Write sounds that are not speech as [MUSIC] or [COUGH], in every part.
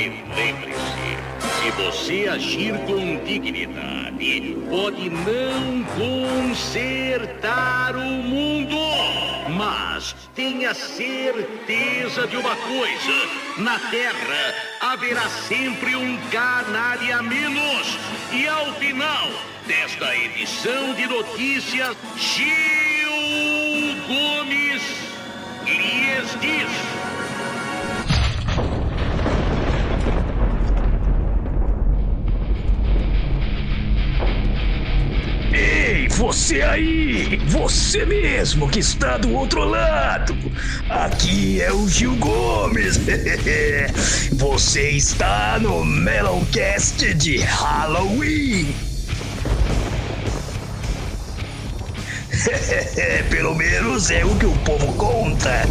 E lembre-se, se você agir com dignidade, pode não consertar o mundo. Mas tenha certeza de uma coisa: na Terra haverá sempre um canalha a menos. E ao final desta edição de notícias, Gil Gomes lhes diz. Você aí! Você mesmo que está do outro lado! Aqui é o Gil Gomes! [LAUGHS] Você está no Meloncast de Halloween! [LAUGHS] Pelo menos é o que o povo conta!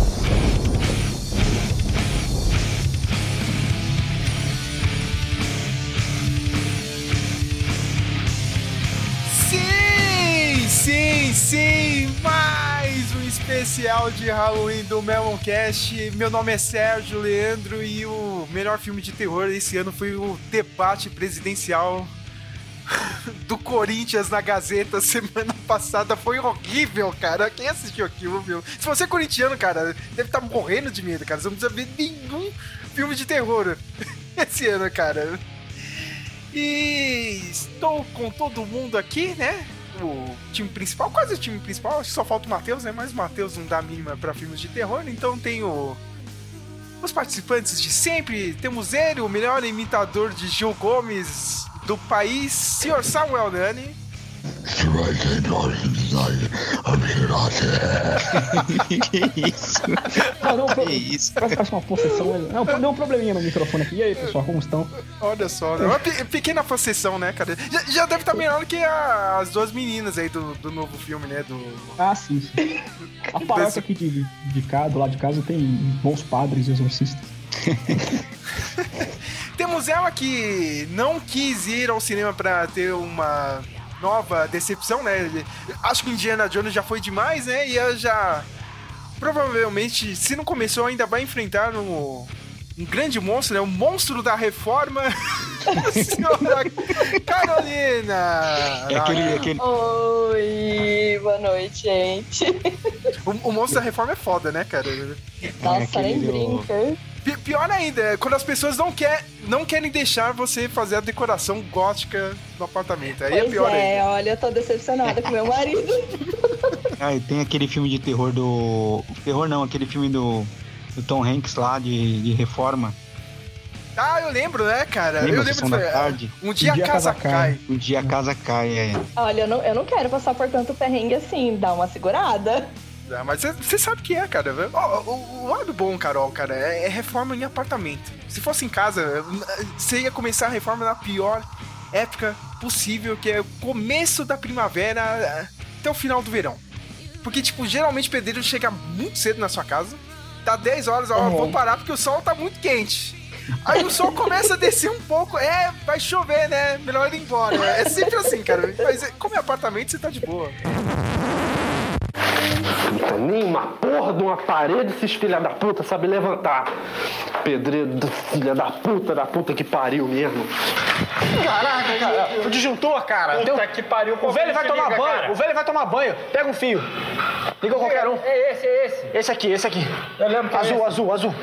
Sim, sim! Mais um especial de Halloween do Meloncast. Meu nome é Sérgio Leandro e o melhor filme de terror esse ano foi o debate presidencial [LAUGHS] do Corinthians na Gazeta [LAUGHS] semana passada. Foi horrível, cara. Quem assistiu aquilo, viu? Se você é corintiano, cara, deve estar morrendo de medo, cara. Você não precisa ver nenhum filme de terror [LAUGHS] esse ano, cara. E estou com todo mundo aqui, né? O time principal, quase o time principal, só falta o Matheus, né? Mas o Matheus não dá mínima para filmes de terror, então tem o... os participantes de sempre. Temos ele, o melhor imitador de Gil Gomes do país, Sr. Samuel Nani. Que isso? Não, não, Que isso? Parece que uma possessão. Não, deu um probleminha no microfone aqui. E aí, pessoal, como estão? Olha só, né? uma pe- pequena possessão, né, cara? Já, já deve estar melhor que a- as duas meninas aí do, do novo filme, né? Do... Ah, sim, sim. A paróquia aqui de, de cá, do lado de casa, tem bons padres e exorcistas. Temos ela que não quis ir ao cinema pra ter uma nova decepção, né? Acho que Indiana Jones já foi demais, né? E ela já provavelmente, se não começou, ainda vai enfrentar um, um grande monstro, né? O monstro da reforma. [LAUGHS] Senhora Carolina! É aquele, aquele. Oi, boa noite, gente. O, o monstro da reforma é foda, né, cara? Nossa, nem aquele do- brinca. Pi- Pior ainda, é quando as pessoas não, quer, não querem deixar você fazer a decoração gótica do apartamento. Aí é Pois pior é, ainda. olha, eu tô decepcionada com meu marido. [LAUGHS] Ah, e tem aquele filme de terror do. Terror não, aquele filme do, do Tom Hanks lá, de, de reforma. Ah, eu lembro, né, cara? Lembra eu lembro da tarde? Um dia, a casa, cai. Um dia a casa cai, é. Olha, eu não, eu não quero passar por tanto perrengue assim, dá uma segurada. Ah, mas você sabe que é, cara. Ó, o, o lado bom, Carol, cara, é, é reforma em apartamento. Se fosse em casa, você ia começar a reforma na pior época possível, que é o começo da primavera eh, até o final do verão. Porque, tipo, geralmente o pedreiro chega muito cedo na sua casa, dá 10 horas, ó, Uhum. vou parar porque o sol tá muito quente. Aí o sol começa a descer um pouco, é, vai chover, né? Melhor ir embora. É sempre assim, cara. Mas é, como é apartamento, você tá de boa. Puta, nem uma porra de uma parede esses filha da puta sabe levantar. Pedreiro do filha da puta, da puta que pariu mesmo. Caraca, cara, o disjuntor, cara. Puta que pariu. O velho vai tomar banho. O velho vai tomar banho. Pega um fio. Liga qualquer um. É esse, é esse. Esse aqui, esse aqui. Eu lembro que azul, azul, azul.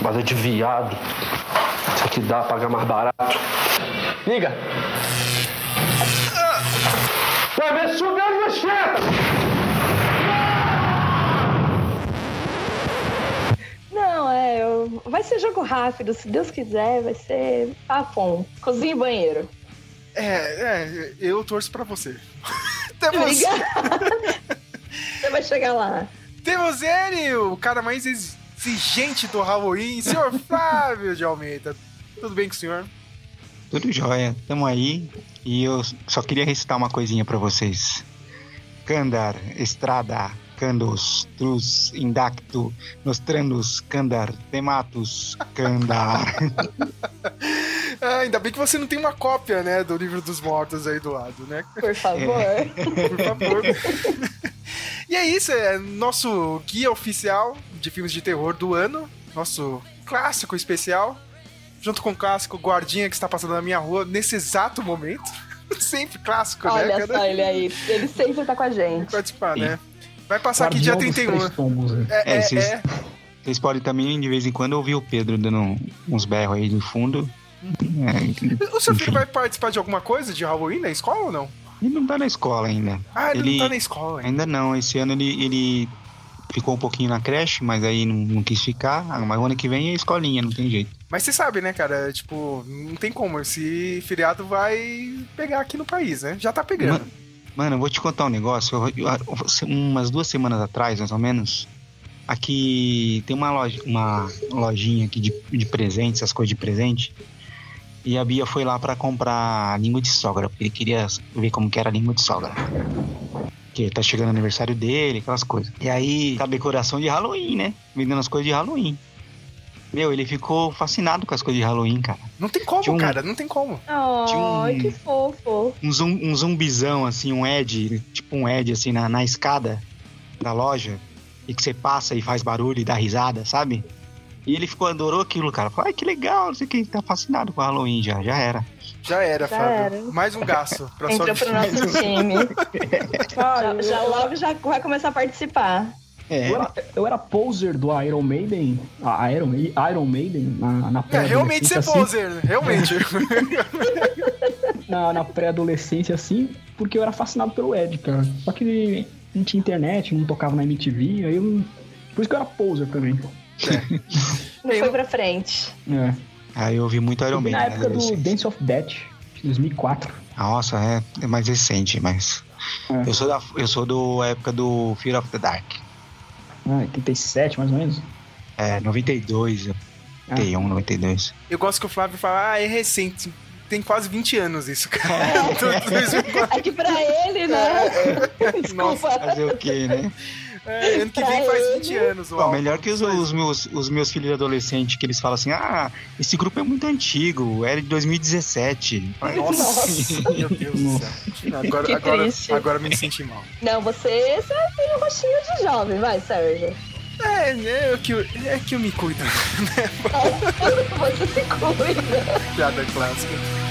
Bada de viado. Isso aqui dá, pagar mais barato. Liga. Vai ver se as manchetas! Não, é, eu- vai ser jogo rápido, se Deus quiser, vai ser papum. Cozinha e banheiro. É, é, eu torço pra você. [LAUGHS] Temos, Obrigada. [LAUGHS] Você vai chegar lá. temos ele, o cara mais exigente do Halloween, senhor [LAUGHS] Flávio de Almeida. Tudo bem com o senhor? Tudo jóia, tamo aí. E eu só queria recitar uma coisinha pra vocês. Candar, estrada, candos, trus, indacto, nostrandus, candar, tematus, candar. [LAUGHS] Ah, ainda bem que você não tem uma cópia, né, do livro dos mortos aí do lado, né? Por favor. [LAUGHS] Por favor. e é isso, é nosso guia oficial de filmes de terror do ano, nosso clássico especial. junto com o clássico Guardinha que está passando na minha rua nesse exato momento. [LAUGHS] sempre clássico, né? Olha só ele aí. Ele sempre tá com a gente. Participar, né? Vai passar aqui dia Guardião dos 31. Três Tombos, né? É, É, é, vocês- é. Vocês podem também, de vez em quando, ouvir o Pedro dando uns berros aí no fundo. É, [LAUGHS] O seu filho vai participar de alguma coisa de Halloween na escola ou não? ele não tá na escola ainda. Ah, ele, Ele- não tá na escola ainda. Ainda não. Esse ano ele, ele ficou um pouquinho na creche, mas aí não, não quis ficar. Ah, Mas o ano que vem é escolinha, não tem jeito. Mas você sabe, né, cara? Tipo, não tem como. Esse feriado vai pegar aqui no país, né? Já tá pegando. Mano, eu vou te contar um negócio. Eu- eu- umas duas semanas atrás, mais ou menos, aqui tem uma, loja, uma lojinha aqui de, de presentes, essas coisas de presente. E a Bia foi lá pra comprar língua de sogra, porque ele queria ver como que era a língua de sogra. Porque tá chegando o aniversário dele, aquelas coisas. E aí, tá decoração de Halloween, né? Vendendo as coisas de Halloween. Meu, ele ficou fascinado com as coisas de Halloween, cara. Não tem como, um- cara. Não tem como. Ai, um- que fofo. um, zum, um zumbizão, assim, um Ed, tipo um Ed, assim, na, na escada da loja, e que você passa e faz barulho e dá risada, sabe? E ele ficou, adorou aquilo, cara. Falou, ai, que legal, não sei o que, tá fascinado com Halloween já, já era. Já era, Já Fábio. era. Mais um gasto pra [LAUGHS] sua Entrou pro nosso time. [LAUGHS] já, já logo já vai começar a participar. É, Eu era, eu era poser do Iron Maiden, a Iron, Iron Maiden, na, na É, realmente você é assim, poser, realmente. [LAUGHS] na, na pré-adolescência, assim, porque eu era fascinado pelo Ed, cara. Só que não tinha internet, não tocava na MTV, aí eu não... Por isso que eu era poser também. Não [LAUGHS] foi pra frente. É. aí eu ouvi muito Iron Man. na época do Dance of Death, de 2004. Nossa, é, é mais recente, mas... É. Eu sou da eu sou do época do Fear of the Dark. Ah, 87, mais ou menos. É, 92, 91, 92. Eu gosto que o Flávio fala, ah, é recente. Tem quase 20 anos isso, cara. [LAUGHS] 2004. É que pra ele, né? Desculpa. Fazer o quê, né? É, ano que vem faz ele. 20 anos. Pô, melhor que os, os meus, os meus filhos adolescentes, que eles falam assim: ah, esse grupo é muito antigo, era de 2017. Nossa. [LAUGHS] Meu Deus do céu. Agora, Que agora, agora me senti mal. Não, você, você tem um rostinho de jovem, vai, Sérgio. É, é, que eu, é que eu me cuido. [LAUGHS] [LAUGHS] Você se cuida. Piada clássica.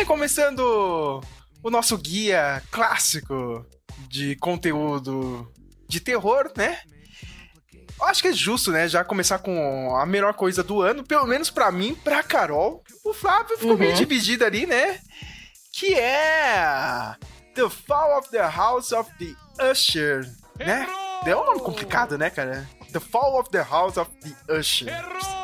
E começando o nosso guia clássico de conteúdo de terror, né? Eu acho que é justo, né? Já começar com a melhor coisa do ano, pelo menos pra mim, pra Carol. O Flávio ficou meio dividido ali, né? Que é The Fall of the House of the Usher, né? É um nome complicado, né, cara? The Fall of the House of the Usher.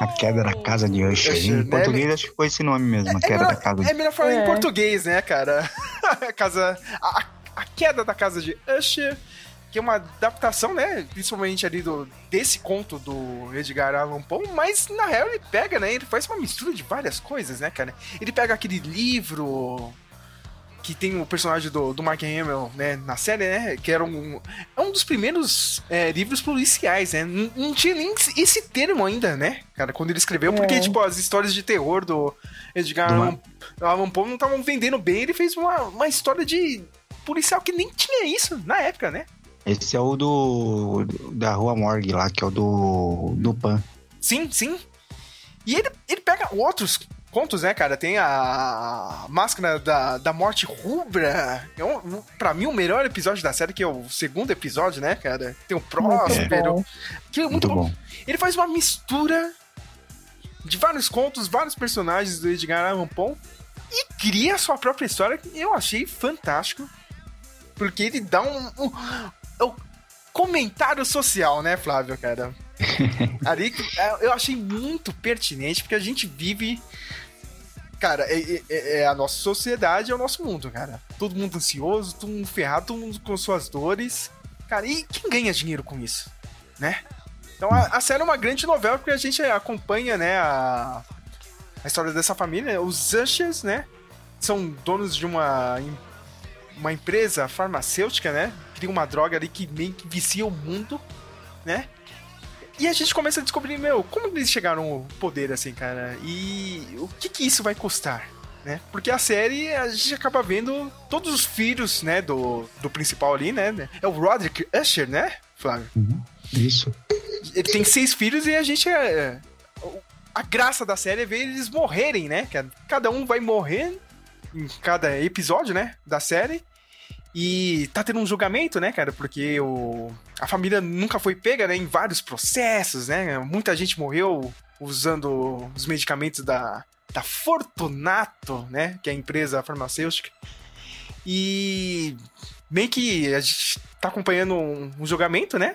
A queda da casa de Usher. Usher, Em né? português, acho que foi esse nome mesmo, a É queda da melhor, casa é de melhor falar em É. português, né, cara? [LAUGHS] a casa. A, a queda da casa de Usher, que é uma adaptação, né? Principalmente ali do, desse conto do Edgar Allan Poe, mas na real ele pega, né? Ele faz uma mistura de várias coisas, né, cara? Ele pega aquele livro que tem o personagem do, do Mark Hamill, né, na série, né, que era um, é um dos primeiros é, livros policiais, né, não, não tinha nem esse termo ainda, né, cara, quando ele escreveu, porque, É. tipo, as histórias de terror do Edgar Allan, Allan Poe não estavam vendendo bem, ele fez uma, uma história de policial que nem tinha isso na época, né. Esse é o do. da Rua Morgue lá, que é o do. do Pan. Sim, sim. E ele, ele pega outros contos, né, cara? Tem a Máscara da, da Morte Rubra. É um, pra mim, o melhor episódio da série, que é o segundo episódio, né, cara? Tem o Próspero. Que é muito, Muito bom. bom. Ele faz uma mistura de vários contos, vários personagens do Edgar Allan Poe e cria a sua própria história. que Eu achei fantástico. Porque ele dá um, um, um comentário social, né, Flávio, cara? [LAUGHS] Ali é, eu achei muito pertinente, porque a gente vive. Cara, é, é- é a nossa sociedade, é o nosso mundo, cara. Todo mundo ansioso, todo mundo ferrado, todo mundo com suas dores. Cara, e quem ganha dinheiro com isso? Né? Então a, a série é uma grande novela porque a gente acompanha, né, a, a história dessa família. Os Ushers, né? São donos de uma uma empresa farmacêutica, né? Cria uma droga ali que meio que vicia o mundo, né? E a gente começa a descobrir, meu, como eles chegaram ao poder, assim, cara? E o que que isso vai custar? Né? Porque a série, a gente acaba vendo todos os filhos, né, do, do principal ali, né? É o Roderick Usher, né, Flávio? Isso. Ele tem seis filhos e a gente é. A graça da série é ver eles morrerem, né? Cada um vai morrer em cada episódio, né? Da série. E tá tendo um julgamento, né, cara? Porque o, a família nunca foi pega, né? Em vários processos, né? Muita gente morreu usando os medicamentos da, da Fortunato, né? Que é a empresa farmacêutica. E meio que a gente tá acompanhando um, um julgamento, né?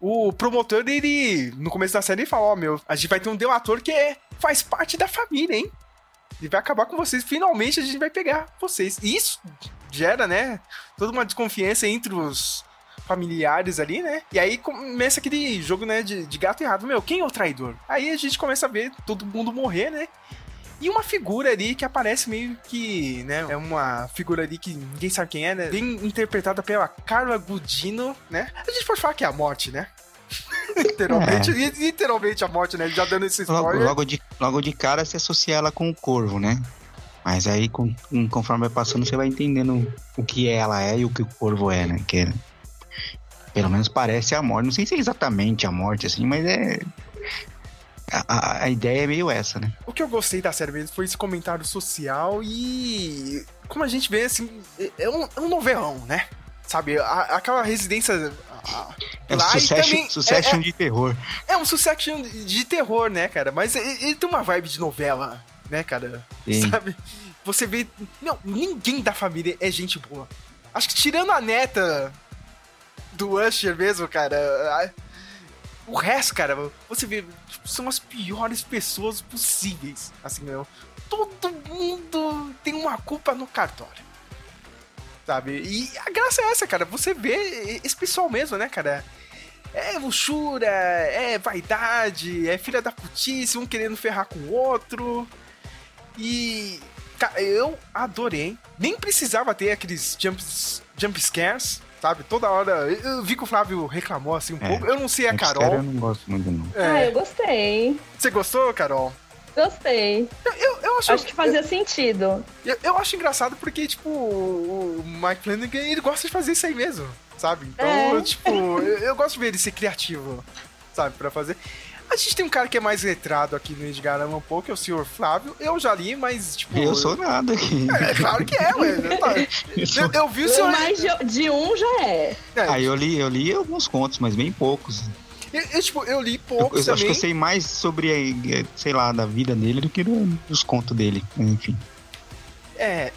O promotor, ele, no começo da série, ele fala: Ó, meu, a gente vai ter um delator que é, faz parte da família, hein? Ele vai acabar com vocês. Finalmente a gente vai pegar vocês. E isso gera, né? Toda uma desconfiança entre os familiares ali, né? E aí começa aquele jogo, né? De, de gato e rato. Meu, quem é o traidor? Aí a gente começa a ver todo mundo morrer, né? E uma figura ali que aparece meio que, né? É uma figura ali que ninguém sabe quem é, né? Bem interpretada pela Carla Gudino, né? A gente pode falar que é a morte, né? [LAUGHS] literalmente, É. literalmente a morte, né? Já dando esse Logo, spoiler. logo, de, logo de cara se associa ela com o corvo, né? Mas aí, com, com- conforme vai passando, você vai entendendo o que ela é e o que o corvo é, né? Que é- pelo menos parece a morte. Não sei se é exatamente a morte, assim, mas é. A, a- ideia é meio essa, né? O que eu gostei da série mesmo foi esse comentário social e. Como a gente vê, assim, é um, é um novelão, né? Sabe? A- aquela residência. a- É um também- succession é, de terror. é, é um succession de de terror, né, cara? Mas ele, ele tem uma vibe de novela, né, cara? Sim. Sabe? Você vê. Não, ninguém da família é gente boa. Acho que tirando a neta do Usher mesmo, cara. o resto, cara, você vê, tipo, são as piores pessoas possíveis. Assim, meu. Todo mundo tem uma culpa no cartório. Sabe? E a graça é essa, cara. Você vê esse pessoal mesmo, né, cara? É luxúria, é vaidade, é filha da putice, um querendo ferrar com o outro. E. Cara, eu adorei. Nem precisava ter aqueles jumps, jump scares, sabe? Toda hora. Eu eu vi que o Flávio reclamou assim um É. pouco. Eu não sei a Carol. eu não gosto muito, não. Ah, É. eu gostei. Você gostou, Carol? Gostei. Eu, eu acho, Acho que fazia sentido. eu, eu acho engraçado porque, tipo, o Mike Flanagan, ele gosta de fazer isso aí mesmo, sabe? Então, É. tipo, eu, eu gosto de ver ele ser criativo, sabe, pra fazer. A gente tem um cara que é mais letrado aqui no Edgar Allan Poe, que é o senhor Flávio. Eu já li, mas, tipo... Eu sou nada aqui. É, claro que é, ué. Eu, tá- eu, eu vi o Eu senhor... mais de, de um já é. É, Aí eu li, eu li alguns contos, mas bem poucos. eu, eu, tipo, eu li Eu, poucos eu acho que eu sei mais sobre, eh, sei lá, da vida dele do que do- dos contos dele. Enfim. É,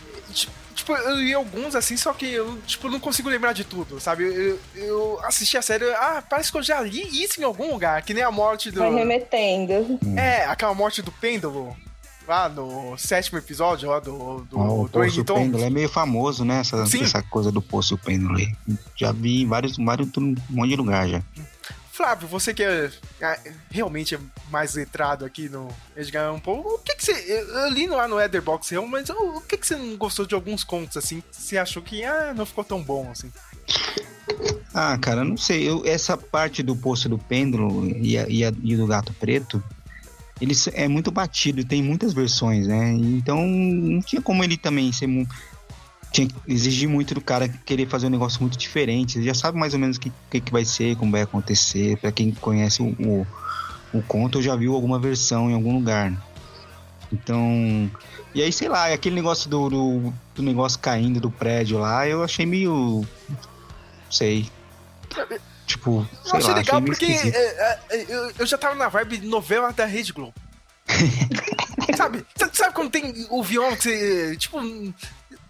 tipo, eu li alguns assim, só que eu, tipo, não consigo lembrar de tudo, sabe? Eu, eu assisti a série, ah, parece que eu já li isso em algum lugar, que nem a morte do. Vai remetendo. É, aquela morte do pêndulo. Lá no sétimo episódio, lá do, do, Ó, o do Poço. Pêndulo é meio famoso, né? Essa, Sim. essa coisa do Poço Pêndulo aí. Já vi em vários, vários, um monte de lugar já. Flávio, você que é, é, realmente é mais letrado aqui no Edgar Allan Poe, o que que você... Eu, li lá no Etherbox mas o, que que você não gostou de alguns contos, assim, você achou que, ah, não ficou tão bom, assim? Ah, cara, não sei. Eu, essa parte do Poço do Pêndulo e, a- e, a- e do Gato Preto, ele é muito batido, tem muitas versões, né? Então não tinha como ele também ser. mu- Tinha que exigir muito do cara querer fazer um negócio muito diferente. Você já sabe mais ou menos o que, que, que vai ser, como vai acontecer. Pra quem conhece o, o, o conto, eu já viu alguma versão em algum lugar. Então. E aí, sei lá, aquele negócio do, do, do negócio caindo do prédio lá, eu achei meio. Não sei. Tipo, Eu sei achei lá, legal achei porque esquisito. é, é, eu, eu já tava na vibe de novela da Rede Globo. [LAUGHS] sabe? Sabe- quando tem o vilão que você. Tipo.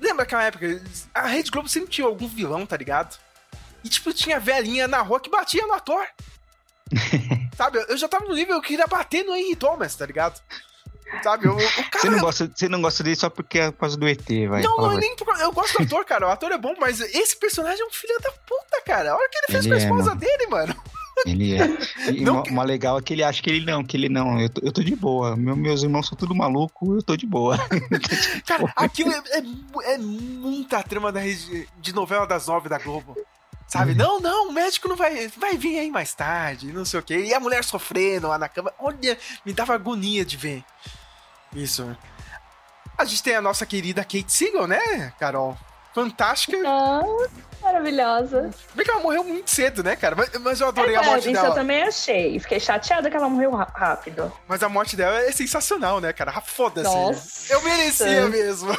Lembra aquela época? A Rede Globo sempre tinha algum vilão, tá ligado? E tipo, tinha velhinha na rua que batia no ator. [LAUGHS] sabe? Eu já tava no nível que eu queria bater no Henry Thomas, tá ligado? Sabe? O, o Você cara. não, gosta, você não gosta dele só porque é por causa do ET, vai. Não, não, é nem por... Eu gosto do ator, cara. O ator é bom, mas esse personagem é um filho da puta, cara. Olha o que ele fez Ele com a é, esposa mano. dele, mano. Ele é. E Não uma, uma legal é que ele acha que ele não, que ele não. Eu tô, eu tô de boa. Meu- meus irmãos são tudo maluco, eu tô de boa. [LAUGHS] Cara, aquilo é, é é muita trama da, de novela das nove da Globo. Sabe? Não, não, o médico não vai, vai vir aí mais tarde, não sei o quê. E a mulher sofrendo lá na cama. Olha, me dava agonia de ver isso. A gente tem a nossa querida Kate Siegel, né, Carol? Fantástica. Ah, maravilhosa. Bem que ela morreu muito cedo, né, cara? Mas, mas eu adorei a É, morte isso eu dela. também achei. Fiquei chateada que ela morreu rápido. Mas a morte dela é sensacional, né, cara? Ah, Foda-se. Nossa. Eu merecia mesmo.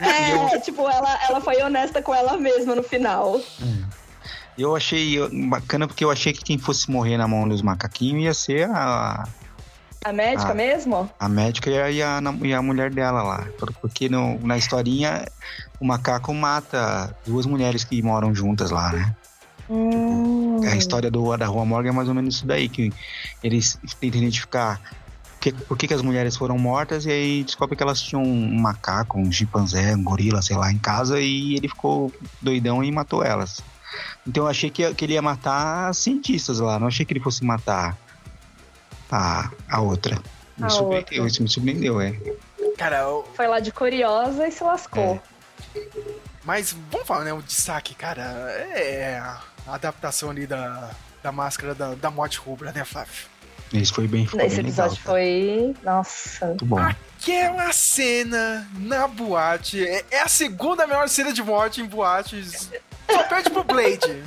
É, [LAUGHS] tipo, ela, ela foi honesta com ela mesma no final. Eu achei bacana porque eu achei que quem fosse morrer na mão dos macaquinhos ia ser a, A médica Ah. mesmo? a médica e a, e a, e mulher dela lá. Porque no, na historinha o macaco mata duas mulheres que moram juntas lá, né? Hum. A história do, da Rua Morgan é mais ou menos isso daí, que eles tentam identificar que, por que, que as mulheres foram mortas e aí descobre que elas tinham um macaco, um chimpanzé, um gorila, sei lá, em casa e ele ficou doidão e matou elas. Então eu achei que, que ele ia matar as cientistas lá, não achei que ele fosse matar a, a outra. Me A surpreendeu, outra. isso me surpreendeu, é. Cara, eu- Foi lá de curiosa e se lascou. Mas vamos falar, né? O destaque, cara, é a adaptação ali da, da máscara da, da morte rubra, né, Flávio? Esse foi bem, Esse bem legal, episódio tá? foi. Nossa. Muito bom. Aquela cena na boate é, é a segunda melhor cena de morte em boates. Só perde pro Blade.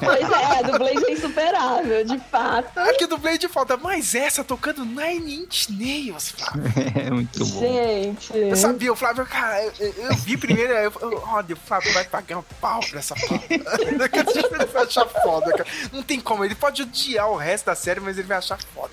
Pois é, a do Blade é insuperável, de fato. Aqui do Blade falta, mas essa tocando Nine Inch Nails, Flávio. [LAUGHS] É muito bom. Gente. Eu sabia, o Flávio, cara, eu, eu- eu vi primeiro, eu, eu, olha, o Flávio vai pagar um pau pra essa porra. [LAUGHS] ele vai achar foda, cara. Não tem como, ele pode odiar o resto da série, mas ele vai achar foda.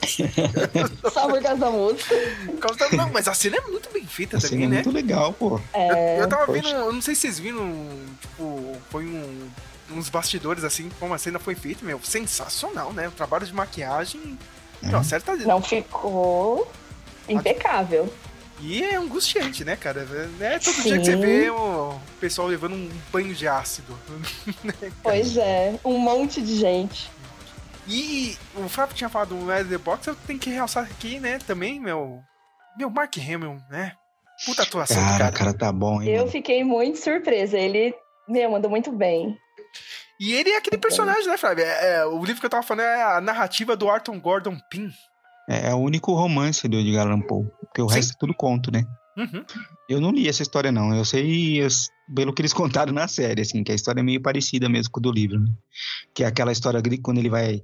Só por causa da música. Por causa da- Não, mas a cena é muito bem feita A também, cena é né? muito legal, pô. É. Eu tava Poxa. vendo, eu não sei se vocês viram, tipo, foi um, uns bastidores assim, como a cena foi feita, meu, sensacional, né? O trabalho de maquiagem, não, a série tá... Não ficou impecável. E é angustiante, né, cara? É todo Sim. dia que você vê o pessoal levando um banho de ácido. [LAUGHS] Pois é, um monte de gente. E o Flávio tinha falado do Red the Box, eu tenho que realçar aqui, né, também, meu... Meu Mark Hamill, né? Puta atuação Cara, cara. o cara tá bom, hein? Eu mano? fiquei muito surpresa. Ele, meu, mandou muito bem. E ele é aquele personagem, né, Flávio? É, é, o livro que eu tava falando é a narrativa do Arthur Gordon Pym. É, é o único romance do Edgar Allan Poe. Porque o Sim. resto é tudo conto, né? Uhum. Eu não li essa história, não. Eu sei as- pelo que eles [LAUGHS] contaram na série, assim, que a história é meio parecida mesmo com a do livro, né? Que é aquela história gri- quando ele vai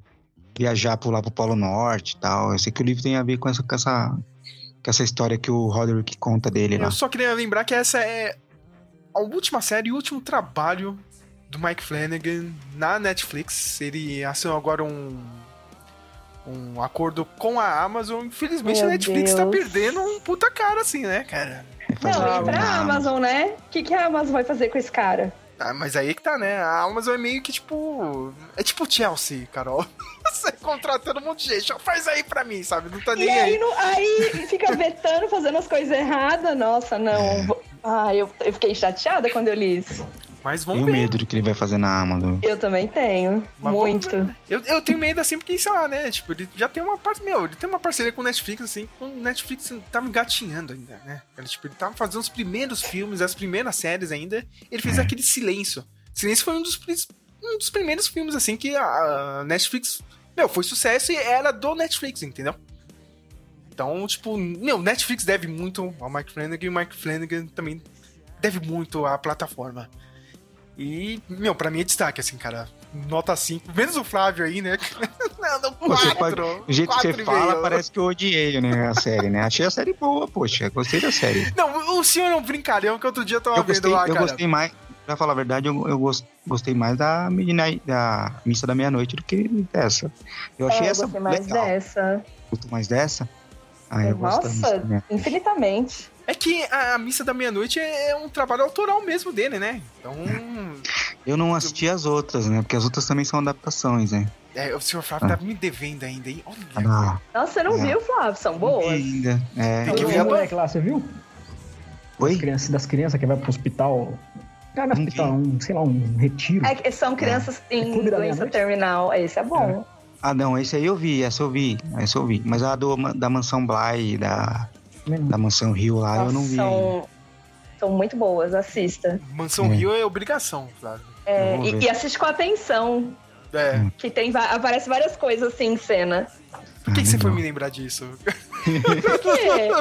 viajar por lá pro Polo Norte e tal. Eu sei que o livro tem a ver com essa, com essa, com essa história que o Roderick conta dele lá. Eu só queria lembrar que essa é a última série e o último trabalho do Mike Flanagan na Netflix. Ele assinou agora um um acordo com a Amazon. Infelizmente Meu a Netflix tá Deus. perdendo um puta cara assim, né, cara? Não, e pra Amazon, né? O que, que a Amazon vai fazer com esse cara? Ah, mas aí que tá, né? A Amazon é meio que tipo. É tipo Chelsea, Carol. [LAUGHS] Você contratando um monte de gente. Faz aí pra mim, sabe? Não tá nem E aí. aí, não- aí fica vetando, fazendo as coisas erradas. Nossa, não. vou- Ah, eu, eu fiquei chateada quando eu li isso. Mas vamos Tenho ver. medo do que ele vai fazer na Amazon. Eu também tenho. Mas muito. Eu, eu tenho medo assim, porque, sei lá, né? Tipo, ele já tem uma parte. Meu, ele tem uma parceria com o Netflix, assim, com o Netflix tava engatinhando ainda, né? Ele, tipo, ele tava fazendo os primeiros filmes, as primeiras séries ainda. Ele fez aquele Silêncio. Silêncio foi um dos, um dos primeiros filmes, assim, que a Netflix. Meu, foi sucesso e era do Netflix, entendeu? Então, tipo, meu, Netflix deve muito ao Mike Flanagan e o Mike Flanagan também deve muito à plataforma. E, meu, pra mim é destaque, assim, cara. Nota 5. Menos o Flávio aí, né? [LAUGHS] Não, não, Você 4. pode- o jeito que você fala, parece que eu odiei né, a série, né? Achei a série boa, poxa. Gostei da série. Não, o senhor é um brincalhão que outro dia eu tava Eu vendo gostei, lá, eu cara. gostei mais, pra falar a verdade, eu, eu gos- gostei mais da, Midnight, da Missa da Meia-Noite do que dessa. Eu achei É, eu essa gostei mais legal. dessa. Gostou mais dessa? Ah, eu gosto da Missa da Nossa, infinitamente. É que a, a Missa da Meia-Noite é um trabalho autoral mesmo dele, né? Então, [LAUGHS] Eu não assisti as outras, né? Porque as outras também são adaptações, né? é, o senhor Flávio tá me devendo ainda, hein? Olha. Ah, Nossa, você não É. viu, Flávio? São boas. ainda. É. Tem que ver a moleque lá, você viu? Oi? Das crianças, das crianças que vai pro hospital. Ah, não é Não hospital, um, sei lá, um retiro. É são crianças em Clube da doença terminal. Esse é bom. Ah, não, esse aí eu vi, essa eu vi, essa eu vi. Mas a do, da Mansão Bly, da, da Mansão Rio lá, eu não vi. São, são muito boas, assista. Mansão É. Rio é obrigação, Flávio. É, e, e assiste com atenção, É. que tem aparece várias coisas assim em cena. Por que, que você Ah, foi me lembrar disso?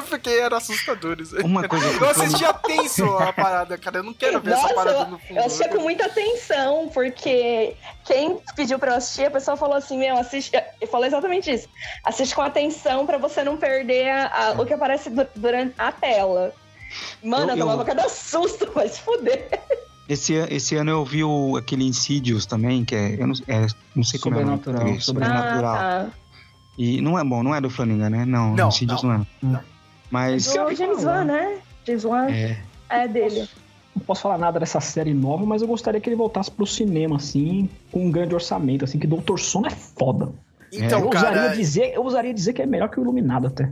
Porque [LAUGHS] era assustador isso. Uma coisa Eu eu assistia tenso a parada, cara. Eu não quero ver essa Nossa, parada eu, no fundo. eu assistia com muita atenção, porque quem pediu pra eu assistir, a pessoa falou assim, meu, assiste. Eu falei exatamente isso. Assiste com atenção pra você não perder a- a- o que aparece du- durante a tela. Mano, eu, Eu- eu- tomava cada susto, [LAUGHS] vai se fuder. Esse, esse ano eu vi o, aquele Insidious também, que é. Eu não, é, não sei como é o nome em Sobrenatural, Sobrenatural. Ah, tá. E não é bom, não é do Flanagan, né? Não, Não, Insidious não, é. Mas. Do James Wan, né? James Wan É, é dele. Não posso falar nada dessa série nova, mas eu gostaria que ele voltasse pro cinema, assim, com um grande orçamento, assim, que Doutor Sono é foda. Então, eu, cara. ousaria dizer, eu ousaria dizer que é melhor que o Iluminado até.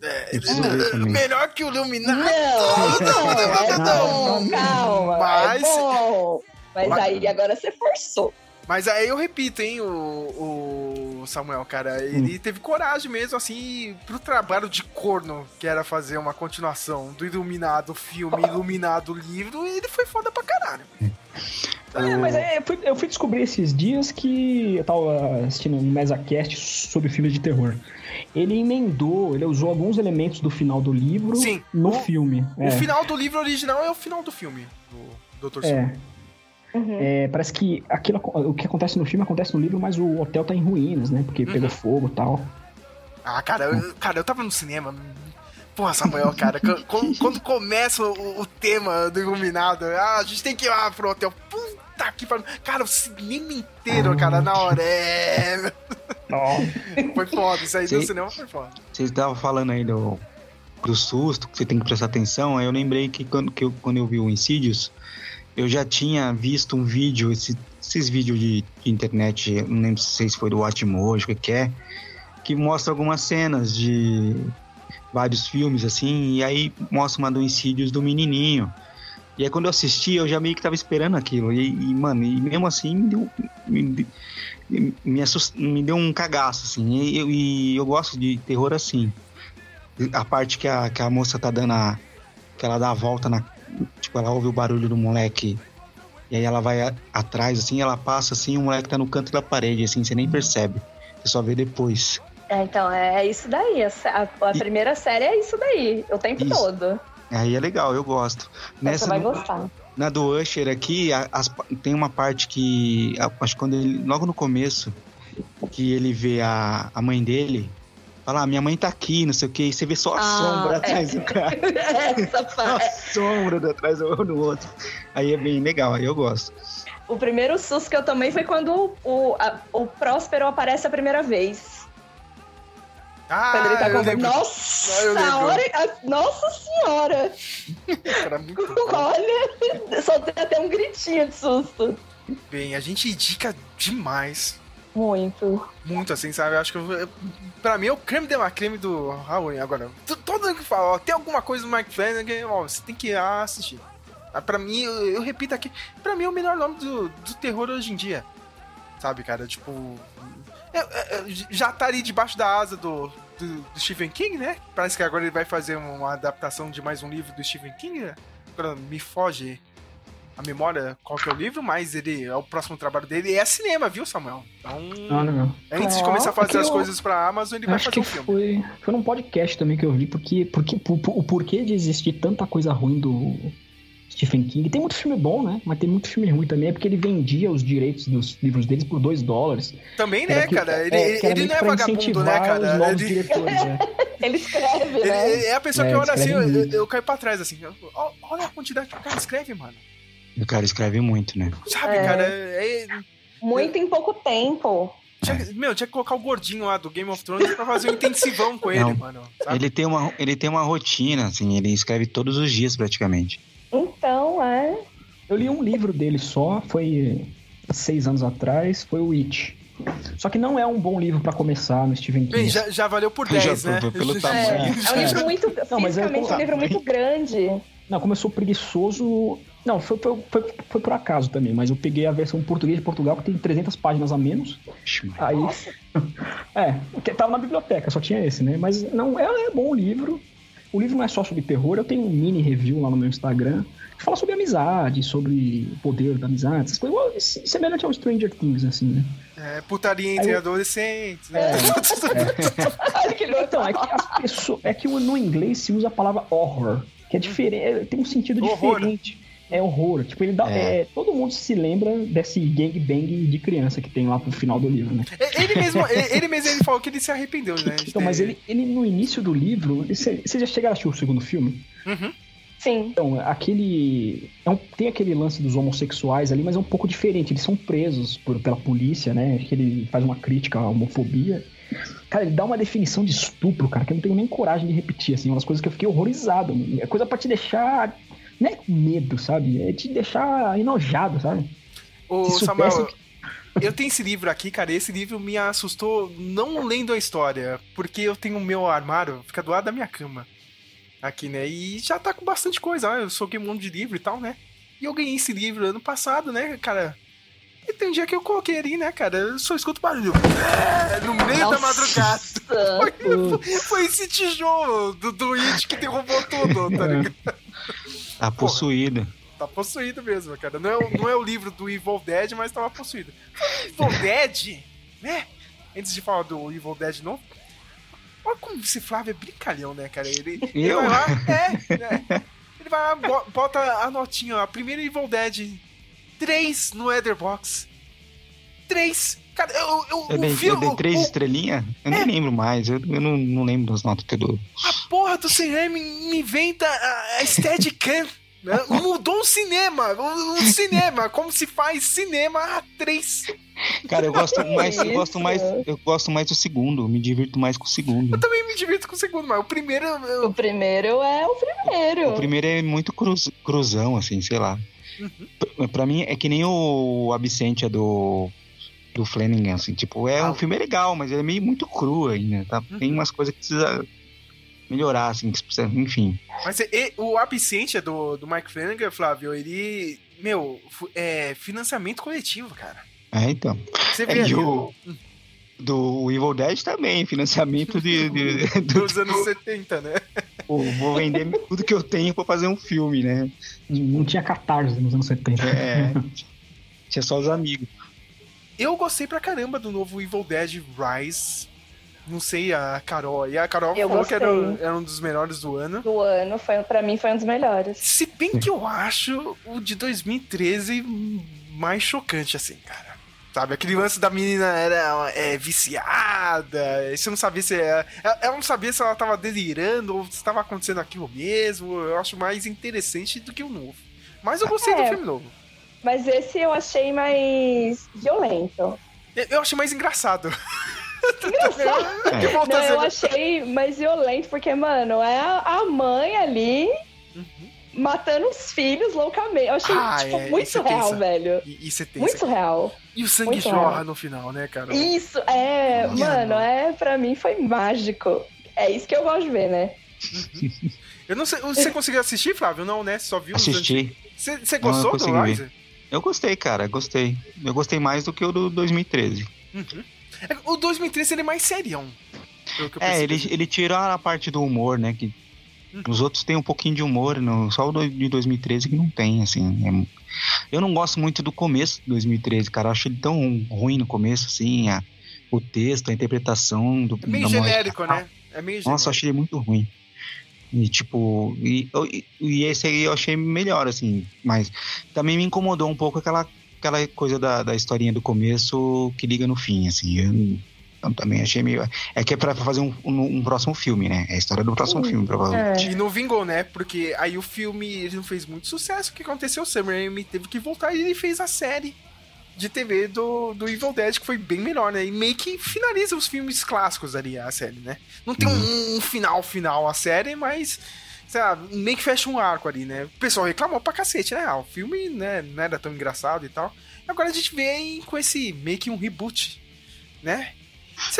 ver também. Melhor que o Iluminado. Não, não, é bom, calma. Mas- É bom. Mas Mas- aí agora você forçou. Mas aí eu repito, hein, o, o Samuel, cara, ele teve coragem mesmo, assim, pro trabalho de corno, que era fazer uma continuação do Iluminado filme, Iluminado livro, ele foi foda pra caralho. É, mas é, eu, fui, eu fui descobrir esses dias que eu tava assistindo um MesaCast sobre filmes de terror. Ele emendou, ele usou alguns elementos do final do livro Sim. no O- filme. O É, final do livro original é o final do filme, do Dr. É, Uhum. é, parece que aquilo, o que acontece no filme acontece no livro, mas o hotel tá em ruínas, né? Porque pegou fogo e tal. Ah, cara, eu, cara, eu tava no cinema. Porra, Samuel, cara, quando- quando, começa o, o tema do Iluminado, ah, a gente tem que ir lá pro hotel. Puta que pariu. Cara, o cinema inteiro, cara, na hora. É. Foi foda, isso aí do Sim. cinema foi foda. Vocês estavam falando aí do, do susto, que você tem que prestar atenção. Aí eu lembrei que quando, que eu, quando eu vi o Insidious, eu já tinha visto um vídeo, esse- esses vídeos de, de internet, não lembro se foi do Watchmojo, o que que é, que mostra algumas cenas de vários filmes, assim, e aí mostra uma do Insidious do menininho. E aí quando eu assisti, eu já meio que tava esperando aquilo. E, e, mano, e mesmo assim me deu, me, me, assust, me deu um cagaço, assim. E eu, e eu gosto de terror assim. A parte que a, que a moça tá dando a. que ela dá a volta na. Tipo, ela ouve o barulho do moleque. E aí ela vai a- atrás, assim, ela passa assim, o moleque tá no canto da parede, assim, você nem percebe. Você só vê depois. É, então, é isso daí. A, a- primeira série é isso daí, o tempo Isso. todo. Aí é legal, eu gosto. Então Você vai gostar. Na do Usher aqui, a- as tem uma parte que. Acho que quando ele. Logo no começo, que ele vê a, a mãe dele. Fala, ah, minha mãe tá aqui, não sei o que, e você vê só a Ah, sombra é. atrás do cara. [LAUGHS] Essa [LAUGHS] Só a parte. sombra do atrás do do outro. Aí é bem legal, aí eu gosto. O primeiro susto que eu tomei foi quando o, a- o Próspero aparece a primeira vez. Ah, Quando ele tá eu com. lembro. Nossa, Ah, hora, nossa senhora! [LAUGHS] Olha, soltei até um gritinho de susto. bem. A gente indica demais. Muito. Muito assim, sabe? Eu acho que eu, pra mim é o creme de la creme do Halloween. Agora, todo mundo que fala, ó, tem alguma coisa do Mike Flanagan, ó, você tem que ir assistir. Ah, Pra mim, eu, eu repito aqui, pra mim é o melhor nome do, do terror hoje em dia. Sabe, cara? Tipo. é, já tá ali debaixo da asa do, do, do Stephen King, né? Parece que agora ele vai fazer uma adaptação de mais um livro do Stephen King. né? Me foge a memória qual que é o livro, mas ele é o próximo trabalho dele é cinema, viu, Samuel? Então. Ah. Antes de começar a fazer porque as eu- coisas pra Amazon, ele vai Acho fazer que um filme. foi, foi num podcast também que eu vi, porque, porque por- por- o porquê de existir tanta coisa ruim do Stephen King. Tem muito filme bom, né? Mas tem muito filme ruim também, é porque ele vendia os direitos dos livros deles por 2 dólares. Também, né, que- cara? Ele, é, que era ele não é vagabundo, né, incentivar cara? Os novos Ele, diretores, né? [LAUGHS] Ele escreve, ele- né? ele é a pessoa É, que olha assim, eu, eu caio pra trás, assim. Olha a quantidade que o cara escreve, mano. O cara escreve muito, né? Sabe, É. cara? É, Muito em pouco tempo. tinha, meu, tinha que colocar o gordinho lá do Game of Thrones pra fazer um intensivão com ele, Não. mano. Sabe? Ele tem, uma, ele tem uma rotina, assim, ele escreve todos os dias praticamente. Então, é. Eu li um livro dele só, foi seis anos atrás, foi o It. Só que não é um bom livro pra começar no Stephen King. Bem, já, já valeu por [LAUGHS] Já 10, né? foi pelo Já- tamanho. É um livro [LAUGHS] muito. Não, mas é um livro muito grande. Não, começou preguiçoso. Não, foi, foi, foi, foi por acaso também, mas eu peguei a versão português de Portugal, que tem 300 páginas a menos. Aí. é, que tava na biblioteca, só tinha esse, né? Mas não, é, é bom o livro. O livro não é só sobre terror, eu tenho um mini review lá no meu Instagram que fala sobre amizade, sobre o poder da amizade, essas coisas. Semelhante ao Stranger Things, assim, né? É, putaria entre eu- adolescentes, né? [LAUGHS] Olha que Então, é que as pessoas. É que no inglês se usa a palavra horror, que é diferente. Tem um sentido Horror. diferente. É horror. Tipo, ele dá. É. é, todo mundo se lembra desse gangbang de criança que tem lá pro final do livro, né? Ele mesmo, ele ele mesmo ele falou que ele se arrependeu, né? Então, mas ele, ele no início do livro. Você já chegaram a assistir o segundo filme? Uhum. Sim. Então, aquele. é um- tem aquele lance dos homossexuais ali, mas é um pouco diferente. Eles são presos por- pela polícia, né? Acho que ele faz uma crítica à homofobia. Cara, ele dá uma definição de estupro, cara, que eu não tenho nem coragem de repetir, assim, umas coisas que eu fiquei horrorizado. É coisa pra te deixar. Não é com medo, sabe? É te deixar enojado, sabe? Ô, Se Samuel, soubesse eu tenho esse livro aqui, cara. Esse livro me assustou não lendo a história, porque eu tenho o meu armário, fica do lado da minha cama. Aqui, né? E já tá com bastante coisa. Eu soquei um monte de livro e tal, né? E eu ganhei esse livro ano passado, né, cara? E tem um dia que eu coloquei ali, né, cara? Eu só escuto barulho. É, No meio da Nossa. madrugada. Foi, [LAUGHS] foi esse tijolo do, do It que derrubou tudo, tá ligado? Tá possuído. Tá possuído mesmo, cara. Não é, o- não é o livro do Evil Dead, mas tava possuído. Evil Dead, né? Antes de falar do Evil Dead novo. Olha como esse Flávio é brincalhão, né, cara? Ele, ele Eu? vai lá, é, né? Ele vai lá, bo- bota a notinha, ó. Primeiro Evil Dead. Três no Etherbox. Três. Cara, eu, eu, Eu dei, eu filme- dei três o- estrelinhas? Eu nem lembro mais. Eu, eu não, não lembro das notas que eu dou. Porra do cinema me inventa a, Steadicam. né? Mudou o cinema. O, o cinema. Como se faz cinema a três. Cara, eu gosto mais, eu gosto mais, eu gosto mais do segundo. Me divirto mais com o segundo. Eu também me divirto com o segundo, mas o primeiro. eu- O primeiro é o primeiro. O primeiro é muito cruz, cruzão, assim, sei lá. Uhum. Pra, mim é que nem o Absente do do Flanagan, assim, tipo, é Ah. um filme legal, mas ele é meio muito cru ainda, tá? Uhum. Tem umas coisas que precisa melhorar, assim, enfim. Mas e- o Absente do, do Mike Flanagan, Flávio, ele. Meu, é financiamento coletivo, cara. É, então. Você É, vê e ali, o do Evil Dead também, financiamento de, de- [LAUGHS] do, dos anos 70, né? Pô, vou vender tudo que eu tenho pra fazer um filme, né? Não tinha catarse nos anos 70. É. Tinha só os amigos. Eu gostei pra caramba do novo Evil Dead Rise. Não sei, a Carol. E a Carol Eu falou que era, gostei. era um dos melhores do ano. Do ano, foi, pra mim, foi um dos melhores. Se bem que eu acho o de 2013 mais chocante, assim, cara. Sabe, aquele lance da menina era é, viciada, você não sabia se ela, ela não sabia se ela tava delirando ou se estava acontecendo aquilo mesmo. Eu acho mais interessante do que o novo. Mas eu gostei do É. filme novo. Mas esse eu achei mais violento. Eu achei mais engraçado. [LAUGHS] Engraçado. Voltou Não, eu achei mais violento, porque, mano, é a, mãe ali matando os filhos loucamente. Eu achei, Uhum. Ah, tipo, é, muito é tenso. velho. E, e Muito surreal. E o sangue muito jorra real. no final, né, cara? Isso, é, Minha mano, é, pra mim foi mágico. É isso que eu gosto de ver, né? Eu não sei, você conseguiu assistir, Flávio? Não, né? Só viu Assisti. Você, você Não, gostou do consegui ver. Rise? Eu gostei, cara, gostei. Eu gostei mais do que o do 2013. Uhum. É, O 2013 ele é mais serião. É, ele, ele tira a parte do humor, né? Que Uhum. os outros têm um pouquinho de humor, no, só o do- de 2013 que não tem, assim. é- eu não gosto muito do começo de 2013, cara. Eu acho ele tão ruim no começo, assim. a- o texto, a interpretação do. É meio genérico, né? É meio Nossa, eu achei ele muito ruim. E tipo, e, e- e esse aí eu achei melhor, assim, mas também me incomodou um pouco aquela, aquela coisa da, da historinha do começo que liga no fim, assim. Eu, eu também achei meio. É que é pra fazer um, um, um próximo filme, né? É a história do próximo filme, provavelmente. E não vingou, né? Porque aí o filme ele não fez muito sucesso. O que aconteceu? O Sam Raimi teve que voltar e ele fez a série de TV do, do Evil Dead, que foi bem melhor, né? E meio que finaliza os filmes clássicos ali, a série, né? Não tem um, um final final a série, mas. Sei lá, meio que fecha um arco ali, né? O pessoal reclamou pra cacete, né? Ah, o filme né, não era tão engraçado e tal. Agora a gente aí com esse meio que um reboot, né?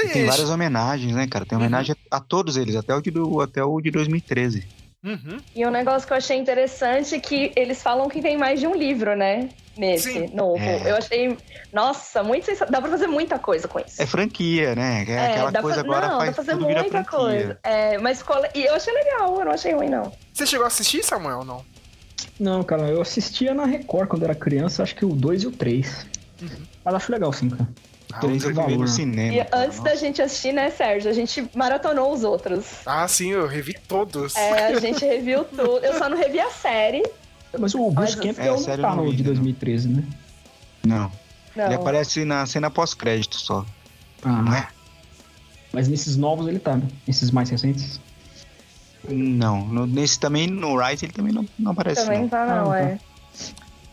E tem várias homenagens, né, cara? Tem homenagem a, a todos eles, até o de, até o de 2013. Uhum. E um negócio que eu achei interessante é que eles falam que tem mais de um livro, né? Nesse Sim. novo. É. Eu achei, nossa, muito sensa- Dá pra fazer muita coisa com isso. É franquia, né? É, É, aquela dá coisa pra, agora não, faz dá pra fazer muita franquia. coisa. É, mas ficou, e eu achei legal, eu não achei ruim, não. Você chegou a assistir, Samuel, ou não? Não, cara, eu assistia na Record quando era criança, acho que o 2 e o 3. Mas acho legal sim, cara. Três eu vi no cinema. E cara, antes da gente assistir, né, Sérgio? A gente maratonou os outros. Ah, sim, eu revi todos. É, a gente reviu [LAUGHS] tudo. Eu só não revi a série. Mas o Bruce Mas- Campbell É, não sério, tá não no vi, de não. 2013, né? Não. Não. Ele aparece na cena pós-crédito só. Não Ah, é? mas nesses novos ele tá, né? Esses mais recentes. Não. No- nesse também, no Rise, ele também não, não aparece. Também não. tá, não, Ah, é.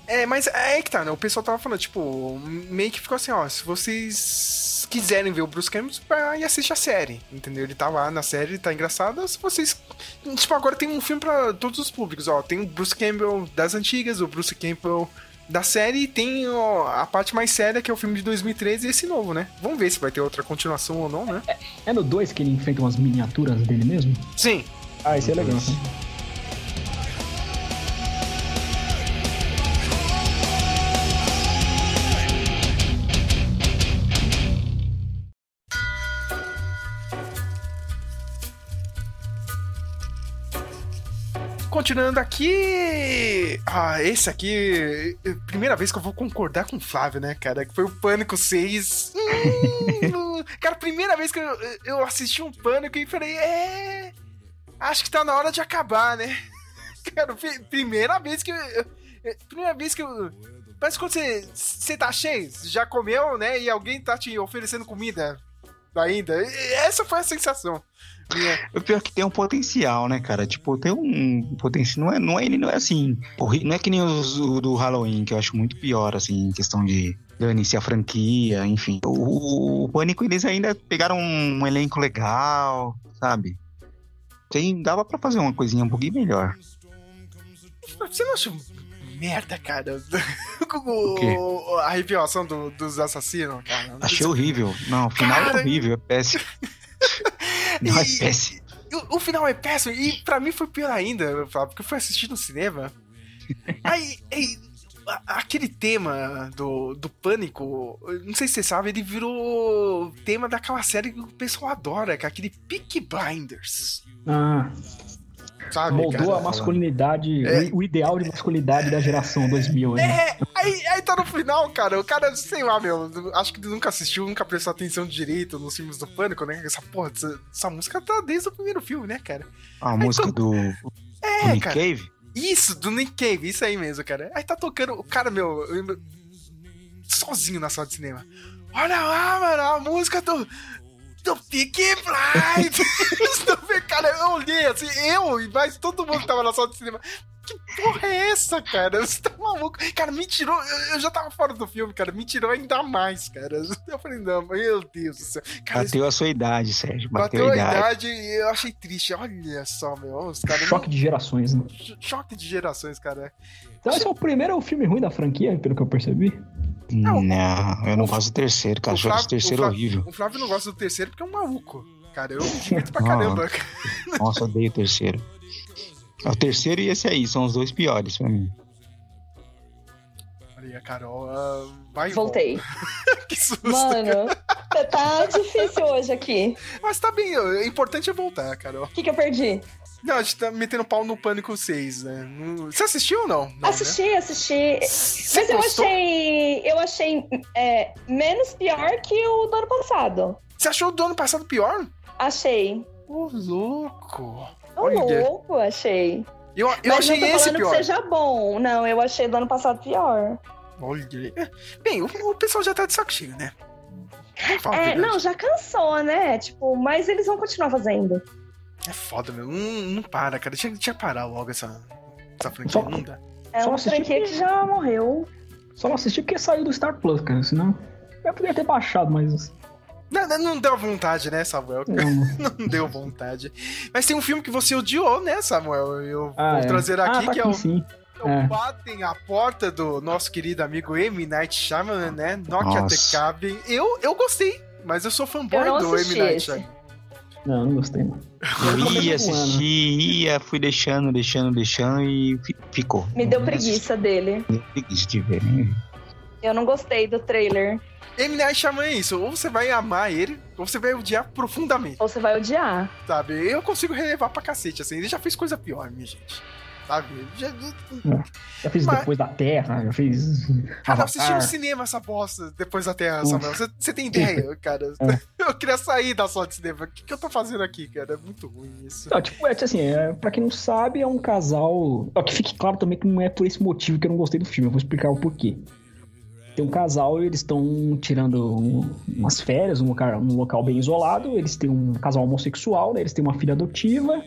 É, mas é aí que tá, né? O pessoal tava falando, tipo, meio que ficou assim, ó, se vocês quiserem ver o Bruce Campbell, vai e assiste a série, entendeu? Ele tá lá na série, tá engraçado, se vocês... Tipo, agora tem um filme pra todos os públicos, ó, tem o Bruce Campbell das antigas, o Bruce Campbell da série, e tem ó, a parte mais séria, que é o filme de 2013, e esse novo, né? Vamos ver se vai ter outra continuação ou não, né? É no 2 que ele enfrenta umas miniaturas dele mesmo? Sim. Ah, esse é legal, né? Continuando aqui. Ah, esse aqui. é Primeira vez que eu vou concordar com o Flávio, né, cara? Que foi o Pânico 6. Hum, [LAUGHS] cara, primeira vez que eu, eu assisti um Pânico e falei, é. Acho que tá na hora de acabar, né? [LAUGHS] Cara, pri- primeira vez que eu- Primeira vez que eu. Parece quando você, você tá cheio, já comeu, né? E alguém tá te oferecendo comida ainda. Essa foi a sensação. Minha. O pior é que tem um potencial, né, cara? Tipo, tem um potencial. Não é, não é, ele não é assim. Não é que nem os o do Halloween, que eu acho muito pior, assim, em questão de dane-se a franquia, enfim. O, o Pânico, eles ainda pegaram um elenco legal, sabe? Tem, dava pra fazer uma coisinha um pouquinho melhor. Você não acha merda, cara? [LAUGHS] O a revelação do- dos assassinos, cara. Achei horrível. Não, o final Cara, é horrível, é péssimo. [LAUGHS] Não, é E- péssimo. O, o final é péssimo e pra mim foi pior ainda, porque eu fui assistir no cinema. Aí, aí, aquele tema do, do pânico, não sei se você sabe, ele virou tema daquela série que o pessoal adora, que é aquele Peaky Blinders. Ah, Sabe, moldou cara? a masculinidade, É. o, ideal de masculinidade da geração 2000, né? É, aí, aí tá no final, cara. O cara, sei lá, meu, acho que nunca assistiu, nunca prestou atenção direito nos filmes do Pânico, né? Essa porra, essa, essa música tá desde o primeiro filme, né, cara? A música do, do É, Nick cara. Cave? Isso, do Nick Cave, isso aí mesmo, cara. Aí tá tocando, o cara, meu, eu- sozinho na sala de cinema. Olha lá, mano, a música do. Do Peaky Blinders. cara, eu olhei assim, eu e mais todo mundo que tava na sala de cinema. Que porra é essa, cara? Você tá maluco? Cara, me tirou. Eu, eu já tava fora do filme, cara. Me tirou ainda mais, cara. Eu falei, não, meu Deus do céu. Cara, Bateu a sua idade, Sérgio. Bateu, bateu a a idade. idade e eu achei triste. Olha só, meu. Os caras. Choque de gerações, né? Choque de gerações, cara. Então esse é o primeiro filme ruim da franquia, pelo que eu percebi. Não, Não, eu não o- gosto do terceiro, cara. o o Flávio- terceiro o Flávio- horrível. O Flávio não gosta do terceiro porque é um maluco. Cara, eu me divirto pra [LAUGHS] Ah. caramba. Nossa, odeio o terceiro. É o terceiro e esse aí, são os dois piores pra mim. Olha, Carol, ah, vai Voltei. [LAUGHS] que susto. Mano, tá difícil hoje aqui. Mas tá bem, o importante é voltar, Carol. O que, que eu perdi? Não, a gente tá metendo pau no Pânico 6, né? Não- Você assistiu ou não? não né? assisti, assisti. Você Mas eu gostou? achei. Eu achei é, menos pior que o do ano passado. Você achou o do ano passado pior? Achei. Ô, louco. Ô, louco, achei. Eu, eu Mas achei não tô esse falando pior. que seja bom. Não, eu achei do ano passado pior. Olha. Bem, o, o pessoal já tá de saco cheio, né? A É, não, já cansou, né? Tipo, mas eles vão continuar fazendo. É foda, meu. Não, não para, cara. Tinha, tinha que parar logo essa, essa franquia. Só- Não dá. É uma franquia que já morreu. Só não assisti porque saiu do Star Plus, cara. Senão eu poderia ter baixado, mas. Não, não- não deu vontade, né, Samuel? Não. [LAUGHS] Não deu vontade. Mas tem um filme que você odiou, né, Samuel? Eu Ah, vou é. trazer aqui, ah, tá que é aqui o, sim. é É. Batem a Porta do nosso querido amigo M. Night Shyamalan, né? Knock at the. Cabin. Eu, eu gostei, mas eu sou fanboy Eu do M. Night. Shyamalan. Não, não gostei, não. Eu ia assistir, ia, fui deixando, deixando, deixando e fi- ficou. Me deu Não preguiça dele. assisti, deu preguiça de ver. Eu não gostei do trailer. M. Night Shyamalan é isso, ou você vai amar ele, ou você vai odiar profundamente, Ou você vai odiar. sabe? Eu consigo relevar pra cacete, assim, ele já fez coisa pior, minha gente. Sabe? Já, Já fiz Mas- Depois da Terra, já fiz. cara, eu assisti no Avatar. cinema essa bosta depois da Terra. Samuel. Você, você tem ideia, cara? É. [LAUGHS] Eu queria sair da sala de cinema. O que, que eu tô fazendo aqui, cara? É muito ruim isso. Não, tipo, é assim, é, pra quem não sabe, é um casal. Ó, que fique claro também que não é por esse motivo que eu não gostei do filme, eu vou explicar o porquê. Tem um casal e eles estão tirando um- umas férias num local, num local bem isolado. Eles têm um casal homossexual, né? Eles têm uma filha adotiva.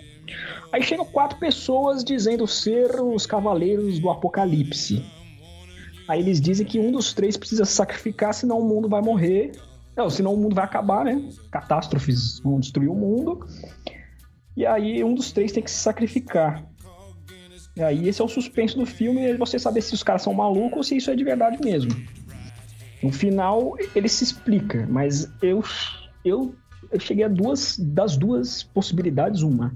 Aí chegam quatro pessoas dizendo ser os cavaleiros do apocalipse. Aí eles dizem que um dos três precisa se sacrificar, senão o mundo vai morrer. Não, senão o mundo vai acabar, né? Catástrofes vão destruir o mundo. E aí um dos três tem que se sacrificar. E aí esse é o suspense do filme, é você saber se os caras são malucos ou se isso é de verdade mesmo. No final ele se explica, mas eu eu, eu cheguei a duas das duas possibilidades uma.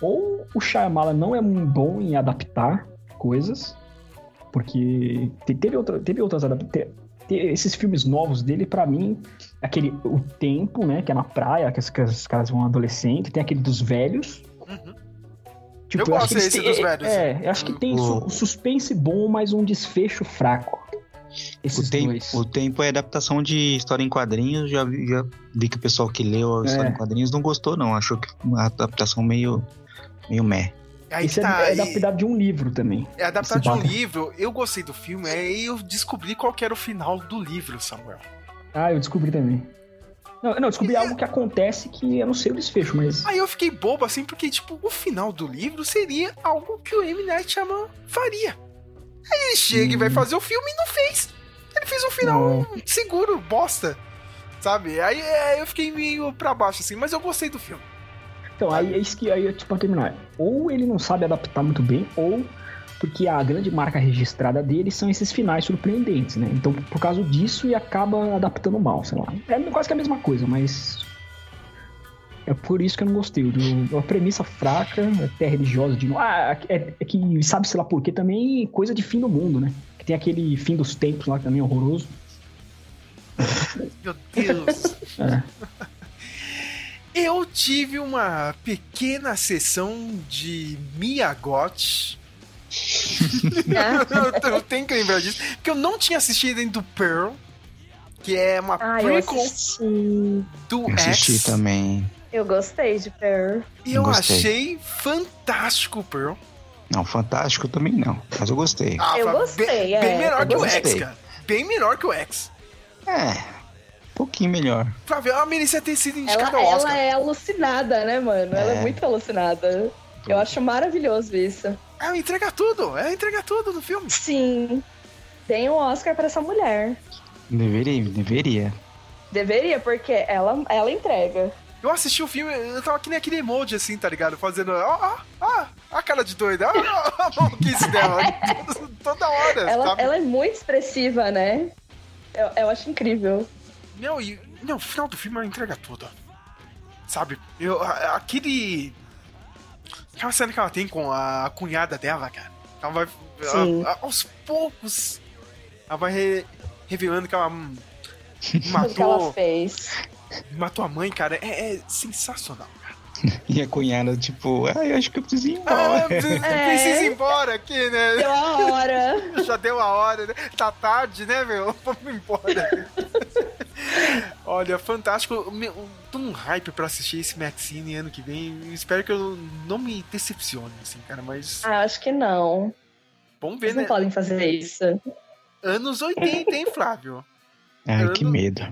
Ou o Shyamalan não é muito bom em adaptar coisas, porque te- teve, outra, teve outras adaptações. Esses filmes novos dele, pra mim, aquele O Tempo, né? Que é na praia, que, as- que os caras vão adolescente, tem aquele dos velhos. Eu acho gosto que eles desse dos velhos. É, eu acho que tem su- suspense bom, mas um desfecho fraco. Esses O tempo, dois. o tempo é adaptação de história em quadrinhos. Já vi, já vi que o pessoal que leu a história É. em quadrinhos não gostou, não. Achou que uma adaptação meio, meio meh. Aí Esse é, tá, é e- adaptado de um livro também. É adaptado de um livro, eu gostei do filme, aí eu descobri qual que era o final do livro, Samuel. Ah, eu descobri também. Não, não, eu descobri algo que acontece que eu não sei o desfecho, mas. Aí eu fiquei bobo assim, porque, tipo, o final do livro seria algo que o M. Night Shyamalan faria. Aí ele chega e vai fazer o filme e não fez. Ele fez um final seguro, bosta. Sabe? Aí é, eu fiquei meio pra baixo, assim, mas eu gostei do filme. Então, aí é isso que aí, tipo, pra terminar. Ou ele não sabe adaptar muito bem, ou porque a grande marca registrada dele são esses finais surpreendentes, né? Então, por causa disso, ele acaba adaptando mal, sei lá. É quase que a mesma coisa, mas. É por isso que eu não gostei. Do, a premissa fraca, até religiosa de. Ah, é, é que sabe-se lá por quê também coisa de fim do mundo, né? Que tem aquele fim dos tempos lá que também é horroroso. Meu Deus. É. [LAUGHS] Eu tive uma pequena sessão de Miyagot. [LAUGHS] eu, eu tenho que lembrar disso. Porque eu não tinha assistido ainda do Pearl. Que é uma Ah, eu prequel assisti. do Assisti X. também. Eu gostei de Pearl. E eu Gostei. achei fantástico o Pearl. Não, fantástico também não. Mas eu gostei. Ah, Eu gostei, bem, é, bem melhor eu que o gostei. X, cara. Bem melhor que o X. É, pouquinho melhor. Flávio, a merecia ter sido Ela, indicada ao Oscar. ela é alucinada, né, mano? Ela é É. muito alucinada. Eu acho maravilhoso isso. Ela entrega tudo. Ela entrega tudo no filme. Sim. Tem um Oscar pra essa mulher. Deveria, deveria. Deveria, porque ela, ela entrega. Eu assisti o filme, eu tava que nem aquele emoji, assim, tá ligado? Fazendo, ó, ó, ó, a cara de doida, ó, ó, a maluquice dela, [LAUGHS] toda hora, Ela, ela é muito expressiva, né? Eu, eu acho incrível. Não, e, não, o final do filme ela entrega tudo, sabe? Eu, a- aquele... Aquela cena que ela tem com a cunhada dela, cara, ela vai, ela- aos poucos, ela vai re- revelando que ela hum, Tudo que ela matou, fez. matou a mãe, cara, é, é sensacional. [LAUGHS] E a cunhada, tipo, ah, eu acho que eu preciso ir Ah, embora. precisa É. precisa ir embora aqui, né? Deu a hora. [LAUGHS] Já deu a hora, né? Tá tarde, né, meu? [LAUGHS] Vamos embora. Olha, fantástico. Tô num hype pra assistir esse Maxine ano que vem. Espero que eu não me decepcione, assim, cara. Mas Ah, acho que não. vamos ver, Eles não né? podem fazer isso. Anos 80, hein, Flávio? [LAUGHS] Ai, que medo.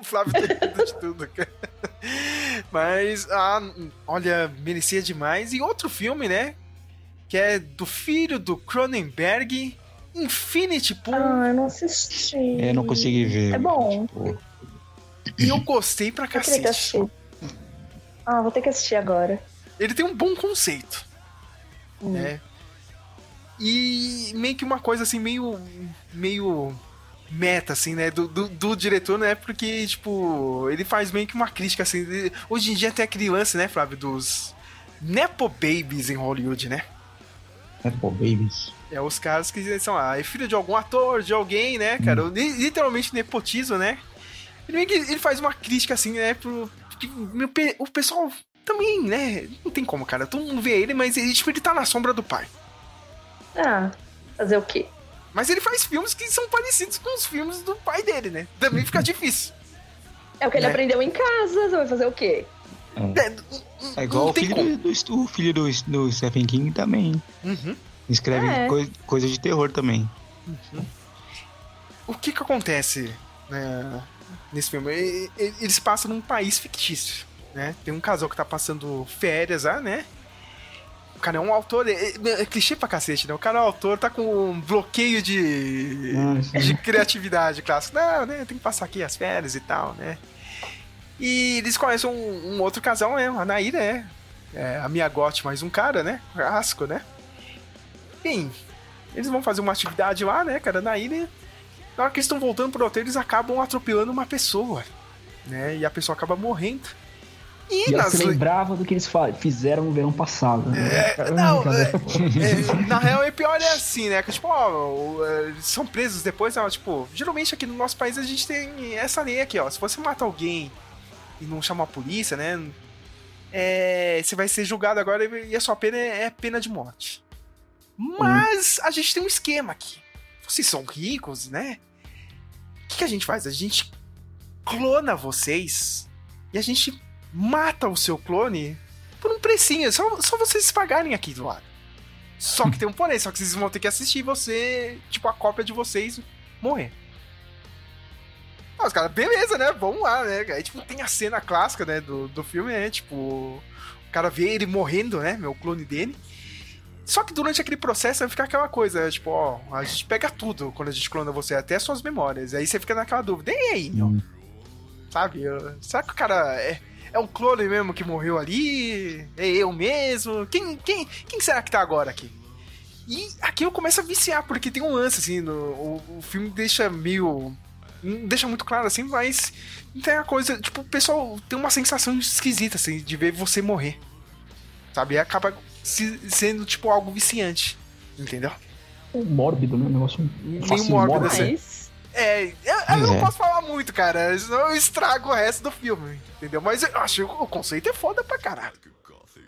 O [LAUGHS] Flávio tem medo de tudo, cara. Mas, ah, olha, merecia demais. E outro filme, né? Que é do filho do Cronenberg, Infinity Pool. Ah, eu não assisti. Eu não consegui ver. É bom. Tipo, E eu gostei pra cacete. Ah, vou ter que assistir agora. Ele tem um bom conceito. Hum. né? E meio que uma coisa assim, meio. meio. meta, assim, né, do, do, do diretor, né, porque, tipo, ele faz meio que uma crítica, assim, de- hoje em dia tem aquele lance, né, Flávio, dos Nepo Babies em Hollywood, né? Apple Babies. É os caras que são ah, é filho de algum ator, de alguém, né, cara? Li- Literalmente nepotismo, né? Ele, ele faz uma crítica assim, né, pro. porque, meu, o pessoal também, né? Não tem como, cara. Todo mundo vê ele, mas ele, tipo, ele tá na sombra do pai. Ah, fazer o quê? Mas ele faz filmes que são parecidos com os filmes do pai dele, né? Também fica [LAUGHS] difícil. É o que ele Né? aprendeu em casa, você vai fazer o quê? É, É igual não o filho, como. do, do- o filho do, do Stephen King também. Uhum. Escreve É. coi- coisa de terror também. O que que acontece né, nesse filme? Eles passam num país fictício, né? Tem um casal que tá passando férias lá, né? O cara é um autor, é, é- é clichê pra cacete, né? O cara é um autor, tá com um bloqueio de, Ah, de criatividade clássico. Não, né? Tem que passar aqui as férias e tal, né? E eles conhecem um, um outro casal, né? A Naira, né? É, a Miyagote mais um cara, né? Clássico, né? Bem, eles vão fazer uma atividade lá, né, cara, na ilha. Na hora que eles estão voltando pro hotel, eles acabam atropelando uma pessoa, né? E a pessoa acaba morrendo. E, E nas se le- lembrava do que eles fizeram no verão passado. né? É, não, é, é, na real é pior é assim, né? Que tipo, ó, é, são presos depois, ó, tipo, geralmente aqui no nosso país a gente tem essa lei aqui, ó. Se você mata alguém e não chama a polícia, né? É, você vai ser julgado agora e a sua pena é, é pena de morte. Mas a gente tem um esquema aqui. Vocês são ricos, né? O que, que a gente faz? A gente clona vocês e a gente mata o seu clone por um precinho. Só, só vocês pagarem aqui do lado. Só que tem um porém, só que vocês vão ter que assistir você, tipo, a cópia de vocês morrer. Ah, os caras, beleza, né? Vamos lá, né? Aí, tipo, tem a cena clássica, né, do, do filme, né? Tipo, o cara vê ele morrendo, né? Meu clone dele. Só que durante aquele processo vai ficar aquela coisa, tipo, ó, a gente pega tudo quando a gente clona você, até suas memórias. Aí você fica naquela dúvida, e aí, meu? Sabe? Eu- Será que o cara é, é um clone mesmo que morreu ali? É eu mesmo? Quem, quem, quem será que tá agora aqui? E aqui eu começo a viciar, porque tem um lance, assim, no, o, o filme deixa meio. Não deixa muito claro assim, mas tem a coisa, tipo, o pessoal tem uma sensação esquisita, assim, de ver você morrer. Sabe? E acaba se- sendo, tipo, algo viciante. Entendeu? Mórbido, né? Um negócio Meio mórbido, mórbido. assim. É, eu, eu não É. posso falar muito, cara, senão eu estrago o resto do filme, entendeu? Mas eu acho que o conceito é foda pra caralho.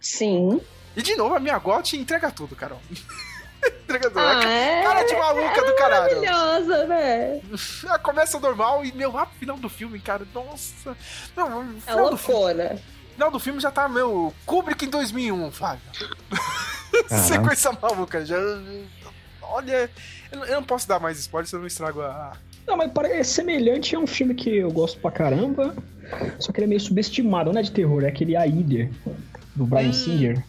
Sim. E de novo, a minha gote entrega tudo, Carol. [LAUGHS] entrega tudo. Ah, é. Cara de maluca do caralho. Maravilhosa, né? [LAUGHS] Ela começa normal e, meu, lá pro final do filme, cara, nossa. Não, É loucona. Final do filme já tá, meu, Kubrick em 2001, Flávio. [LAUGHS] Sequência maluca, já... Olha, eu não- não posso dar mais spoiler, senão eu estrago a... Não, mas parece semelhante a um filme que eu gosto pra caramba. Só que ele é meio subestimado, não é de terror, é aquele Aider, do Brian Hum. Singer.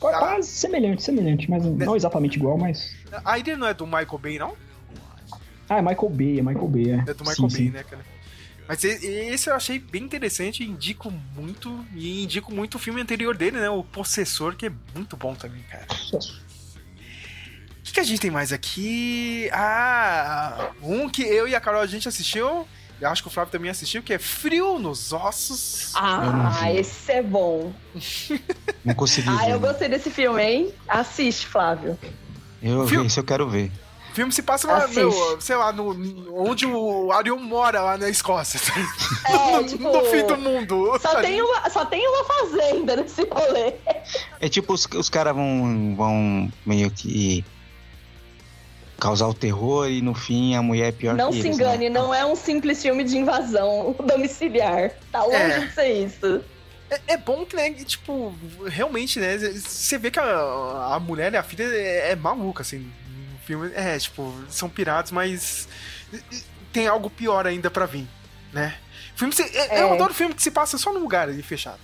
Ah. Quase semelhante, semelhante, mas não exatamente igual, mas. A não é do Michael Bay, não? Ah, é Michael Bay, é Michael Bay, é. É do Michael Sim, Bay, sim. né, cara? Mas esse eu achei bem interessante, indico muito, e indico muito o filme anterior dele, né? O Possessor, que é muito bom também, cara. O que, que a gente tem mais aqui? Ah, um que eu e a Carol a gente assistiu, eu acho que o Flávio também assistiu, que é Frio nos Ossos. Ah, esse é bom. Não consegui Ah, ver. eu gostei desse filme, hein? Assiste, Flávio. Eu, Viu? esse eu quero ver. O filme se passa, lá, Assiste. meu, sei lá, no, onde o Arion mora, lá na Escócia. É, [LAUGHS] no, tipo, no fim do mundo. Só tem, uma, só tem uma fazenda nesse rolê. É tipo, os, os caras vão, vão meio que causar o terror e no fim a mulher é pior Não que se eles, engane, né? não é um simples filme de invasão domiciliar. Tá longe É. de ser isso. É, é bom que, né, tipo, realmente, né, você vê que a, a mulher e a filha é, é maluca, assim, filme. É, tipo, são piratas, mas tem algo pior ainda pra vir, né? Filme, se- é- Eu É. adoro filme que se passa só num lugar ali fechado.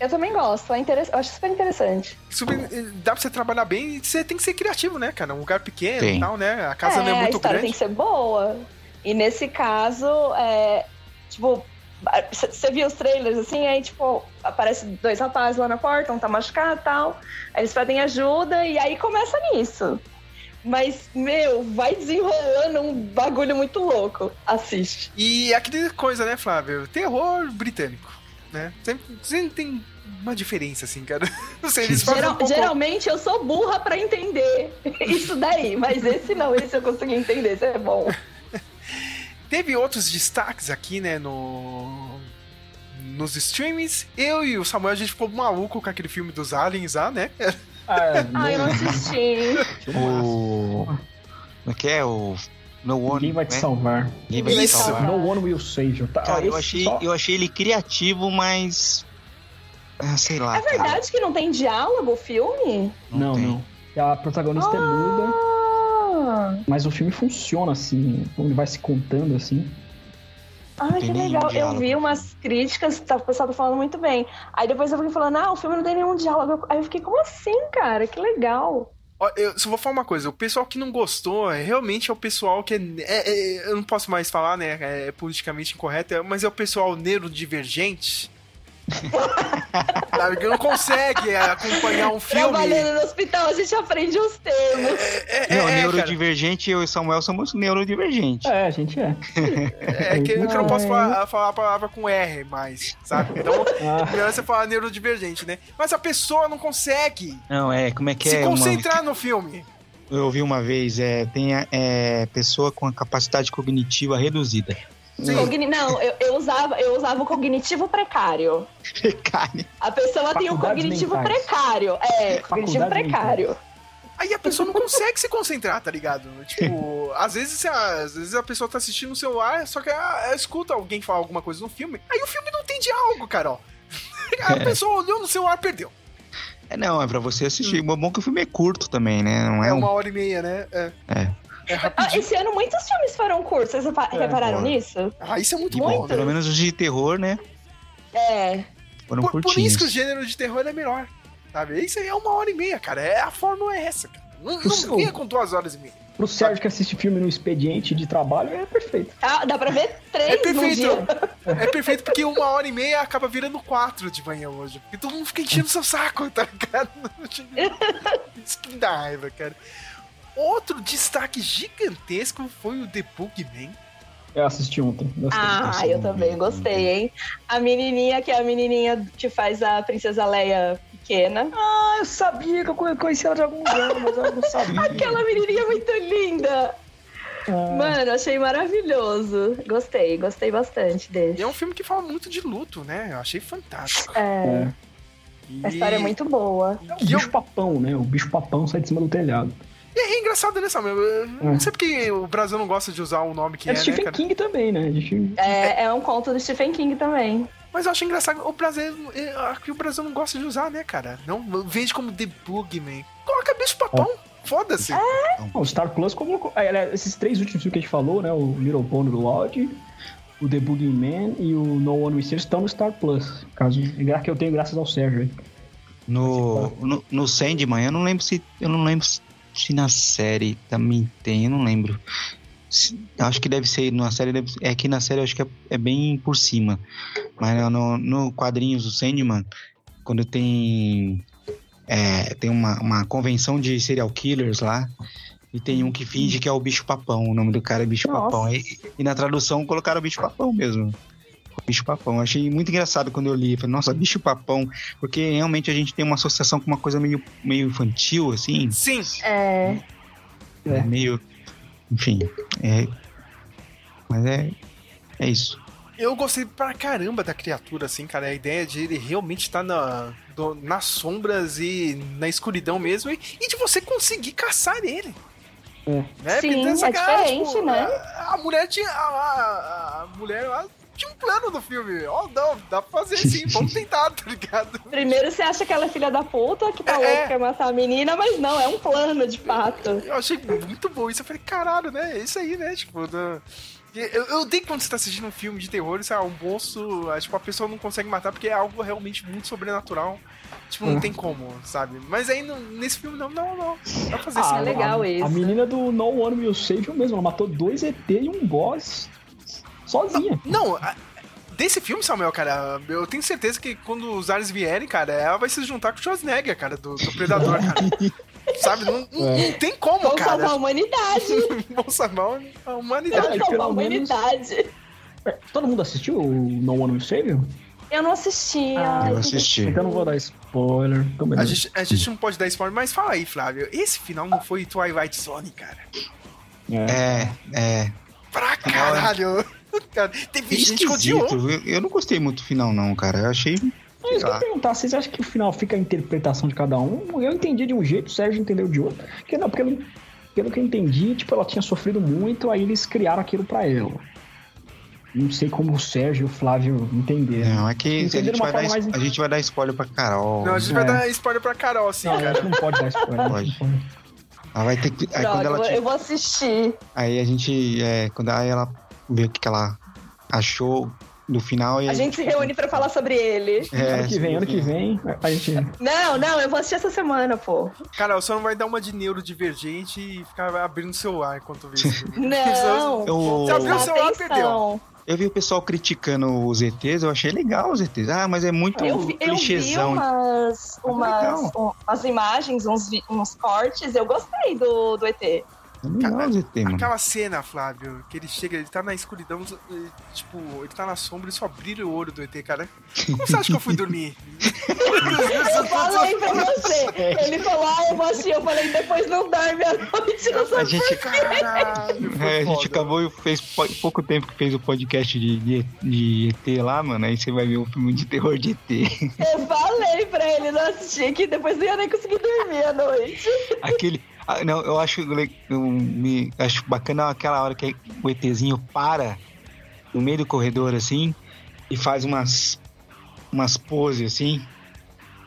Eu também gosto, é interess... eu acho super interessante. Super- dá pra você trabalhar bem e você tem que ser criativo, né, cara? Um lugar pequeno Tem. e tal, né? A casa é, não é a muito história grande. tem que ser boa. E nesse caso, é, tipo, você viu os trailers assim, aí, tipo, aparece dois rapazes lá na porta, um tá machucado e tal. Aí eles pedem ajuda e aí começa nisso. Mas, meu, vai desenrolando um bagulho muito louco. Assiste. E aquele coisa, né, Flávio? Terror britânico, né? Sempre, sempre tem uma diferença, assim, cara. [LAUGHS] Não sei, eles Geral- um pouco... Geralmente eu sou burra pra entender [LAUGHS] isso daí, mas esse não, esse eu consegui entender, isso é bom. [LAUGHS] Teve outros destaques aqui, né, no... Nos streamings. Eu e o Samuel, a gente ficou maluco com aquele filme dos aliens lá, né? Ah, [LAUGHS] Ai, eu não assisti. O. Como é que é? O. No One. Ninguém vai te né? salvar. Ninguém vai te salvar. No one will save you. Tá, Cara, eu achei, só- eu achei ele criativo, mas. ah, sei lá. É verdade que não tem diálogo o filme? Não, tem. não. A protagonista é muda, Ah, mas o filme funciona assim. Ele vai se contando assim. Ai, tem que legal. Eu diálogo. vi umas críticas, tá, o pessoal tá falando muito bem. Aí depois eu fiquei falando, ah, o filme não tem nenhum diálogo. Aí eu fiquei, como assim, cara? Que legal. Eu só vou falar uma coisa, o pessoal que não gostou é, realmente é o pessoal que é, é- é- Eu não posso mais falar, né? É politicamente incorreto, é- mas é o pessoal neurodivergente. [LAUGHS] Sabe, que não consegue acompanhar um filme. Trabalhando no hospital, a gente aprende os termos. É, Não, é, cara. neurodivergente, eu e Samuel somos neurodivergentes. É, a gente é. É que, que eu não posso falar, falar a palavra com R mais, sabe? Então, [LAUGHS] Ah, melhor você falar neurodivergente, né? Mas a pessoa não consegue Não, é, como é que se é? Uma, concentrar no filme. eu ouvi uma vez, é, tem a- é, pessoa com a capacidade cognitiva reduzida. Cogni- Não, eu, eu usava, eu usava o cognitivo precário. Cara, A pessoa tem o cognitivo mentais. precário. É, cognitivo Faculdades precário. Aí a pessoa não consegue se concentrar, tá ligado? Tipo, [LAUGHS] às vezes, às vezes a pessoa tá assistindo no celular, só que ela, ela escuta alguém falar alguma coisa no filme, aí o filme não tem diálogo, Carol. [LAUGHS] A pessoa olhou no celular perdeu. é, não, é pra você assistir. O bom é que o filme é curto também, né? Não é, É um. uma hora e meia, né? É, É. é Ah, rapidinho. esse ano muitos filmes foram curtos. Vocês repa- repararam nisso? Ah, isso é muito Muito. bom, né? Pelo menos os de terror, né? É. Foram Por, por isso que o gênero de terror é melhor. Sabe? Isso aí é uma hora e meia, cara. É, a fórmula é essa, cara. Não, não seu- vinha com duas horas e meia. pro Sérgio que assiste filme no expediente de trabalho é perfeito. Ah, dá pra ver três É no perfeito. dia. É perfeito porque uma hora e meia acaba virando quatro de manhã hoje. Porque todo mundo fica enchendo seu saco, tá ligado? [LAUGHS] Isso que me dá raiva, cara. Outro destaque gigantesco foi o The Bugman. Eu assisti ontem. Gostei. Ah, eu também gostei, hein? A menininha, que é a menininha que faz a Princesa Leia pequena. Ah, eu sabia que eu conhe- conhecia ela de algum lugar, mas eu não sabia. [LAUGHS] Aquela menininha muito linda. Ah, Mano, achei maravilhoso. Gostei, gostei bastante E desse. é um filme que fala muito de luto, né? Eu achei fantástico. É, E... a história é muito boa. é o E eu- bicho papão, né? O bicho papão sai de cima do telhado. E é engraçado, né, Samuel? Eu Não É. sei porque o Brasil não gosta de usar o nome que É é, do né, Stephen cara? King também, né? É, é um conto do Stephen King também. Mas eu acho engraçado, o Brasil, é, aqui o Brasil não gosta de usar, né, cara? Não vende como The Bugman. Coloca bicho papão, foda-se. Ah, o Star Plus colocou. é, aliás, esses três últimos filmes que a gente falou, né? O Little Pony Lodge, o The Boogeyman e o No One Save estão no Star Plus. Caso que eu tenho graças ao Sérgio aí. No, no, no Sandman, eu não lembro se. Eu não lembro se na série também tem, eu não lembro. Se- acho que deve ser. Na série deve, é que na série eu acho que é, é bem por cima. Mas no, no quadrinhos do Sandman, quando tem. é, tem uma, uma convenção de serial killers lá. E tem um que finge que é o bicho papão. O nome do cara é bicho Nossa. papão. E, e na tradução colocaram bicho papão mesmo. Bicho papão. Eu achei muito engraçado quando eu li. Falei, nossa, bicho papão. Porque realmente a gente tem uma associação com uma coisa meio, meio infantil, assim. Sim, É. É. Meio. Enfim. É. Mas é. É isso. eu gostei pra caramba da criatura, assim, cara. A ideia de ele realmente estar na, do- nas sombras e na escuridão mesmo. E, e de você conseguir caçar ele. É. Né? Sim, é cara, diferente, tipo, né? A, a mulher tinha. A, a- a mulher lá tinha um plano no filme. Ó, não, dá pra fazer sim, [LAUGHS] vamos tentar, tá ligado? Primeiro você acha que ela é filha da puta, que tá É. louco, quer matar a menina, mas não, é um plano de fato. Eu achei muito bom isso. Eu falei, caralho, né? É isso aí, né? Tipo, da- eu, eu odeio quando você tá assistindo um filme de terror, sei lá, um monstro, tipo, a pessoa não consegue matar porque é algo realmente muito sobrenatural. Tipo, não É. tem como, sabe? Mas aí no- nesse filme, não, não, não. Dá pra fazer Ah, assim. é legal a, isso. A menina do No One Will Save You mesmo, ela matou dois ET e um boss sozinha. Não, a- desse filme, Samuel, cara, eu tenho certeza que quando os ares vierem, cara, ela vai se juntar com o Schwarzenegger, cara, do, do Predador, cara. [LAUGHS] Sabe? Não, não- É. não tem como, Vamos salvar a cara. humanidade. Vamos salvar a humanidade. [LAUGHS] Vamos salvar a humanidade. Todo mundo assistiu o No One Will Save You? Eu não assisti. Ah, Eu assisti. Então não vou dar spoiler. Então A gente, a gente não pode dar spoiler, mas fala aí, Flávio. Esse final não foi Twilight Zone, cara. É. É, é. Pra caralho. [LAUGHS] Cara, teve gente que odiou. Eu, eu não gostei muito do final, não, cara. Eu achei. Mas eu ia perguntar, vocês acham que o final fica a interpretação de cada um? Eu entendi de um jeito, o Sérgio entendeu de outro. Porque não, porque pelo, pelo que eu entendi, tipo, ela tinha sofrido muito, aí eles criaram aquilo pra ela. Não sei como o Sérgio e o Flávio entenderam. Não, é que a gente, vai dar, mais- a gente vai dar spoiler pra Carol. Não, a gente É. vai dar spoiler pra Carol, assim, Não, a cara. gente não pode dar spoiler. Pode. não pode. Ela vai ter que. Aí Droga, quando ela. eu, te- eu vou assistir. Aí a gente. É, quando aí ela vê o que, que ela achou do final e. A gente se reúne pra falar sobre ele. É, ano que vem, ano que vem, a gente. Não, não, eu vou assistir essa semana, pô. Carol, você não vai dar uma de neurodivergente e ficar abrindo o celular enquanto vê filme. [LAUGHS] Não. Eu, Você abriu o celular, Atenção. perdeu. eu vi o pessoal criticando os ETs, eu achei legal os ETs. Ah, mas é muito Eu vi, eu vi clichêzão. umas, umas, um- umas imagens, uns, uns cortes, eu gostei do, do ET. Aquela cena, Flávio, que ele chega, ele tá na escuridão, tipo, ele tá na sombra e só brilha o olho do ET, cara. Como você acha que eu fui dormir? Eu [LAUGHS] falei pra você. Ele falou, ah, eu vou assistir. Eu falei, depois não dorme à noite. Não A sabe gente, Caralho, é, a gente acabou e fez pou- pouco tempo que fez o podcast de, de, de ET lá, mano. Aí você vai ver um filme de terror de ET. Eu falei pra ele não assistir, que depois não ia nem conseguir dormir à noite. Aquele. Ah, não, eu acho, le- eu me, acho bacana aquela hora que o ETzinho para no meio do corredor assim e faz umas umas poses assim,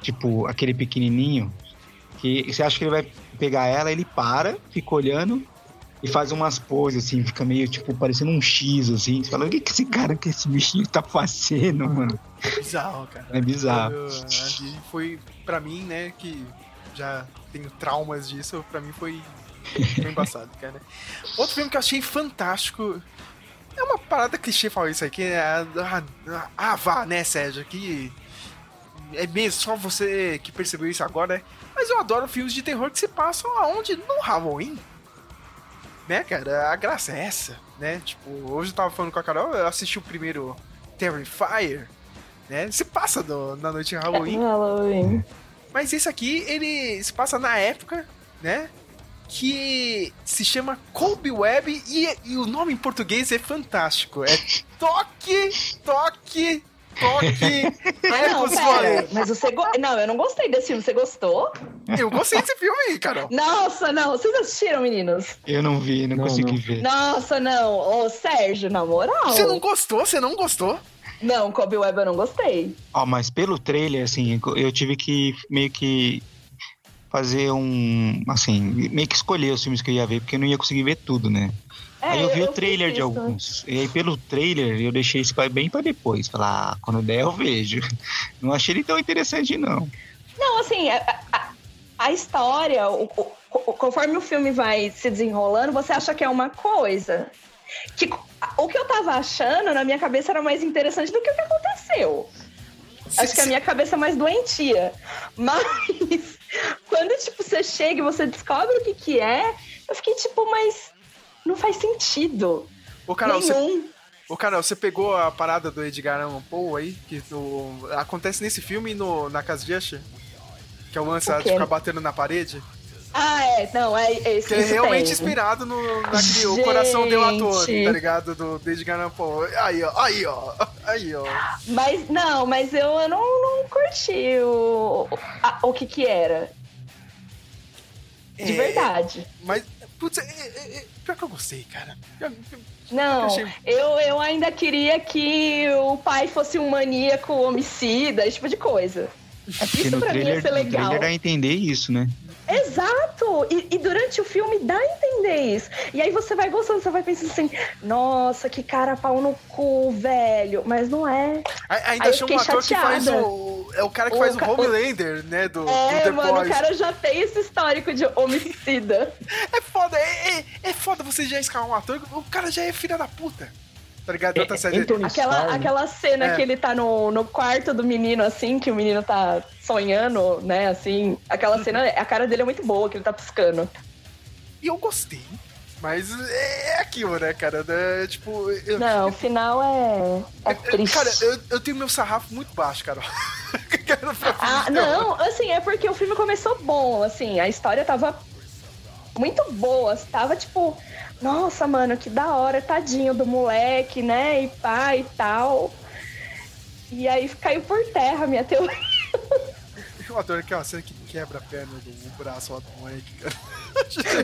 tipo aquele pequenininho que você acha que ele vai pegar ela, ele para, fica olhando e faz umas poses assim, fica meio tipo parecendo um X assim. Você fala, o que que esse cara, que esse bichinho tá fazendo, mano? Bizarro, cara. É bizarro. Eu- ali foi, pra mim, né, que já tenho traumas disso, pra mim foi, foi embaçado, [LAUGHS] cara. Outro filme que eu achei fantástico. É uma parada clichê falar isso aqui, é. Ah, ah, ah, vá, né, Sérgio? Que. É mesmo só você que percebeu isso agora, né? Mas eu adoro filmes de terror que se passam aonde? No Halloween. Né, cara? A graça é essa, né? Tipo, hoje eu tava falando com a Carol, eu assisti o primeiro Terrifier, né? Se passa no- na noite de Halloween. Halloween. Mas esse aqui, ele se passa na época, né? Que se chama Colby Web e, e o nome em português é fantástico. É Toque, Toque, Toque, [LAUGHS] Ah, não, Ecos pera. Mas você... Go... Não, eu não gostei desse filme. Você gostou? Eu gostei desse filme, Carol. Nossa, não. Vocês assistiram, meninos? Eu não vi, não, Não, consegui não. ver. Nossa, não. Ô, Sérgio, na moral. Você não gostou? Você não gostou? Não, Kobe Web eu não gostei. Ó, mas pelo trailer, assim, eu tive que meio que fazer um. Assim, meio que escolher os filmes que eu ia ver, porque eu não ia conseguir ver tudo, né? É, aí eu vi o fiz trailer de alguns. E aí pelo trailer eu deixei isso bem pra depois. Falar, ah, quando der eu vejo. [LAUGHS] Não achei ele tão interessante, não. Não, assim, a, a- a história, o- o- o- conforme o filme vai se desenrolando, você acha que é uma coisa. Que, o que eu tava achando na minha cabeça era mais interessante do que o que aconteceu. Acho que a minha cabeça é mais doentia. Mas [LAUGHS] quando, tipo, você chega e você descobre o que que é, eu fiquei tipo, mas não faz sentido. Carol, você, Nenhum. ô, Carol, você pegou a parada do Edgar Allan Poe aí? Que acontece nesse filme no, na Casa de Usher? Que é o lance O de ficar batendo na parede? Ah, é, não, é, é isso. Que é realmente tem. inspirado no naquele O Coração Delator, Gente. tá ligado? Do Allan Poe. Aí, ó, aí, ó, [LAUGHS] aí, ó. Mas não, mas eu, eu não, não curti o, a- o que que era. De É, verdade. Mas, putz, é, é, é, pior que eu gostei, cara. Pior- Não, achei- eu, eu ainda queria que o pai fosse um maníaco homicida, esse tipo de coisa. Porque Isso no pra mim trailer, ia ser no legal. trailer dá a entender isso, né? Exato! E, e durante o filme dá a entender isso. E aí você vai gostando, você vai pensando assim, nossa, que cara pau no cu, velho. Mas não é. A- Ainda achou um ator que faz chateada. o. É o cara que O faz o ca- o- Homelander, né? Do, do É, The mano, Boys. o cara já tem esse histórico de homicida. [LAUGHS] É foda, é, é, é foda você já escalar um ator, o cara já é filha da puta. Tá ligado? Outra série. Anthony Aquela, Starr, aquela cena É. que ele tá no, no quarto do menino, assim, que o menino tá sonhando, né, assim. Aquela cena, a cara dele é muito boa, que ele tá piscando. E eu gostei. Mas é aquilo, né, cara? É, tipo. Eu, Não, o final é, é triste. Cara, eu, eu tenho meu sarrafo muito baixo. Cara, [LAUGHS] Ah, não, assim, é porque o filme começou bom, assim, a história tava muito boa, tava tipo, nossa, mano, que da hora, tadinho do moleque, né, e pai e tal. E aí caiu por terra a minha teoria. Eu adoro aquela cena que quebra a perna do braço lá do moleque, cara.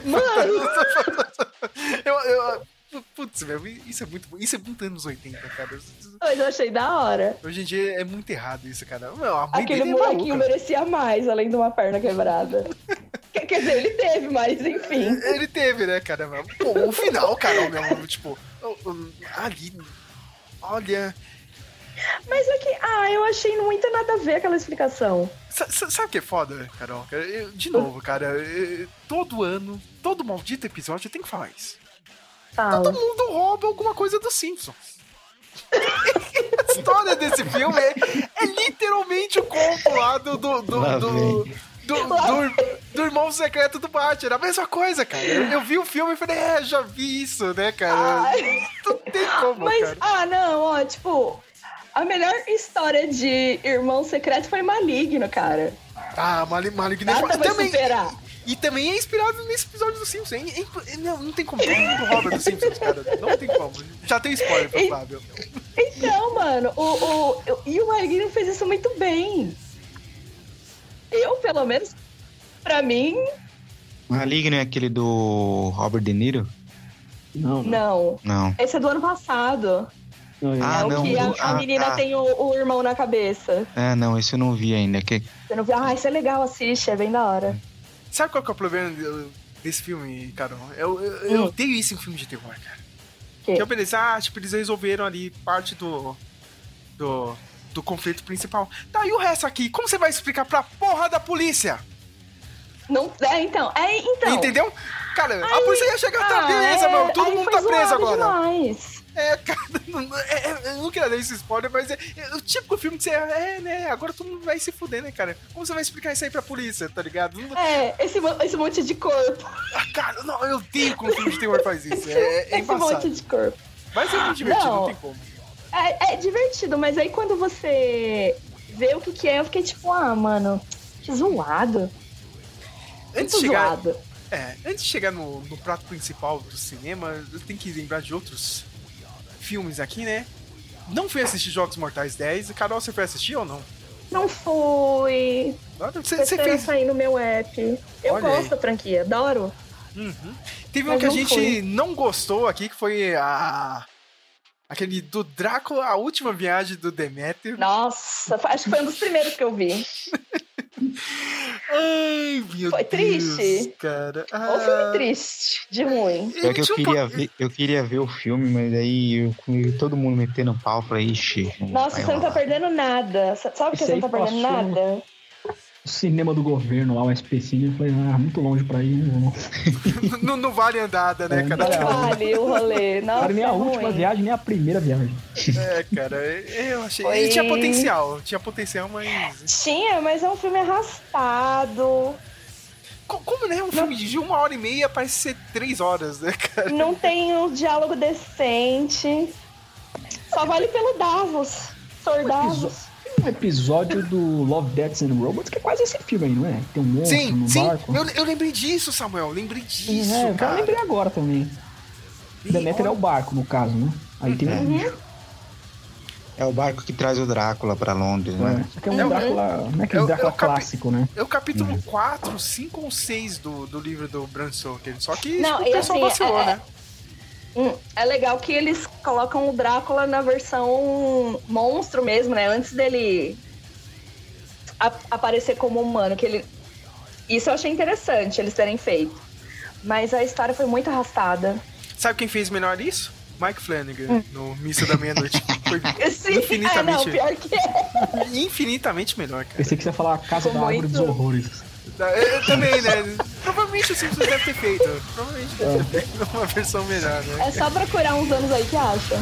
Mano, [LAUGHS] Eu, eu, putz, velho, isso é muito Isso é muito anos 80, cara. mas eu achei da hora. Hoje em dia é muito errado isso, cara. Meu, a mãe Aquele é molequinho maluca. merecia mais, além de uma perna quebrada. [LAUGHS] Quer dizer, ele teve, mas enfim. Ele teve, né, cara? Pô, o final, cara, meu, tipo, ali. Olha. Mas é que, ah, eu achei muito nada a ver aquela explicação. sa- Sabe o que é foda, Carol? Cara, eu- De novo, cara, eu- todo ano, todo maldito episódio tem que falar isso. Fala. Todo mundo rouba alguma coisa dos Simpsons. [LAUGHS] A história desse filme é, é literalmente o conto lá do. do, do, do, do, do- do irmão secreto do Batman. A mesma coisa, cara. Eu, vi o filme e falei, é, já vi isso, né, cara? Ai. Não tem como, Mas, cara. ah, não, ó, tipo, a melhor história de irmão secreto foi Maligno, cara. Ah, Maligno Maligno é Nada vai também, superar. E também é inspirado nesse episódio do Simpsons. hein? É imp- Não, não tem como. Todo mundo rouba do Simpsons, cara. Não tem como. Já tem spoiler pro Fábio. Então, mano, o, o, e o Maligno fez isso muito bem. Eu, pelo menos, pra mim, Maligno é aquele do Robert De Niro? Não, não. não. Não. Esse é do ano passado. Ah, é o não, que a, a ah, menina tá. tem o, o irmão na cabeça. É, não, esse eu não vi ainda. Que... Você não viu? Ah, isso é legal, assiste, é bem da hora. Sabe qual que é o problema de- desse filme, Carol? Eu, eu, eu Hum. odeio isso em filme de terror, cara. Que? Que eu pensei, ah, tipo, eles resolveram ali parte do. do. do conflito principal. Tá, e o resto aqui? Como você vai explicar pra porra da polícia? Não, é, então, é, então. Entendeu? Cara, a polícia ia chegar, tá, Ah, beleza, é, meu, todo aí mundo tá preso agora. Demais. É, cara, [LAUGHS] não- é, é, eu não queria dar esse spoiler, mas é, é o típico filme que você. É, né? Agora todo mundo vai se fuder, né, cara? Como você vai explicar isso aí pra polícia, tá ligado? Não- É, esse, esse monte de corpo. ah, cara, não, eu odeio quando filme de terror faz isso. É, é esse monte de corpo. Mas é muito divertido, não, Não. tem como. É, é divertido, mas aí quando você vê o que, que é, eu fiquei tipo, ah, mano, que zoado. Antes de chegar, zoado. é, antes de chegar no, no prato principal do cinema, eu tenho que lembrar de outros filmes aqui, né? Não fui assistir Jogos Mortais 10. Carol, você foi assistir ou não? Não fui. Você, Você fez... sair no meu app. Eu Olha gosto aí. da franquia, adoro. Uhum. Teve um Mas que a gente fui. não gostou aqui, que foi a. Aquele do Drácula, a última viagem do Deméter. Nossa, acho que foi um dos primeiros que eu vi. Ai, meu Foi Deus, triste. cara. Ou Ah, filme triste, de ruim. É que eu queria, ver, eu queria ver o filme, mas aí eu, com todo mundo metendo pau, falei, ixi. Nossa, você não tá perdendo nada. Sabe que você não tá perdendo nada? O cinema do governo lá, o SPCine, eu falei, ah, muito longe pra ir, não vou. [LAUGHS] não, não vale andada, né, É, cara? não vale. o rolê. Nossa, Cara, nem a é última ruim. viagem, nem a primeira viagem. É, cara, eu achei. Foi- Ele tinha potencial, tinha potencial, mas. Tinha, mas é um filme arrastado. Co- Como, né? Um filme de uma hora e meia parece ser três horas, né, cara? Não tem um diálogo decente. Só vale pelo Davos. Sor Davos. Tem um episódio do Love, Deaths and Robots que é quase esse filme aí, não é? Tem um monstro Sim, no sim. barco. Eu, eu lembrei disso, Samuel. Lembrei disso, é, eu cara. lembrei agora também. Demeter é o barco, no caso, né? Aí tem um bicho. É o barco que traz o Drácula pra Londres, É, né? só que é um Uhum. Drácula, não é aquele Eu- eu Drácula clássico, né? É o capítulo 4, 5 ou 6 do, do livro do Bram Stoker. Só que Não, tipo, e o pessoal assim, vacilou, é- né? Hum, é legal que eles colocam o Drácula na versão monstro mesmo, né? Antes dele a- aparecer como humano, que ele isso eu achei interessante eles terem feito. Mas a história foi muito arrastada. Sabe quem fez melhor isso? Mike Flanagan, no Missa da Meia-Noite. Foi [LAUGHS] Sim, é, não, infinitamente, pior que é. [LAUGHS] infinitamente melhor, cara. Pensei que você ia falar a Casa Ficou da Árvore muito- dos Horrores. Eu, eu também, né? Provavelmente o Simpsons deve ter feito. Provavelmente deve ter feito uma versão melhor, né? É só procurar uns anos aí que acha.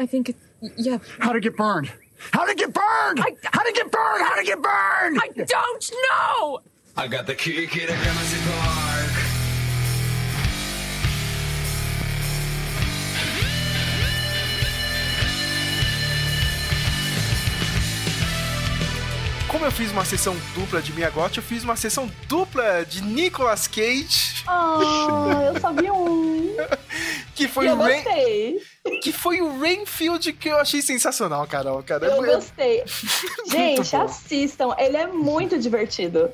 I, I think it. Yeah. How'd it get burned? How'd it get burned? How'd it get burned? How'd it get burned? I don't know. I got the key, kid at Como eu fiz uma sessão dupla de Miyagote, eu fiz uma sessão dupla de Nicolas Cage. Ah, eu só vi um. [LAUGHS] Que foi eu o Rain, gostei. que foi o Rainfield que eu achei sensacional, Carol, cara. Eu gostei. [LAUGHS] Gente, bom. assistam. Ele é muito divertido.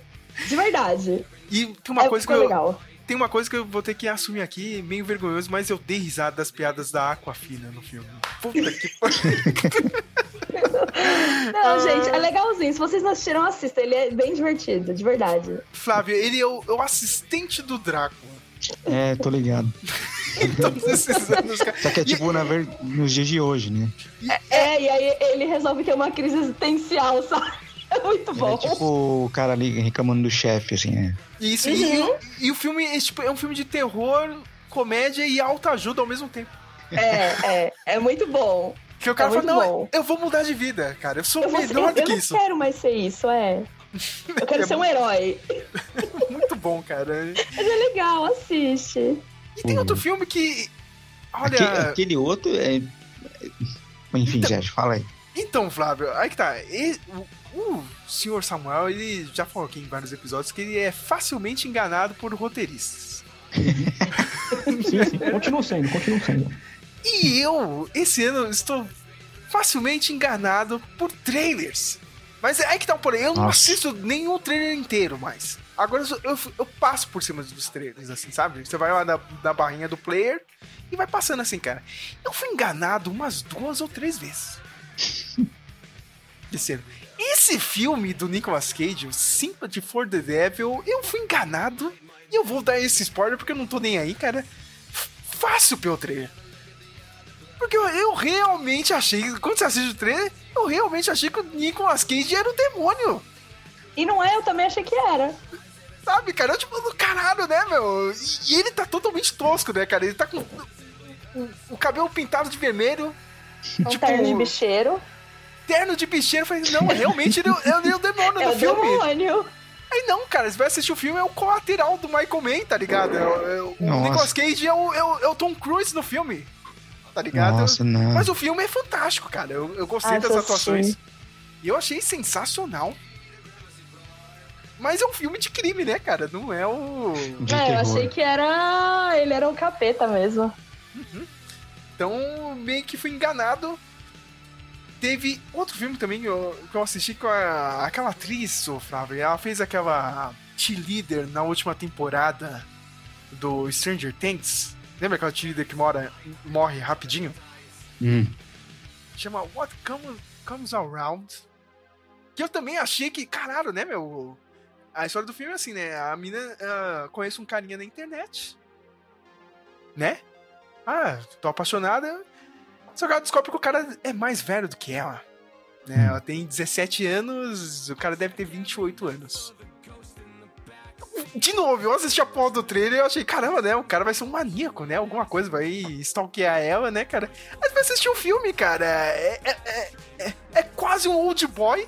De verdade. E tem uma É, coisa que eu, legal. tem uma coisa que eu vou ter que assumir aqui, meio vergonhoso, mas eu dei risada das piadas da Aquafina no filme. Puta que pariu. [LAUGHS] Não, gente, é legalzinho. Se vocês não assistiram, assistam. Ele é bem divertido, de verdade. Flávio, ele é o, é o assistente do Drácula. É, tô ligado. [LAUGHS] Todos esses anos, cara. Só que é tipo na ver... nos dias de hoje, né? É, e aí ele resolve ter uma crise existencial, sabe? [LAUGHS] É muito bom. É tipo o cara ali reclamando do chefe, assim, é. Isso, Uhum. e, o- e o filme é, tipo, é um filme de terror, comédia e alta ajuda ao mesmo tempo. É, é. É muito bom. Que o cara É fala, não, bom. eu vou mudar de vida, cara. Eu sou Eu, vou ser- melhor eu, do eu que não isso. quero mais ser isso, é. [LAUGHS] Eu quero É ser um herói. [LAUGHS] Muito bom, cara. Mas é legal, assiste. E tem outro filme que. Olha. Aquele, aquele outro é. Enfim, Sérgio, fala aí. Então, Flávio, aí que tá. E- o, o senhor Samuel, ele já falou aqui em vários episódios que ele é facilmente enganado por roteiristas. [LAUGHS] Sim, sim. Continua sendo, continua sendo. E eu, esse ano, estou facilmente enganado por trailers. Mas é aí que tá o porém, eu não Nossa. assisto nenhum trailer inteiro mais. Agora eu, eu, eu passo por cima dos trailers, assim, sabe? Você vai lá na, na barrinha do player e vai passando assim, cara. Eu fui enganado umas duas ou três vezes. [LAUGHS] Ano. Esse filme do Nicolas Cage, o Sympathy for the Devil, eu fui enganado. E eu vou dar esse spoiler porque eu não tô nem aí, cara. Fácil pelo trailer. Porque eu, eu realmente achei, quando você assiste o trailer, eu realmente achei que o Nicolas Cage era o demônio. E não é, eu também achei que era. Sabe, cara? Eu, tipo, do caralho, né, meu? E, e ele tá totalmente tosco, né, cara? Ele tá com o, o cabelo pintado de vermelho. Um tipo, terno de bicheiro. terno de bicheiro. Eu falei, não, realmente ele, é- ele é o [LAUGHS] demônio É do o filme. demônio. Aí não, cara, você vai assistir o filme, é o colateral do Michael Mann, tá ligado? É o- é o-. Nicolas Cage é o, é, o, é o Tom Cruise no filme. Tá ligado? Nossa, não. Mas o filme é fantástico, cara. Eu, eu gostei Ah, das atuações. E eu achei sensacional. Mas é um filme de crime, né, cara? Não é o. De é, eu achei que era. Ele era um capeta mesmo. Então, meio que fui enganado. Teve outro filme também que eu, que eu assisti com a- aquela atriz, ô Flávio. Ela fez aquela cheerleader na última temporada do Stranger Things. Lembra aquela cheerleader que mora, morre rapidinho? Hum. Chama What Comes, Comes Around. Que eu também achei que, caralho, né, meu? A história do filme é assim, né? A mina ah, conhece um carinha na internet. Né? Ah, tô apaixonada. Só que ela descobre que o cara é mais velho do que ela. Né? Ela tem 17 anos, o cara deve ter 28 anos. De novo, eu assisti a porra do trailer e eu achei, caramba, né? O cara vai ser um maníaco, né? Alguma coisa vai stalkear ela, né, cara? Mas vai assistir o filme, cara. É, é, é, é- é quase um old boy.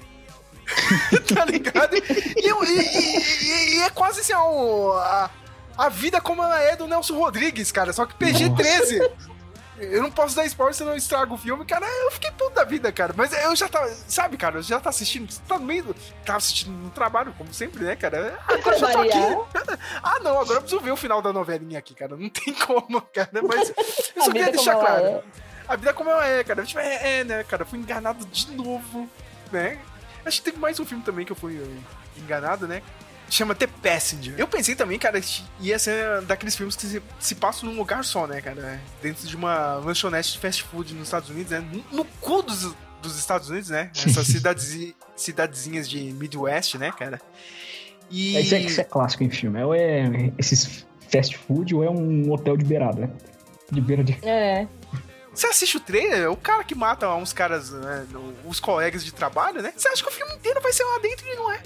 [LAUGHS] tá ligado? E, eu- e- e- e- é quase assim, ó, a, a vida como ela é do Nelson Rodrigues, cara. Só que PG-13. Eu não posso dar spoiler senão eu estrago o filme, cara. Eu fiquei puto da vida, cara. Mas eu já tava. Sabe, cara, eu já tá assistindo. Tá no meio do. Tava assistindo no trabalho, como sempre, né, cara? Agora eu já tô aqui. [LAUGHS] Ah, não, agora eu preciso ver o final da novelinha aqui, cara. Não tem como, cara. Mas [LAUGHS] eu só queria deixar claro. é. A vida como ela é, cara. Tipo, é, é, né, cara? Fui enganado de novo, né? Acho que teve mais um filme também que eu fui enganado, né? Chama The Passenger. Eu pensei também, cara, que ia ser daqueles filmes que se, se passam num lugar só, né, cara? Dentro de uma lanchonete de fast food nos Estados Unidos, né? No, no cu dos, dos Estados Unidos, né? [LAUGHS] Essas cidades, cidadezinhas de Midwest, né, cara? E... Isso é, isso é clássico em filme. Ou é esses fast food ou é um hotel de beirada. né? De beira de. É. Você assiste o trailer, o cara que mata uns caras, né, os colegas de trabalho, né? Você acha que o filme inteiro vai ser lá dentro e não é.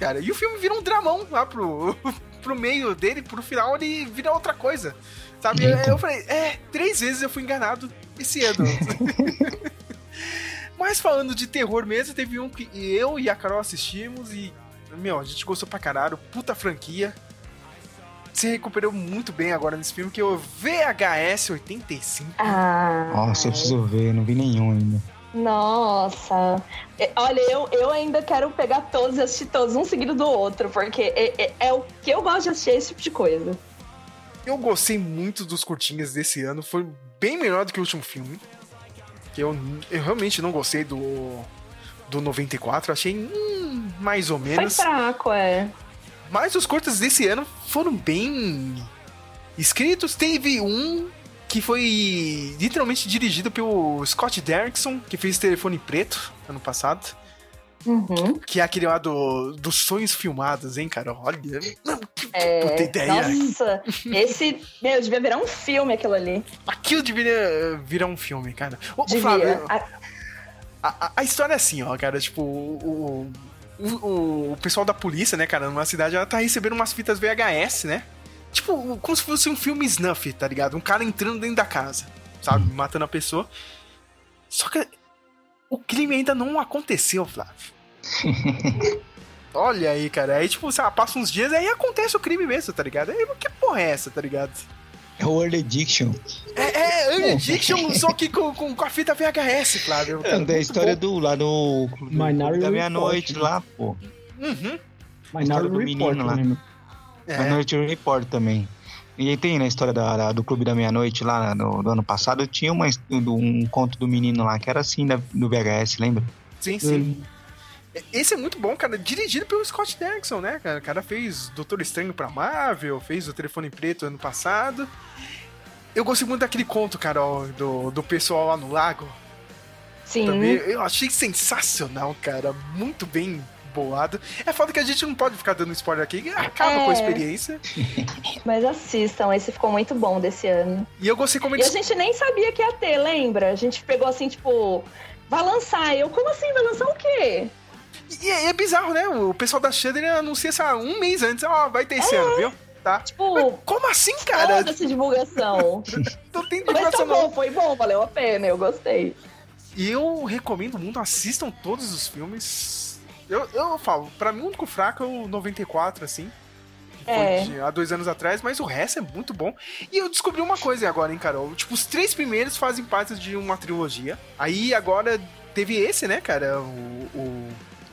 Cara, e o filme vira um dramão lá pro, [LAUGHS] pro meio dele, pro final ele vira outra coisa. Sabe? Eu, eu falei, é, três vezes eu fui enganado esse ano. [LAUGHS] Mas falando de terror mesmo, teve um que eu e a Carol assistimos e, meu, a gente gostou pra caralho, puta franquia. Se recuperou muito bem agora nesse filme, que é o VHS 85. Ah. Nossa, eu preciso ver, não vi nenhum ainda. Nossa. É, Olha, eu, eu ainda quero pegar todos e assistir todos, um seguido do outro, porque é, é- é o que eu gosto de assistir esse tipo de coisa. Eu gostei muito dos curtinhas desse ano, foi bem melhor do que o último filme. Que eu, eu realmente não gostei do, do 94, achei hum, mais ou Foi menos. fraco, é. Mas os curtas desse ano foram bem escritos. Teve um que foi literalmente dirigido pelo Scott Derrickson, que fez Telefone Preto ano passado. Uhum. Que é aquele lá do, dos sonhos filmados, hein, cara? Olha, não, que É, puta ideia. Nossa, esse. Meu, devia virar um filme aquilo ali. Aquilo deveria virar um filme, cara. Ô, Devia. Flávio, A- a, a- a história é assim, ó, cara. Tipo, o, o, o, o pessoal da polícia, né, cara, numa cidade, ela tá recebendo umas fitas VHS, né? Tipo, como se fosse um filme snuff, tá ligado? Um cara entrando dentro da casa, sabe? Matando a pessoa. Só que o crime ainda não aconteceu, Flávio. [LAUGHS] Olha aí, cara. Aí, tipo, sei lá, passa uns dias, aí acontece o crime mesmo, tá ligado? Aí, que porra é essa, tá ligado? É o World Addiction. É, é Early Addiction, só que com, com, com a fita VHS, Flávio. É, da história do lá do, do Minority da meia-noite Report, lá, pô. Uhum. História na do Report, menino lá. né? É. Minority Report também. E aí tem na história da, da- do Clube da Meia-Noite lá no, do ano passado, tinha uma, um conto do menino lá que era assim da, do VHS, lembra? Sim, sim. Esse é muito bom, cara. Dirigido pelo Scott Derrickson, né, cara? O cara fez Doutor Estranho pra Marvel, fez o Telefone Preto ano passado. Eu gostei muito daquele conto, cara, ó, do, do pessoal lá no lago. Sim. Também. Eu achei sensacional, cara. Muito bem bolado. É foda que a gente não pode ficar dando spoiler aqui, que acaba É. com a experiência. [LAUGHS] Mas assistam, esse ficou muito bom desse ano. E eu gostei como E a eles. gente nem sabia que ia ter, lembra? A gente pegou assim, tipo, vai lançar. Eu, como assim? Vai lançar o quê? E é, é bizarro, né? O pessoal da Shudder anuncia, sei lá, um mês antes. Ó, vai ter esse ano, viu? Tá? Tipo, Como assim, cara? foda-se divulgação. [LAUGHS] Não tem Mas tá divulgação, não. bom, foi bom, valeu a pena, eu gostei. E eu recomendo muito, assistam todos os filmes. Eu, eu falo, pra mim o único fraco é o 94, assim. É. de- há dois anos atrás, mas o resto é muito bom. E eu descobri uma coisa agora, hein, Carol? Tipo, os três primeiros fazem parte de uma trilogia. Aí agora teve esse, né, cara? O, o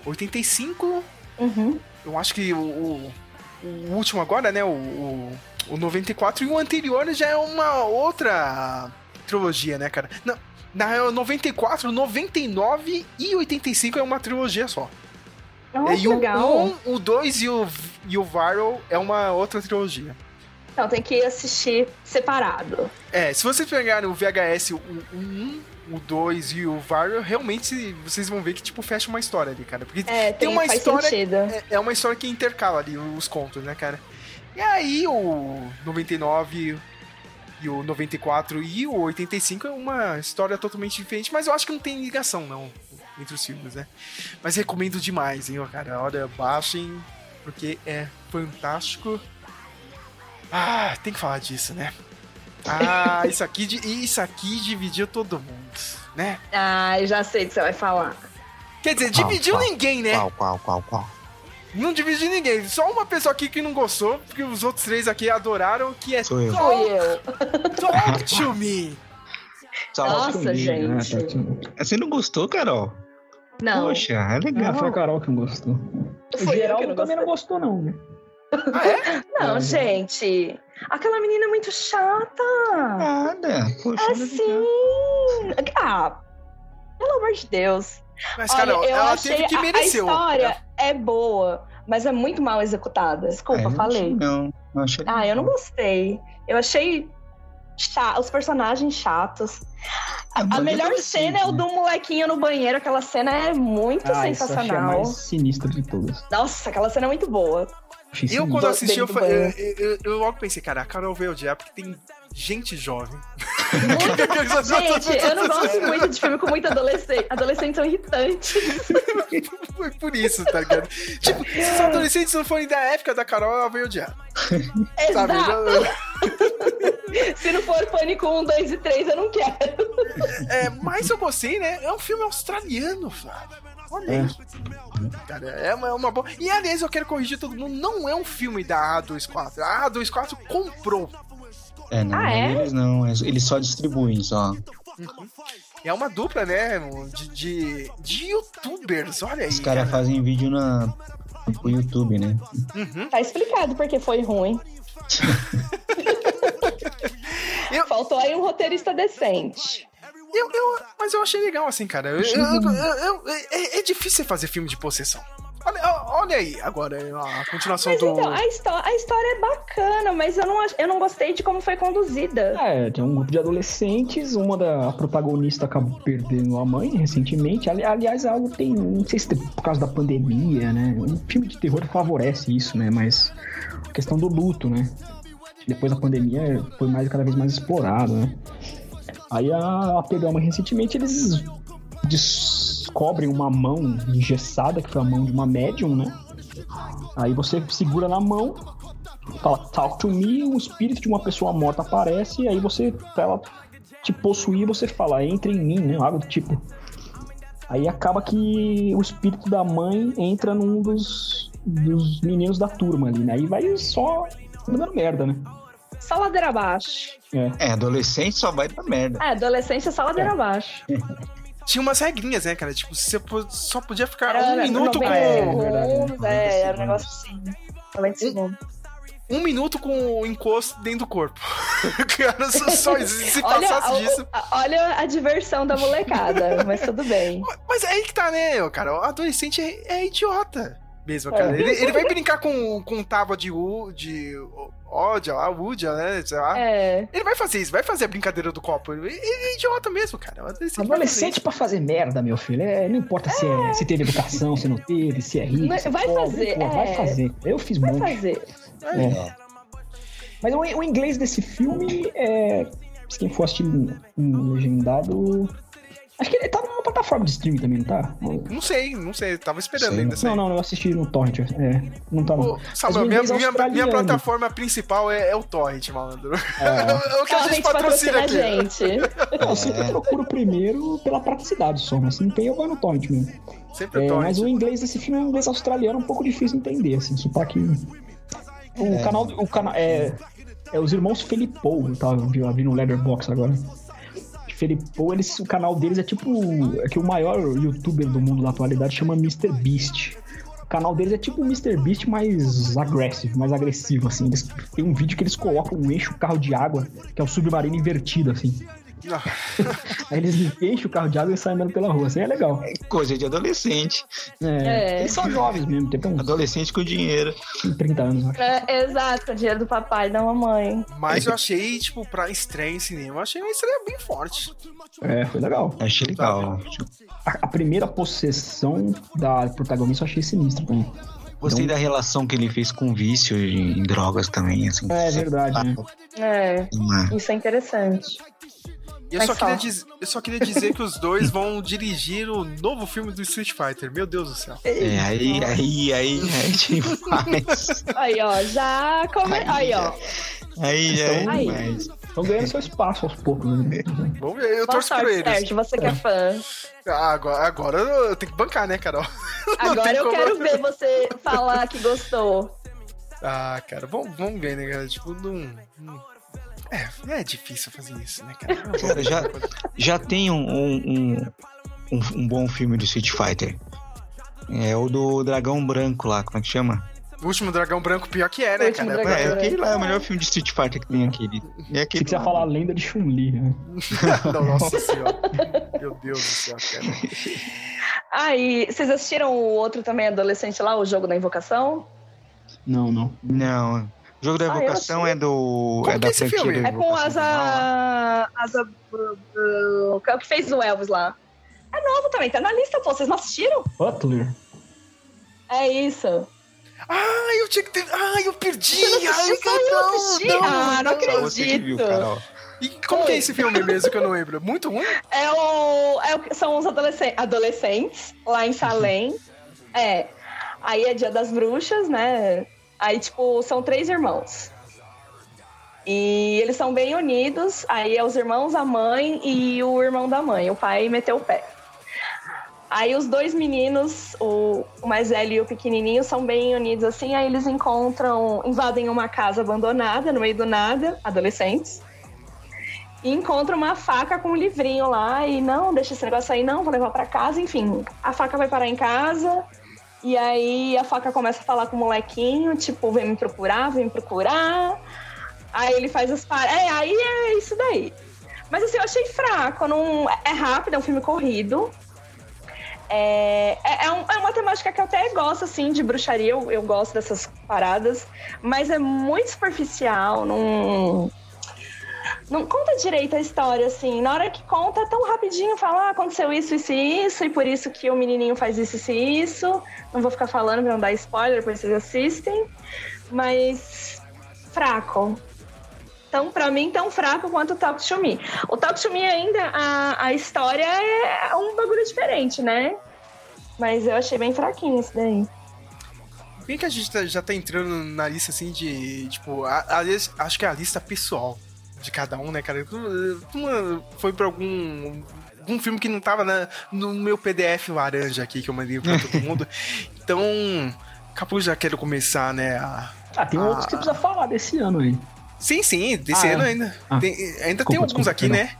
85. Uhum. Eu acho que o, o, o último agora, né? O, o, o 94 e o anterior já é uma outra trilogia, né, cara? Não, na real, 94, 99 e 85 é uma trilogia só. Nossa, e o legal. 1, o 2 e o, e o Viral é uma outra trilogia. Então tem que assistir separado. É, se vocês pegarem o VHS, o 1, o 2 e o Viral, realmente vocês vão ver que, tipo, fecha uma história ali, cara. Porque É, tem tem, uma história. É, é uma história que intercala ali os contos, né, cara? E aí o 99 e o 94 e o 85 é uma história totalmente diferente, mas eu acho que não tem ligação, não, entre os filmes, né? Mas recomendo demais, hein, ó, cara? Olha, baixem, porque é fantástico. Ah, tem que falar disso, né? Ah, isso aqui, isso aqui dividiu todo mundo, né? Ah, eu já sei o que você vai falar. Quer dizer, Qual, dividiu qual, ninguém, né? Qual, qual, qual, qual? Não dividiu ninguém. Só uma pessoa aqui que não gostou, porque os outros três aqui adoraram, que é Sou eu. Fui eu. Talk to Me. Nossa, né? gente. Tá tudo- Você não gostou, Carol? Não. Poxa, é legal. foi a Carol que não gostou. O Foi que não também não gostou, não, né? Ah, é? Não, É. gente. Aquela menina é muito chata. Nada. Poxa, É legal. sim. Ah, pelo amor de Deus. Mas, Olha, cara, eu ela achei teve que a- mereceu. A, história é boa, mas é muito mal executada. Desculpa, eu não falei. achei, Não, não achei Ah, eu não gostei. Eu achei os personagens chatos. Ah, A mas melhor é cena é o né? do molequinho no banheiro. Aquela cena é muito Ah, isso eu achei a sensacional. mais sinistra de todas. Nossa, aquela cena é muito boa. Achei Eu, quando assisti, eu, eu- eu logo pensei, cara, a Carol veio odiar porque tem gente jovem. Gente, eu não gosto muito de filme com muito adolescente. Adolescentes são irritantes. [LAUGHS] Foi por isso, tá ligado? Tipo, se os adolescentes não forem da época da Carol, ela vai odiar. Sabe? Já- [LAUGHS] Se não for Pânico 1, 2 e 3, eu não quero. É, mas eu gostei, né? É um filme australiano, Flávio. Olha isso. Cara, é uma, é uma boa. E aliás, eu quero corrigir todo mundo: não é um filme da A24. A A24 comprou. É, não, Ah, é? eles não, eles só distribuem só. É uma dupla, né? De, de, de youtubers, olha aí. Os caras fazem vídeo na, no YouTube, né? Uhum. Tá explicado porque foi ruim. [LAUGHS] Faltou aí um roteirista decente. Eu, eu, mas eu achei legal, assim, cara. Eu- eu- eu- eu- é, é difícil fazer filme de possessão. Olha, olha aí, agora a continuação Mas do. então, a, histó- a história é bacana, mas eu não, eu não gostei de como foi conduzida. É, tem um grupo de adolescentes, uma da a protagonista acabou perdendo a mãe recentemente. Ali- aliás, algo tem, não sei se por causa da pandemia, né? Um filme de terror favorece isso, né? Mas a questão do luto, né? Depois da pandemia foi mais cada vez mais explorado, né? Aí a, ela perdeu a mãe recentemente, eles descobrem uma mão engessada, que foi a mão de uma médium, né? Aí você segura na mão, fala talk to me, um espírito de uma pessoa morta aparece, e aí você, pra ela te possuir, você fala, entre em mim, né? Algo do tipo. Aí acaba que o espírito da mãe entra num dos, dos meninos da turma ali, né? Aí vai só dando merda, né? Só ladeira abaixo. É, adolescente só vai pra merda. É, adolescência só ladeira abaixo. [LAUGHS] Tinha umas regrinhas, né, cara? Tipo, você só podia ficar Era um minuto 90 com. segundos, é, era um negócio assim. 90 segundos. Um minuto com o encosto dentro do corpo. [LAUGHS] cara, só, só se Olha, passasse o- disso. a- olha a diversão da molecada, mas tudo bem. [LAUGHS] Mas é aí que tá, né, cara? O adolescente é, é idiota mesmo, É. cara. Ele, ele vai brincar com, com tábua de, u, de ódia lá, údia, né? Sei lá. É. Ele vai fazer isso, vai fazer a brincadeira do copo. Ele, ele é idiota mesmo, cara. Adolescente vai fazer pra fazer merda, meu filho. É, não importa se, é- se teve educação, se não teve, se é rico. Vai- se é vai pobre, fazer, pô, Vai é. fazer. Eu fiz Vai muito. fazer. É. Mas o, o inglês desse filme é. Se quem for assistir legendado. Acho que ele tá numa plataforma de streaming também, não tá? Não sei, não sei. Tava esperando Sei. ainda. Não, não, eu assisti no Torrent. É, não tá não. Mas Samuel, o minha, minha, minha plataforma principal é, é o Torrent, malandro. É. [LAUGHS] É o que a gente patrocina aqui. Eu sempre procuro primeiro pela praticidade só, mas se não tem, eu vou no Torrent mesmo. Sempre É, Torrent. mas o inglês desse filme é um inglês australiano um pouco difícil de entender, assim, sotaque. O É. canal. O canal é, é os irmãos Felipou, eu tava vi- vi no Letterboxd agora. Felipou, eles, o canal deles é tipo. É que o maior youtuber do mundo da atualidade chama Mr. Beast. O canal deles é tipo o Mr. Beast mais agressivo, mais agressivo, assim. Eles, tem um vídeo que eles colocam um eixo carro de água, que é o submarino invertido, assim. [LAUGHS] Aí eles enchem o carro de água e saem andando pela rua, assim, é legal. Coisa de adolescente. É, É. Eles são jovens mesmo, tem uns Adolescente com dinheiro. 30 anos, eu acho. É, exato, dinheiro do papai e da mamãe. Mas eu achei, tipo, pra estreia em cinema, eu achei uma estreia bem forte. É, foi legal. Achei legal. A, a primeira possessão da protagonista eu achei sinistra também. Gostei Então- da relação que ele fez com vício em drogas também, assim. É verdade, né? É, Uma- isso é interessante. E eu só, queria diz- eu só queria dizer que os dois vão dirigir o novo filme do Street Fighter. Meu Deus do céu. É, aí, aí, aí, aí demais. Aí, ó, já come... Aí, ó. Aí, aí, Aí. demais. Estão ganhando seu espaço aos poucos. Né? Vamos ver, eu Boa torço por sorte, eles. Sérgio, você que é fã. Ah, agora, agora eu tenho que bancar, né, Carol? [LAUGHS] Não Agora eu como- quero ver você falar que gostou. Ah, cara, vamos, vamos ver, né, cara? Tipo, não. não- É, é difícil fazer isso, né, cara? [LAUGHS] Cara, já, já tem um, um, um, um bom filme do Street Fighter. É o do Dragão Branco lá, como é que chama? O último dragão branco pior que é, né, cara? Dragão É, aquele lá é o melhor filme de Street Fighter que tem aquele. É Se aquele quiser lá. falar a lenda de Chun-Li, né? Não, [LAUGHS] nossa senhora. Meu Deus do céu, cara. [LAUGHS] Ah, e vocês assistiram o outro também adolescente lá, o jogo da invocação? Não, não. Não. O jogo da Ah, evocação achei. é do. Como é que da é esse filme? da É com Mal. asa. É o que fez o Elvis lá. É novo também, tá na lista, pô. Vocês não assistiram? Butler. É isso. Ah, eu tinha que ter. Ah, eu perdi! Você não assistiu, Ai, não, assisti? não. Ah, não Só você que viu, acredito. Carol. E como que é esse filme mesmo que eu não lembro? Muito ruim? É o, é o- são os adolescen- adolescentes lá em Salem. É. Aí é dia das bruxas, né? Aí, tipo, são três irmãos. E eles são bem unidos. Aí é os irmãos, a mãe e o irmão da mãe. O pai meteu o pé. Aí os dois meninos, o, mais velho e o pequenininho, são bem unidos assim. Aí eles encontram, invadem uma casa abandonada no meio do nada, adolescentes. E encontra uma faca com um livrinho lá e não, deixa esse negócio aí, não, vou levar pra casa, enfim. A faca vai parar em casa e aí a faca começa a falar com o molequinho, tipo, vem me procurar, vem me procurar. Aí ele faz as par... É, aí é isso daí. Mas assim, eu achei fraco, não... é rápido, é um filme corrido. É, é, é um- é uma temática que eu até gosto, assim, de bruxaria, eu, eu gosto dessas paradas, mas é muito superficial, não não conta direito a história, assim. Na hora que conta, é tão rapidinho, fala, ah, aconteceu isso, isso e isso, e por isso que o menininho faz isso, isso e isso. Não vou ficar falando pra não dar spoiler, depois vocês assistem. Mas fraco. Então, pra mim, tão fraco quanto o Talk to Me. O Talk to Me ainda, a, a história é um bagulho diferente, né? Mas eu achei bem fraquinho isso daí. Bem que a gente tá- já tá entrando na lista assim de. Tipo, a, a acho que é a lista pessoal de cada um, né, cara? Uma foi pra algum. algum filme que não tava na, no meu PDF laranja aqui que eu mandei pra todo mundo. [LAUGHS] Então, Capu, já quero começar, né? A, Ah, tem a- outros que você precisa falar desse ano aí. Sim, sim, desse Ah, é? ano ainda. Ah. Tem- ainda tem Desculpa, alguns desculpa, aqui, né?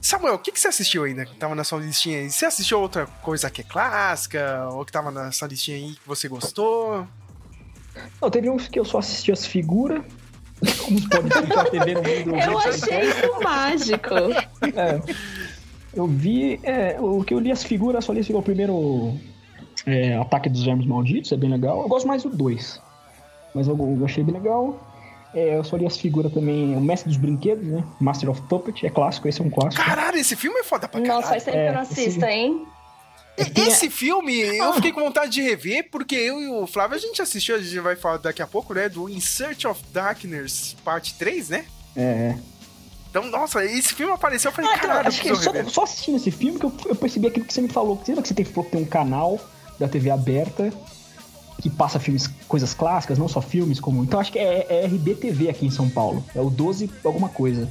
Samuel, o que, que você assistiu ainda? Que tava na sua listinha aí? Você assistiu outra coisa que é clássica? Ou que tava nessa listinha aí que você gostou? Não, teve uns que eu só assisti as figuras. Como pode a TV no meio do Eu achei isso mágico. É. Eu vi. é, o que eu li as figuras, só li as figuras. O primeiro é, Ataque dos Vermes Malditos, é bem legal. Eu gosto mais do 2. Mas eu, eu achei bem legal. É, eu só li as figuras também. O Mestre dos Brinquedos, né? Master of Puppet, é clássico, esse é um clássico. Caralho, esse filme é foda pra caralho. Nossa, faz tempo que eu não É, assisto, esse- hein? Esse filme, eu fiquei com vontade de rever, porque eu e o Flávio, a gente assistiu, a gente vai falar daqui a pouco, né? Do In Search of Darkness, parte 3, né? É, é. Então, nossa, esse filme apareceu, eu falei, Ah, caralho, eu acho que só, só assistindo esse filme que eu, eu percebi aquilo que você me falou. Lembra que você tem, falou que tem um canal da TV aberta que passa filmes, coisas clássicas, não só filmes como. Então acho que é, é RBTV aqui em São Paulo. É o 12 alguma coisa.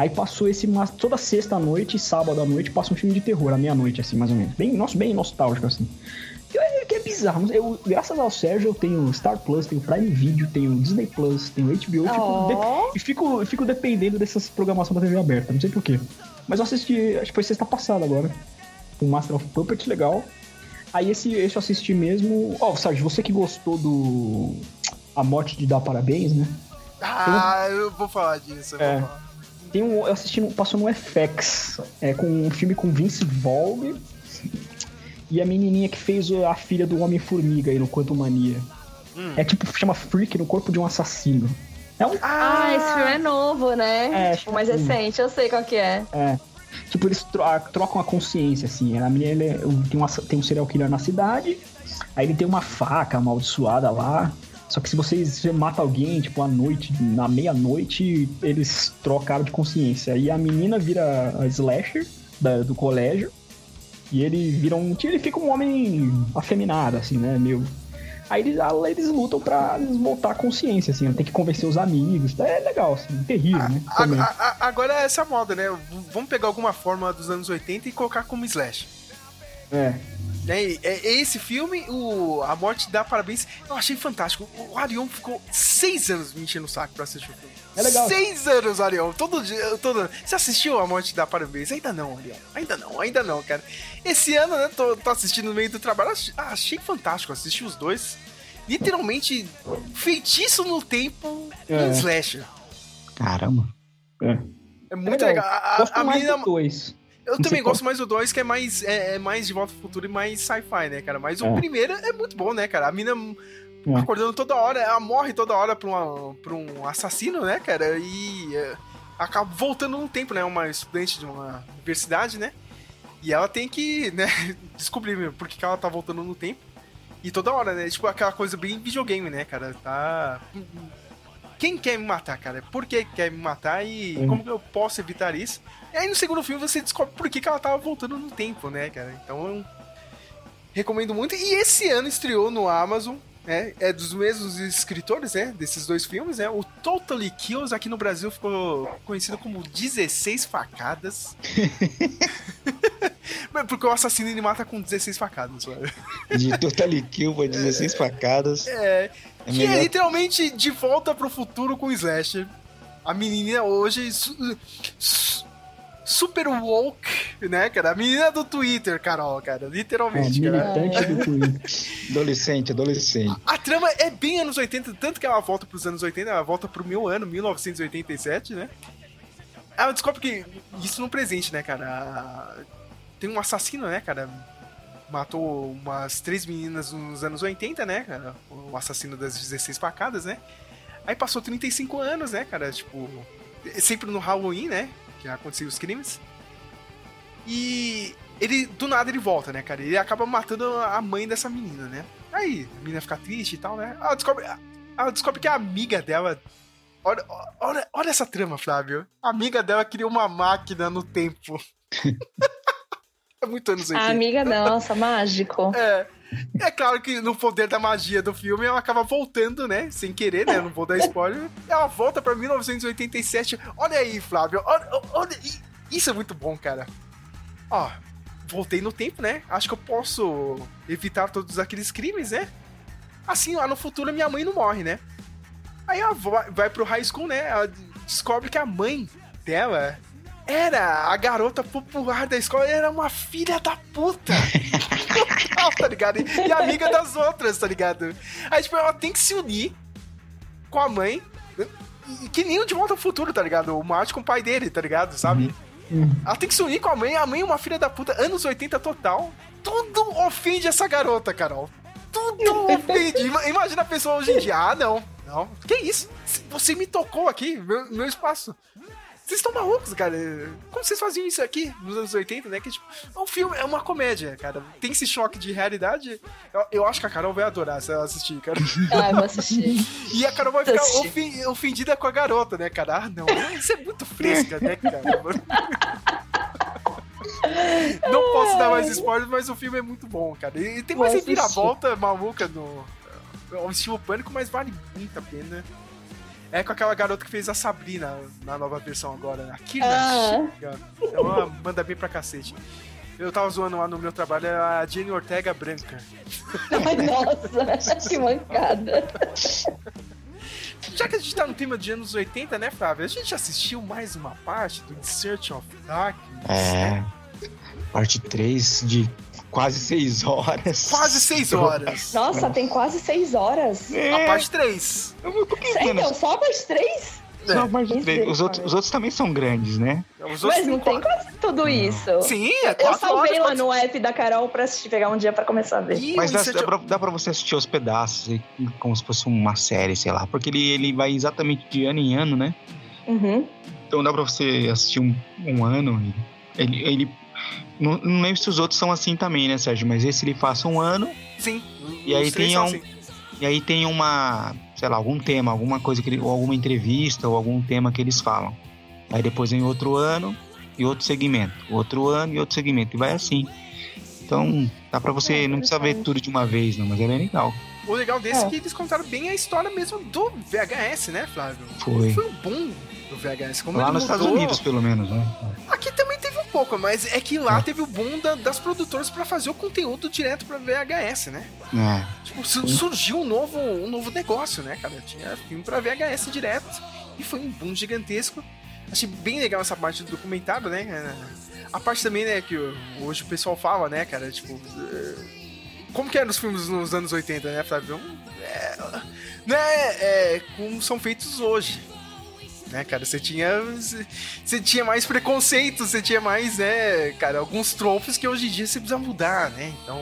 Aí passou esse toda sexta à noite e sábado à noite passa um filme de terror, à meia-noite, assim, mais ou menos. Bem, nossa, bem nostálgico, assim. Que é, que é bizarro. Eu, graças ao Sérgio, eu tenho Star Plus, tenho Prime Video, tenho Disney Plus, tenho HBO, eu fico Ó. de- e fico, fico dependendo dessas programações da TV aberta, não sei porquê. Mas eu assisti, acho que foi sexta passada agora. O Master of Puppet, legal. Aí esse, esse eu assisti mesmo. Ó, Sérgio, você que gostou do. A morte de dar parabéns, né? Ah, eu vou falar disso, eu É. vou falar. Tem um, eu assisti, no- passou no FX, é, com um filme com Vince Vaughn e a menininha que fez a filha do Homem-Formiga aí no Quanto Mania. Hum. É tipo, chama Freak no corpo de um assassino. É um. Ah, esse filme é novo, né? É, tipo, mais recente, eu sei qual que é. É. Tipo, eles tro- a- trocam a consciência, assim. A menina ele é- tem, uma- tem um serial killer na cidade, aí ele tem uma faca amaldiçoada lá. Só que se você, se você mata alguém, tipo, à noite, na meia-noite, eles trocaram de consciência. E a menina vira a slasher da- do colégio. E ele vira um. Ele fica um homem afeminado, assim, né? Meio. Aí eles, ah, eles lutam pra voltar a consciência, assim. Tem que convencer os amigos. É legal, assim. Terrível, né? A- Também. a- a- agora é essa moda, né? Vamos pegar alguma forma dos anos 80 e colocar como slash. É. Né? E- é- Esse filme, o A Morte dá Parabéns, eu achei fantástico. O Arion ficou seis anos me enchendo o saco pra assistir o filme. É legal. Seis anos, Arion. Todo dia, todo ano. Você assistiu A Morte dá Parabéns? Ainda não, Arion. Ainda não, ainda não, cara. Esse ano, né, tô, tô assistindo no meio do trabalho. ach- ah, Achei fantástico. Assisti os dois. Literalmente, feitiço no tempo É. em slasher. Caramba. É. É muito legal. A, a- Gosto a mais menina- do dois. Eu Não também sei qual. gosto mais do 2, que é mais, é, é mais de volta ao futuro e mais sci-fi, né, cara? Mas o É. primeiro é muito bom, né, cara? A mina É. acordando toda hora, ela morre toda hora pra, uma, pra um assassino, né, cara? E é, acaba voltando no tempo, né? Uma estudante de uma universidade, né? E ela tem que, né, [LAUGHS] descobrir mesmo por que que ela tá voltando no tempo. E toda hora, né? Tipo aquela coisa bem videogame, né, cara? Tá. Quem quer me matar, cara? Por que quer me matar e Hum. como que eu posso evitar isso? E aí no segundo filme você descobre por que, que ela tava voltando no tempo, né, cara? Então eu recomendo muito. E esse ano estreou no Amazon, né? É dos mesmos escritores, né? Desses dois filmes, né? O Totally Kills aqui no Brasil ficou conhecido como 16 facadas. [LAUGHS] Porque o assassino ele mata com 16 facadas, sabe? De Totally Kill pra 16 facadas. É. É que é melhor- literalmente de volta pro futuro com o Slasher. A menina hoje. su- super woke, né, cara? A menina do Twitter, Carol, cara. É, Literalmente, cara. militante do Twitter. Adolescente, adolescente. A trama é bem anos 80, tanto que ela volta pros anos 80, ela volta pro meu ano, 1987, né? Ela descobre que. Isso no presente, né, cara? A- Tem um assassino, né, cara? Matou umas três meninas nos anos 80, né, cara? O assassino das 16 facadas, né? Aí passou 35 anos, né, cara? Tipo. Sempre no Halloween, né? Que aconteciam os crimes. E ele, do nada, ele volta, né, cara? Ele acaba matando a mãe dessa menina, né? Aí, a menina fica triste e tal, né? Ela descobre, ela descobre que a amiga dela. Olha, olha, olha essa trama, Flávio. A amiga dela cria uma máquina no tempo. [LAUGHS] é muito anos 80. A amiga, nossa, mágico. É. É claro que no poder da magia do filme ela acaba voltando, né? Sem querer, né? Eu não vou dar spoiler. Ela volta pra 1987. Olha aí, Flávio. Olha, olha, isso é muito bom, cara. Ó, voltei no tempo, né? Acho que eu posso evitar todos aqueles crimes, né? Assim, lá no futuro, minha mãe não morre, né? Aí ela vai pro high school, né? Ela descobre que a mãe dela era a garota popular da escola, era uma filha da puta. Total, [LAUGHS] tá ligado? E e amiga das outras, tá ligado? Aí, tipo, ela tem que se unir com a mãe, e- que nem o De Volta ao Futuro, tá ligado? O Marty com o pai dele, tá ligado? Sabe? Ela tem que se unir com a mãe, a mãe é uma filha da puta, anos 80 total. Tudo ofende essa garota, Carol. Tudo ofende. Ima- Imagina a pessoa hoje em dia. Ah, não. Não. Que isso? Você me tocou aqui, meu, meu espaço. Vocês estão malucos, cara. Como vocês faziam isso aqui nos anos 80, né? Que tipo, é um filme, é uma comédia, cara. Tem esse choque de realidade. Eu, eu acho que a Carol vai adorar se ela assistir, cara. Ah, eu vou assistir. [LAUGHS] E a Carol vai ficar ofen- ofendida com a garota, né, cara? Ah, não. Isso é muito fresca, né, cara? [LAUGHS] Não posso dar mais spoilers, mas o filme é muito bom, cara. E tem mais reviravolta maluca no. Ao estilo pânico, mas vale muito a pena. É com aquela garota que fez a Sabrina na nova versão agora, a Kira. Ah. Ela manda bem pra cacete. Eu tava zoando lá no meu trabalho, é a Jenny Ortega branca. Ai, nossa, [LAUGHS] que mancada. Já que a gente tá no tema de anos 80, né, Flávio? A gente assistiu mais uma parte do In Search of Darkness. É. Parte 3 de quase 6 horas. Quase 6 horas. Nossa, tem quase seis horas. A parte 3. Então, só a parte três? Só a parte 3. Os outros, os outros também são grandes, né? Os Mas não tem quase tudo isso. Sim, é Eu salvei horas, lá no app da Carol pra assistir, pegar um dia pra começar a ver. Mas dá, dá, pra, dá pra você assistir os pedaços, como se fosse uma série, sei lá. Porque ele, ele vai exatamente de ano em ano, né? Uhum. Então dá pra você assistir um, um ano. e Ele, ele não, não lembro se os outros são assim também, né, Sérgio? Mas esse ele passa um ano. Sim. E aí tem um, assim. e aí tem uma, sei lá, algum tema, alguma coisa que ele, ou alguma entrevista ou algum tema que eles falam. Aí depois vem outro ano e outro segmento, outro ano e outro segmento e vai assim. Então dá pra você, não precisa ver tudo de uma vez, não, mas é bem legal. O legal desse é. É. que eles contaram bem a história mesmo do VHS, né, Flávio? Foi. Foi o boom do VHS. Como Lá ele nos Estados mudou- Unidos, pelo menos, né? Aqui também teve um pouco, mas é que lá teve o boom da- das produtoras pra fazer o conteúdo direto pra VHS, né? É. Tipo, su- surgiu um novo, um novo negócio, né, cara? Tinha filme pra VHS direto e foi um boom gigantesco. Achei bem legal essa parte do documentário, né? A parte também, né, que hoje o pessoal fala, né, cara? Tipo, eh, como que eram os filmes nos anos 80, né, Flávio? É, não é, é como são feitos hoje. Né, cara, você tinha. Você tinha mais preconceito, você tinha mais, né, cara, alguns tropos que hoje em dia você precisa mudar, né? Então.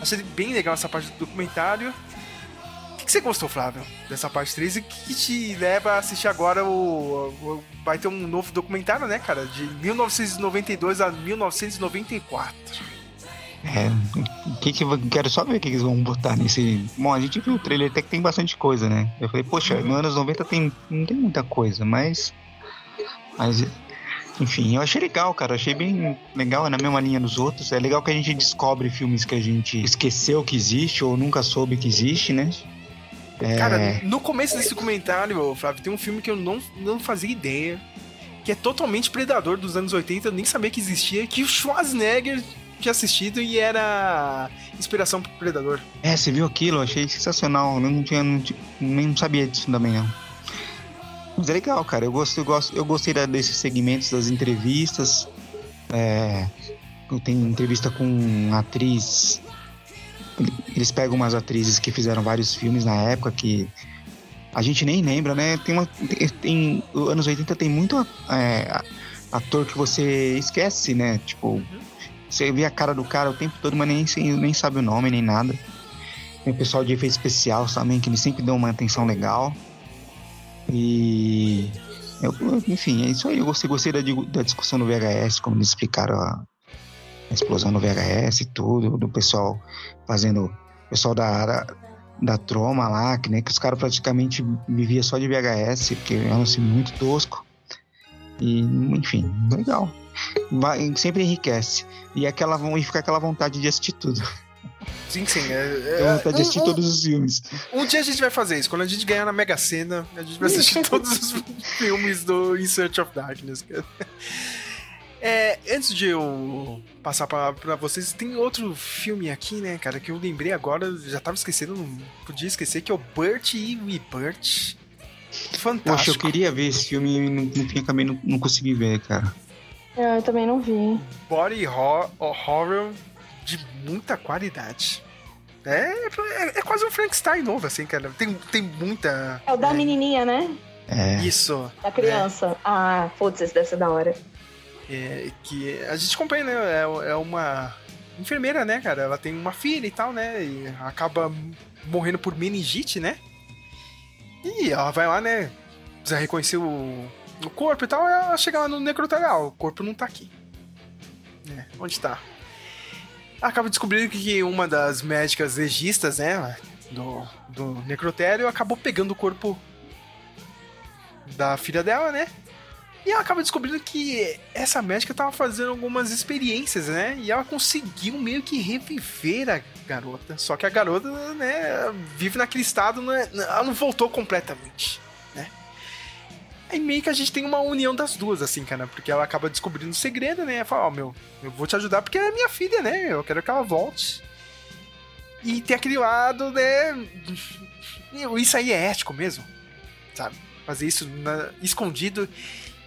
Achei bem legal essa parte do documentário. O que, que você gostou, Flávio, dessa parte 3? E o que te leva a assistir agora o, o- Vai ter um novo documentário, né, cara? De 1992 a 1994. É, que que quero só ver o que eles vão botar nesse. Bom, a gente viu o trailer até que tem bastante coisa, né? Eu falei, poxa, nos anos 90 tem, não tem muita coisa, mas. Mas. Enfim, eu achei legal, cara. Eu achei bem legal, é na mesma linha dos outros. É legal que a gente descobre filmes que a gente esqueceu que existe ou nunca soube que existe, né? É... Cara, no começo desse comentário, Flávio, tem um filme que eu não, não fazia ideia. Que é totalmente predador dos anos 80, eu nem sabia que existia, que o Schwarzenegger tinha assistido e era inspiração pro Predador. É, você viu aquilo? Eu achei sensacional. Eu não tinha, não tinha, nem sabia disso também, não. Mas é legal, cara. Eu, gosto, eu, gosto, eu gostei desses segmentos das entrevistas. É, tem entrevista com atriz. Eles pegam umas atrizes que fizeram vários filmes na época que a gente nem lembra, né? Tem uma. Tem, anos 80 tem muito é, ator que você esquece, né? Tipo, você vê a cara do cara o tempo todo, mas nem, nem sabe o nome, nem nada. Tem o pessoal de efeito especial também, que eles sempre dão uma atenção legal. E. Eu, enfim, é isso aí. Eu gostei, gostei da, da discussão do VHS, como eles explicaram a, a explosão do VHS e tudo, do pessoal fazendo. O pessoal da, da, da Troma lá, que, né, que os caras praticamente viviam só de VHS, porque era assim, muito tosco. E, enfim, legal. Vai, sempre enriquece. E, aquela, e fica aquela vontade de assistir tudo. Sim, sim. É, é, vontade de assistir um, todos os filmes. Um dia a gente vai fazer isso. Quando a gente ganhar na Mega Sena, a gente vai assistir todos os filmes do In Search of Darkness. É, antes de eu passar pra, pra vocês, tem outro filme aqui, né, cara, que eu lembrei agora, já tava esquecendo, não podia esquecer, que é o Burt e Reburt. Fantástico. Poxa, eu queria ver esse filme e no, fim acabei não, não consegui ver, cara. Eu também não vi. Body horror, horror de muita qualidade. É, é, é, quase um Frankenstein novo, assim, cara. Tem, tem muita. É o da é... menininha, né? É. Isso. Da criança. É. Ah, foda-se, esse deve ser da hora. É, que a gente acompanha, né? É, é uma enfermeira, né, cara? Ela tem uma filha e tal, né? E acaba morrendo por meningite, né? E ela vai lá, né? Precisa reconhecer o, o corpo e tal. Ela chega lá no necrotério. Ah, o corpo não tá aqui. É, onde tá? acaba descobrindo que uma das médicas legistas, né, do, do necrotério, acabou pegando o corpo da filha dela, né? E ela acaba descobrindo que essa médica estava fazendo algumas experiências, né? E ela conseguiu meio que reviver a garota. Só que a garota, né, vive naquele estado, né, ela não voltou completamente. Aí meio que a gente tem uma união das duas, assim, cara, porque ela acaba descobrindo o segredo, né? Fala, ó, oh, meu, eu vou te ajudar porque é minha filha, né? Eu quero que ela volte. E tem aquele lado, né? Isso aí é ético mesmo, sabe? Fazer isso na... escondido.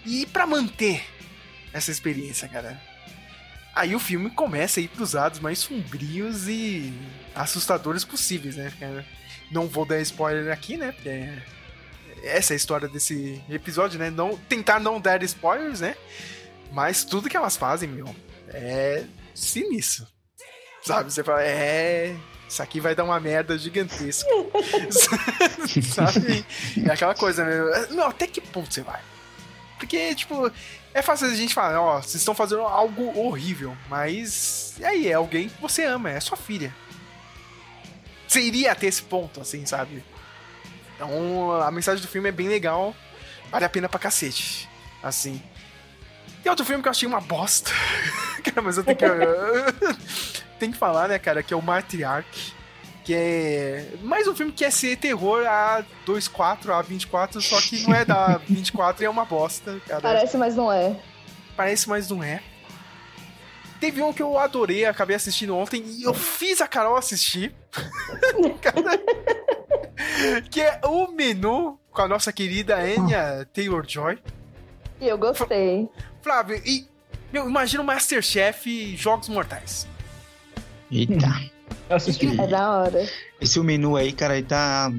E para manter essa experiência, cara. Aí o filme começa a ir pros lados mais sombrios e assustadores possíveis, né? Não vou dar spoiler aqui, né? Porque é essa é a história desse episódio, né? Não, tentar não dar spoilers, né? Mas tudo que elas fazem, meu, é sinistro. Sabe? Você fala, é. Isso aqui vai dar uma merda gigantesca. [LAUGHS] Sabe? É aquela coisa, meu. Não, até que ponto você vai? Porque, tipo, é fácil a gente falar, ó, vocês estão fazendo algo horrível, mas. E aí, é alguém que você ama, é sua filha. Você iria até esse ponto, assim, sabe? Então a mensagem do filme é bem legal, vale a pena pra cacete. Assim. Tem outro filme que eu achei uma bosta. [LAUGHS] mas eu tenho que. [LAUGHS] [LAUGHS] tem que falar, né, cara, que é o Matriarch. Que é mais um filme que é ser terror a 24, a 24, só que não é da 24 e é uma bosta, cara. Parece, mas não é. Parece, mas não é. Teve um que eu adorei, acabei assistindo ontem e eu fiz a Carol assistir. [LAUGHS] que é o menu com a nossa querida Anya Taylor-Joy. E eu gostei. Flávio, e meu, imagina o Masterchef Jogos Mortais. Eita. Eu assisti. É da hora. Esse menu aí, cara, aí tá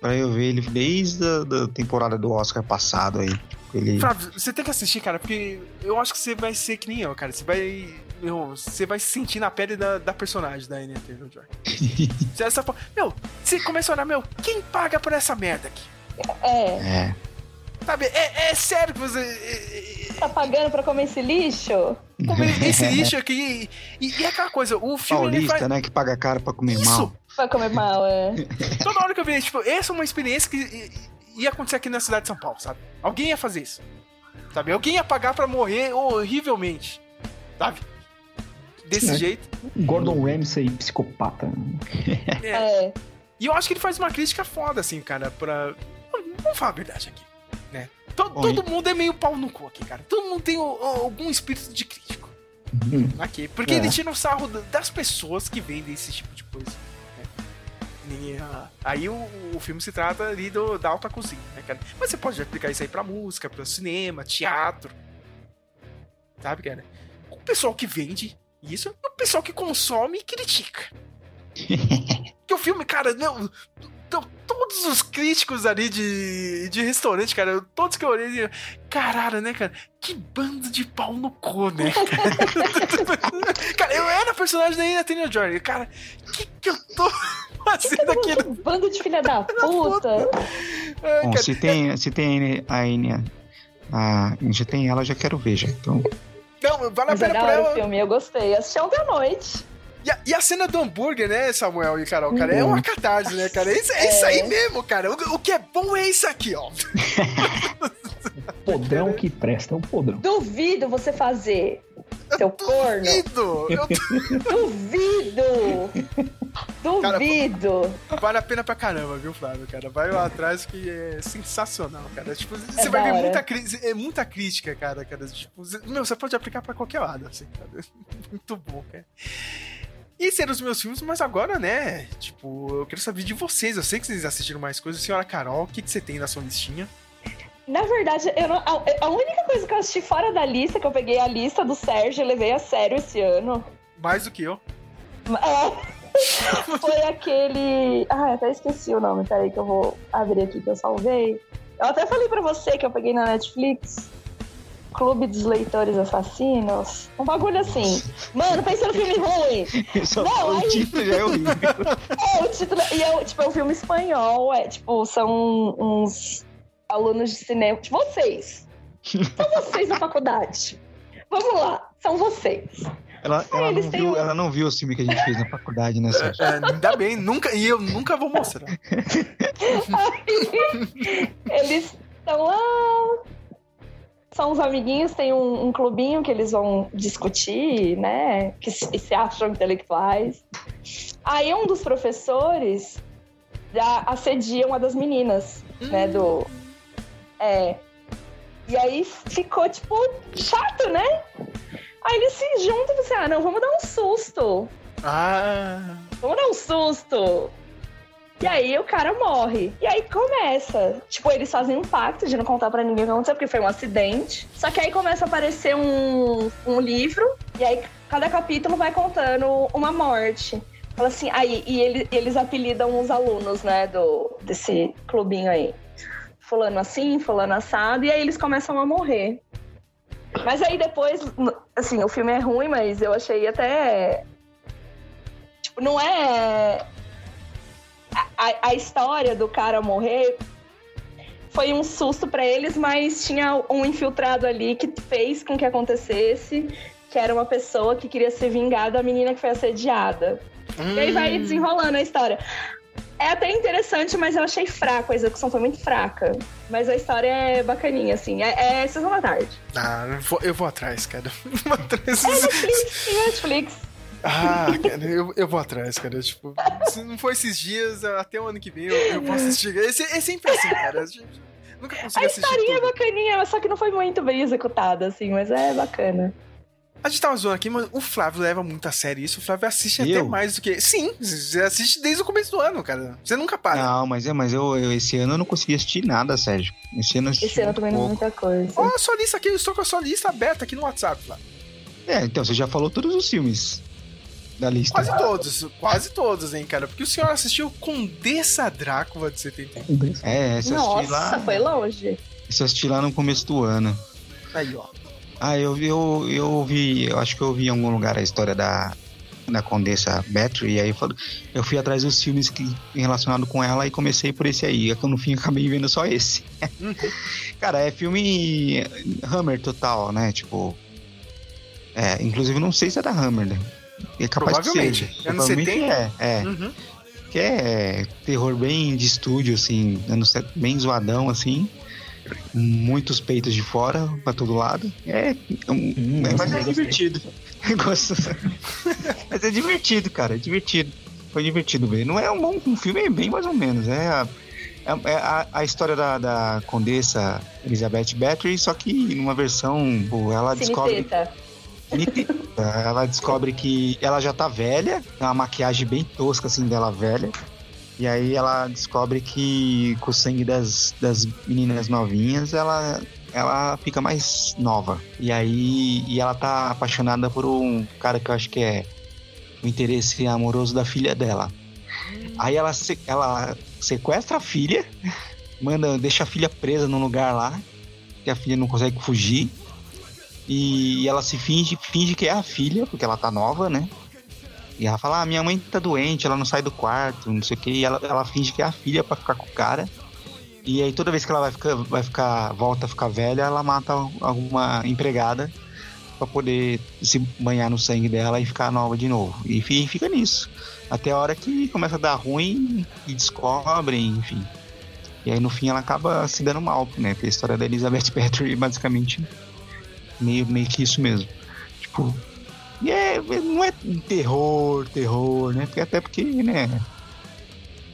pra eu ver ele desde a da temporada do Oscar passado aí. Ele... Flávio, você tem que assistir, cara, porque eu acho que você vai ser que nem eu, cara. Você vai meu, você vai se sentir na pele da, da personagem da Anya Taylor-Joy. [LAUGHS] essa, meu, você começa a olhar, meu, quem paga por essa merda aqui? É. É. Sabe, é, é sério que você... Tá pagando pra comer esse lixo? como ele- [LAUGHS] esse lixo aqui. E, e é aquela coisa, o filme ele Paulista, faz. né? Que paga caro pra comer mal. Vai comer mal, é. [LAUGHS] Toda hora que eu vi, tipo, essa é uma experiência que ia acontecer aqui na cidade de São Paulo, sabe? Alguém ia fazer isso. Sabe? Alguém ia pagar pra morrer horrivelmente. Sabe? Desse É. jeito. Gordon Ramsay, psicopata. É. E eu acho que ele faz uma crítica foda, assim, cara, pra. Vamos falar a verdade aqui, né? To- Bom, todo mundo é meio pau no cu aqui, cara. Todo mundo tem o- o- algum espírito de crítico. Aqui. Porque É. ele tira o sarro da- das pessoas que vendem esse tipo de coisa. né? Ah, aí o, o filme se trata ali do, da alta cozinha, né, cara? Mas você pode aplicar isso aí pra música, pra cinema, teatro. Sabe, cara? O pessoal que vende isso e o pessoal que consome e critica. [LAUGHS] que o filme, cara, não. to- Todos os críticos ali de, de restaurante, cara, todos que eu olhei, caralho, né, cara? Que bando de pau no cu, né? [LAUGHS] Cara, cara eu era personagem da Ina Joy, cara, que que eu tô [LAUGHS] fazendo aqui? Um bando de filha da puta. Ai, Bom, se tem, se tem a Enya. A, já tem ela, já quero ver já. Então, Não, vale a é pena o ela. filme, eu gostei. Assisti ontem à noite. E a, e a cena do hambúrguer, né, Samuel e Carol, cara, é uma catarse, né, cara? É isso, é isso aí mesmo, cara. O, o que é bom é isso aqui, ó. [LAUGHS] Podrão que presta, é o podrão. Duvido você fazer. Seu corno. Duvido! Eu- Duvido! [LAUGHS] Duvido! Vale a pena pra caramba, viu, Flávio, cara? Vai lá atrás que é sensacional, cara. Tipo, você É vai da ver hora. muita, é muita crítica, cara, cara. Tipo, você- meu, você pode aplicar pra qualquer lado, assim, cara. [LAUGHS] Muito bom, cara. Esses eram os meus filmes, mas agora, né? Tipo, eu quero saber de vocês. Eu sei que vocês assistiram mais coisas. Senhora Carol, o que, que você tem na sua listinha? Na verdade, eu não- a, a única coisa que eu assisti fora da lista, que eu peguei a lista do Sérgio e levei a sério esse ano, Mais do que eu. é, [LAUGHS] foi aquele. Ah, até esqueci o nome, peraí que eu vou abrir aqui que eu salvei. Eu até falei pra você que eu peguei na Netflix. Clube dos Leitores Assassinos. Um bagulho assim. Mano, pensa no filme ruim. [LAUGHS] Não, o aí- título já é horrível. [LAUGHS] É, o título. E é, tipo, é um filme espanhol. É, tipo, são uns alunos de cinema. Tipo, vocês. São vocês na faculdade. Vamos lá, são vocês. Ela, ela, eles não viu, ela não viu o filme que a gente fez na faculdade, né, Sérgio? É, ainda bem, nunca, e eu nunca vou mostrar. [LAUGHS] Aí, eles estão lá. São os amiguinhos, tem um, um clubinho que eles vão discutir, né? Que se, se acham intelectuais. Aí um dos professores já assedia uma das meninas, né? Do. É. E aí ficou, tipo, chato, né? Aí eles se juntam e falam assim: ah, não, vamos dar um susto. Ah. Vamos dar um susto. E aí o cara morre. E aí começa. Tipo, eles fazem um pacto de não contar pra ninguém o que aconteceu, porque foi um acidente. Só que aí começa a aparecer um, um livro, e aí cada capítulo vai contando uma morte. Fala assim, aí, e ele- eles apelidam os alunos, né, do, desse clubinho aí. Fulano assim, fulano assado, e aí eles começam a morrer. Mas aí depois, assim, o filme é ruim, mas eu achei até Tipo, não é. A, a história do cara morrer foi um susto pra eles, mas tinha um infiltrado ali que fez com que acontecesse, que era uma pessoa que queria se vingar da menina que foi assediada. E aí vai desenrolando a história. É até interessante, mas eu achei fraco, a execução foi muito fraca. Mas a história é bacaninha, assim. É, é sessão da tarde. Ah, eu vou, eu vou atrás, cara. [LAUGHS] Vou atrás. É Netflix, Netflix. Ah, cara, eu, eu vou atrás, cara. Tipo, se não for esses dias, até o ano que vem eu, eu vou assistir. Esse, é sempre assim, cara. A gente nunca consigo A assistir historinha é tudo. bacaninha, só que não foi muito bem executada, assim, mas é bacana. A gente tava zoando aqui, mas o Flávio leva muito a sério isso. O Flávio assiste até Eu? mais do que. Sim, você assiste desde o começo do ano, cara. Você nunca para. Não, mas, é, mas eu, eu- esse ano eu não consegui assistir nada, Sérgio. Esse ano eu assisti Esse ano eu tô vendo pouco. muita coisa. Ó, a sua lista aqui, eu estou com a sua lista aberta aqui no WhatsApp, Flávio. É, então você já falou todos os filmes da lista. Quase todos, quase todos, hein, cara. Porque o senhor assistiu Condessa Drácula de 71. É, assisti Nossa, lá. foi longe. Esse eu assisti lá no começo do ano. Aí, ó. Ah, eu, eu, eu ouvi, eu acho que eu ouvi em algum lugar a história da, da Condessa Battery, e aí eu, eu fui atrás dos filmes que relacionados com ela e comecei por esse aí. No fim acabei vendo só esse. [LAUGHS] Cara, é filme Hammer total, né? Tipo. É, inclusive não sei se é da Hammer, né? É capaz Provavelmente. de ser. Anos Provavelmente 70? é, é. Uhum. Que é terror bem de estúdio, assim, anos bem zoadão, assim. Muitos peitos de fora pra todo lado. É, um, é mas é divertido. [LAUGHS] Eu gosto. mas é divertido, cara. É divertido. Foi divertido ver. Não é um bom um filme, é bem mais ou menos. É a, é a, a história da, da condessa Elizabeth Bathory, só que numa versão. pô, Ela descobre. Ela descobre que ela já tá velha, tem uma maquiagem bem tosca assim dela velha. E aí ela descobre que com o sangue das, das meninas novinhas, ela, ela fica mais nova. E aí e ela tá apaixonada por um cara que eu acho que é o interesse amoroso da filha dela. Aí ela, se- ela sequestra a filha, [LAUGHS] manda, deixa a filha presa num lugar lá, que a filha não consegue fugir. E ela se finge, finge que é a filha, porque ela tá nova, né? E ela fala, ah, minha mãe tá doente, ela não sai do quarto, não sei o que. E ela, ela finge que é a filha pra ficar com o cara. E aí toda vez que ela vai ficar, vai ficar, volta a ficar velha, ela mata alguma empregada pra poder se banhar no sangue dela e ficar nova de novo. E fi- fica nisso. Até a hora que começa a dar ruim e descobrem, enfim. E aí no fim ela acaba se dando mal, né? Porque a história da Elizabeth [LAUGHS] Bathory basicamente meio, meio que isso mesmo. Tipo, e é, não é terror, terror, né? Porque, até porque, né?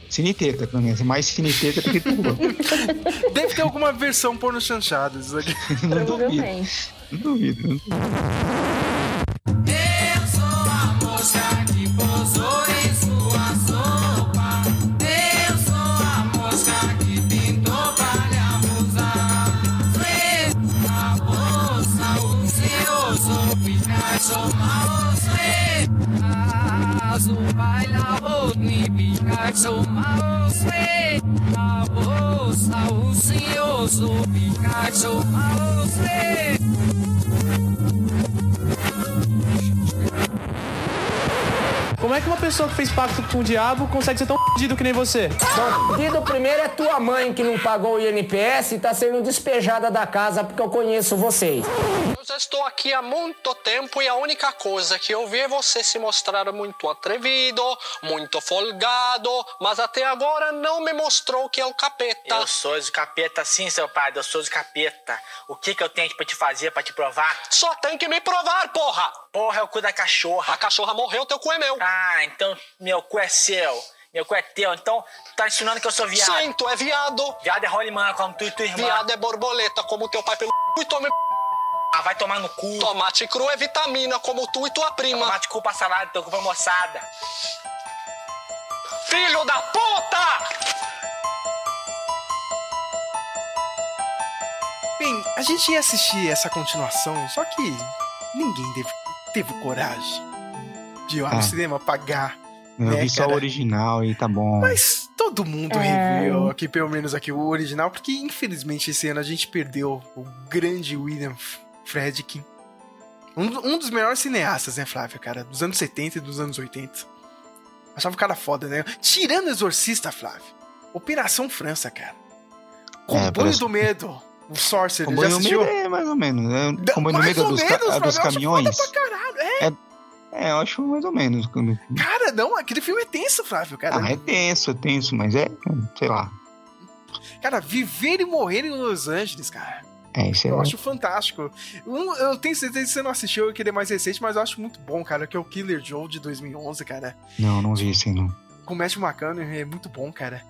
Cineteta, pelo menos. Mais cineteta do que terror. [LAUGHS] Deve ter alguma versão porno chanchadas não duvido. Não duvido. Não duvido. Seu sou Picasso, você. Como é que uma pessoa que fez pacto com o diabo consegue ser tão fudido que nem você? Bandido primeiro é tua mãe que não pagou o INPS e tá sendo despejada da casa porque eu conheço vocês. Eu já estou aqui há muito tempo e a única coisa que eu vi é você se mostrar muito atrevido, muito folgado, mas até agora não me mostrou que é o capeta. Eu sou de capeta sim, seu padre, eu sou de capeta. O que que eu tenho pra te fazer, pra te provar? Só tem que me provar, porra! Porra, é o cu da cachorra. A cachorra morreu, teu cu é meu. Ah, então meu cu é seu. Meu cu é teu, então tu tá ensinando que eu sou viado. Sim, tu é viado. Viado é rolimã, como tu e tua irmã. Viado é borboleta, como teu pai pelo c... e tome Ah, vai tomar no cu. Tomate cru é vitamina, como tu e tua prima. Tomate cu pra salada, teu cu pra moçada. Filho da puta! Bem, a gente ia assistir essa continuação, só que ninguém teve, teve coragem de ir lá no Ah. cinema pagar. Eu né, vi só o cara? original e tá bom. Mas todo mundo É. reviu aqui, pelo menos aqui, o original, porque infelizmente esse ano a gente perdeu o grande William F- Friedkin. Um, do- um dos melhores cineastas, né, Flávio, cara? Dos anos 70 e dos anos 80. Achava o cara foda, né? Tirando Exorcista, Flávio. Operação França, cara. Comboio parece- do Medo. O Sorcerer, Comboio já no assistiu? meio é mais ou menos. É, comboio no mais meio ou dos, ca- menos, é dos caminhões. foda pra caralho, é. É, é, eu acho mais ou menos. quando- Cara, não, aquele filme é tenso, Flávio, cara. Ah, é tenso, é tenso, mas é, sei lá. Cara, viver e morrer em Los Angeles, cara. É, isso é. Eu acho fantástico. Um, eu tenho certeza que você não assistiu, eu queria mais recente, mas eu acho muito bom, cara, que é o Killer Joe de 2011, cara. Não, não vi assim, não. Com o Matthew McConaughey, é muito bom, cara.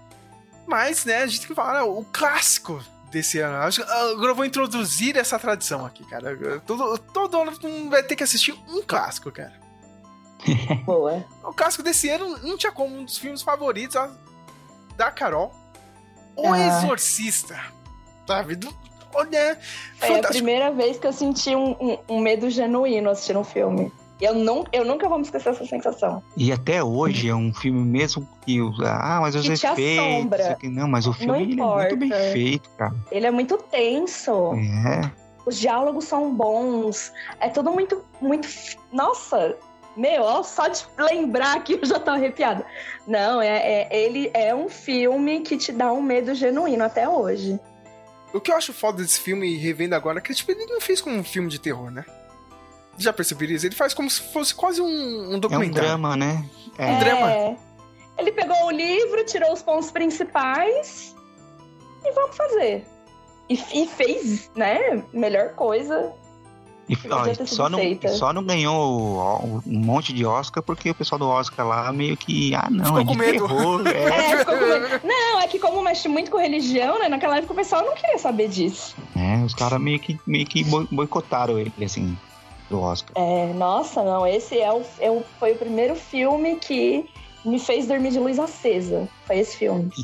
Mas, né, a gente tem que falar, o clássico desse ano. Que- Agora eu vou introduzir essa tradição aqui, cara. Todo, todo ano vai ter que assistir um clássico, cara. [LAUGHS] Boa. O clássico desse ano não tinha como um dos filmes favoritos ó, da Carol. O Ah. Exorcista. Sabe? Do- Olha, É a fantástico. primeira vez que eu senti um, um- um medo genuíno assistindo um filme. Eu, não, eu nunca vou me esquecer dessa sensação. E até hoje é um filme mesmo que usa. Ah, mas os Que efeitos. aqui- Não, mas o filme ele é muito bem feito, cara. Ele é muito tenso. É. Os diálogos são bons. É tudo muito, muito. Nossa! Meu, ó, só de lembrar aqui eu já tô arrepiada. Não, é, é- ele é um filme que te dá um medo genuíno até hoje. O que eu acho foda desse filme, revendo agora, é que tipo, ele não fez como um filme de terror, né? Já perceberam isso? Ele faz como se fosse quase um, um É um documentário. drama, né? É. Um drama. É. Ele pegou o livro, tirou os pontos principais e vamos fazer. E, e fez, né? Melhor coisa. E, ó, sido só, não, só não ganhou ó, um monte de Oscar porque o pessoal do Oscar lá meio que. Ah, não, Ficou é de com medo. terror. [LAUGHS] É. É, ficou com medo. Não, é que como mexe muito com religião, né? Naquela época o pessoal não queria saber disso. É, os caras meio que, meio que boi- boicotaram ele, assim, do Oscar. É, nossa, não. Esse é o, é o- foi o primeiro filme que me fez dormir de luz acesa. Foi esse filme. [LAUGHS]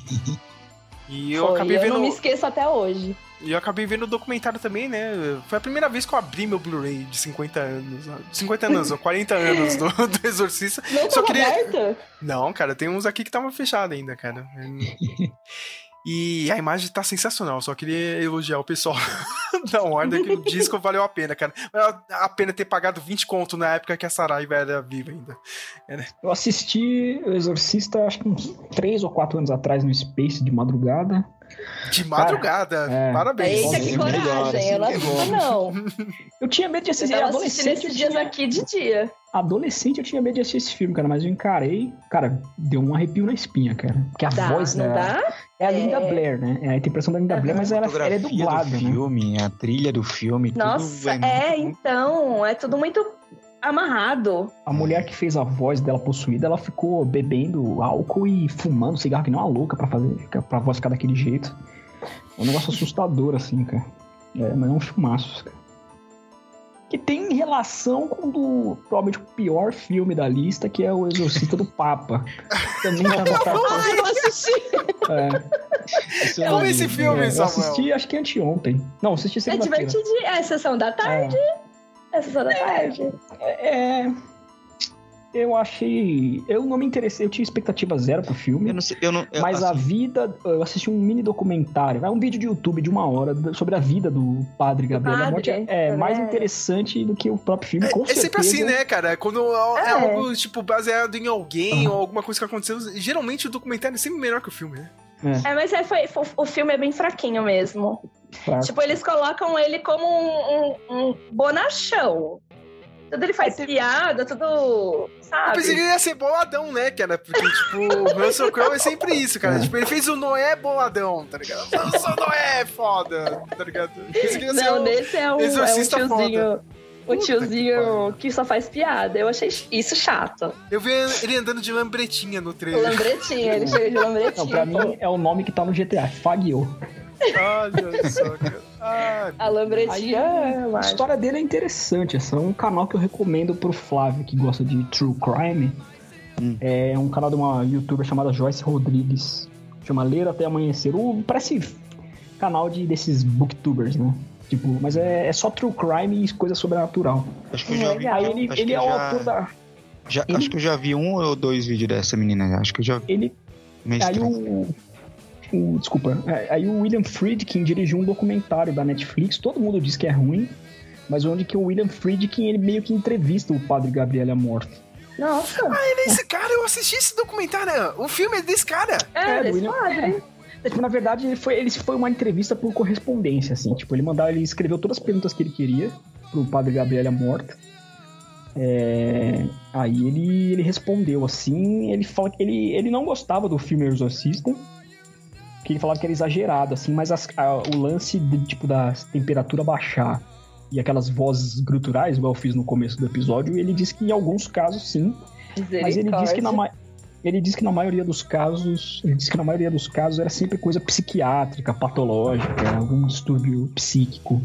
E eu Foi. acabei eu vendo. não me esqueço até hoje. E eu acabei vendo o documentário também, né? Foi a primeira vez que eu abri meu Blu-ray de 50 anos. ó. 50 anos, ou 40 anos do, [LAUGHS] do Exorcista. Não Só queria. aberto? Não, cara, tem uns aqui que tava fechado ainda, cara. E a imagem tá sensacional, só queria elogiar o pessoal [LAUGHS] da Warner que o disco valeu a pena, cara. Valeu a pena ter pagado 20 conto na época que a Saraiva era viva ainda. Era- Eu assisti O Exorcista, acho que uns 3 ou 4 anos atrás no Space de madrugada. De madrugada, é. parabéns. Eita, que coragem. Eu não assisto, [LAUGHS] não. Eu tinha medo de Eu assistir assistindo adolescente. esses eu dias tinha- aqui de dia. Adolescente eu tinha medo de assistir esse filme, cara, mas eu encarei. Cara, deu um arrepio na espinha, cara. Porque a Dá, voz não é, dá? é a Linda É. Blair, né? É a interpretação da Linda Blair, mas ela, ela é dublada, do né? filme, a trilha do filme, Nossa, tudo é, muito- então. É tudo muito amarrado. A mulher que fez a voz dela possuída, ela ficou bebendo álcool e fumando cigarro que nem uma louca pra fazer, pra voz ficar daquele jeito. É um negócio assustador, assim, cara. É, mas é um filmaço, cara. Que tem relação com o do, provavelmente o pior filme da lista, que é o Exorcista do Papa. [LAUGHS] Também tá no cartaz. Ai, eu assisti. É. [LAUGHS] Esse Como esse filme, é, Eu Samuel? assisti, acho que anteontem. Não, assisti É segunda-feira. divertidinho. É sessão da tarde. É sessão da tarde. É. Eu achei. Eu não me interessei, eu tinha expectativa zero pro filme. Eu não sei, eu não, eu, Mas a assim, vida. Eu assisti um mini documentário, é um vídeo de YouTube de uma hora sobre a vida do padre Gabriel da Morte. padre, É, é. mais interessante do que o próprio filme, com É certeza. sempre assim, né, cara? Quando é, é É. algo, tipo, baseado em alguém ou alguma coisa que aconteceu, geralmente o documentário é sempre melhor que o filme, né? É, mas é, foi, foi- o filme é bem fraquinho mesmo. Claro. Tipo, eles colocam ele como um, um, um bonachão. Tudo ele faz piada, tudo. Eu Sabe? pensei que ele ia ser boladão, né, cara? Porque, tipo, o Russell Crowe é sempre isso, cara. Tipo, ele fez o Noé boladão, tá ligado? Eu sou Noé, foda, tá ligado? Eu pensei que ia ser Não, o desse é um, é um exorcista tiozinho. foda. O tiozinho que só faz piada. Eu achei isso chato. Eu vi ele andando de lambretinha no trailer. Lambretinha, ele chega de lambretinha. Não, pra mim é o nome que tá no GTA, Fagio. Olha só, cara. Ah, A lambretinha é A história dele é interessante. Esse é um canal que eu recomendo pro Flávio, que gosta de true crime. É um canal de uma youtuber chamada Joyce Rodrigues. Chama Ler Até Amanhecer. O, parece canal de, desses booktubers, né? Tipo, mas é, é só true crime e coisa sobrenatural. acho que eu já vi. Aí ele, acho ele que é o já- autor da. já- ele- Acho que eu já vi um ou dois vídeos dessa menina. Acho que eu já vi. Ele Aí o, o- Desculpa. é, Aí o William Friedkin dirigiu um documentário da Netflix. Todo mundo diz que é ruim, mas onde que o William Friedkin ele meio que entrevista o padre Gabriel morto. Nossa. Ah, ele é esse cara, eu assisti esse documentário. O filme é desse cara. É, do desse William- padre. Tipo, na verdade, ele foi, ele foi uma entrevista por correspondência, assim. Tipo, ele mandava, ele escreveu todas as perguntas que ele queria pro padre Gabriel morto. É, aí ele, ele respondeu assim, ele fala que ele, ele não gostava do filme Exorcista, que ele falava que era exagerado, assim, mas as- a- o lance de, tipo da temperatura baixar e aquelas vozes gruturais, igual eu fiz no começo do episódio, ele disse que em alguns casos sim, mas ele disse que na ele disse que na maioria dos casos, ele disse que na maioria dos casos era sempre coisa psiquiátrica, patológica, algum distúrbio psíquico.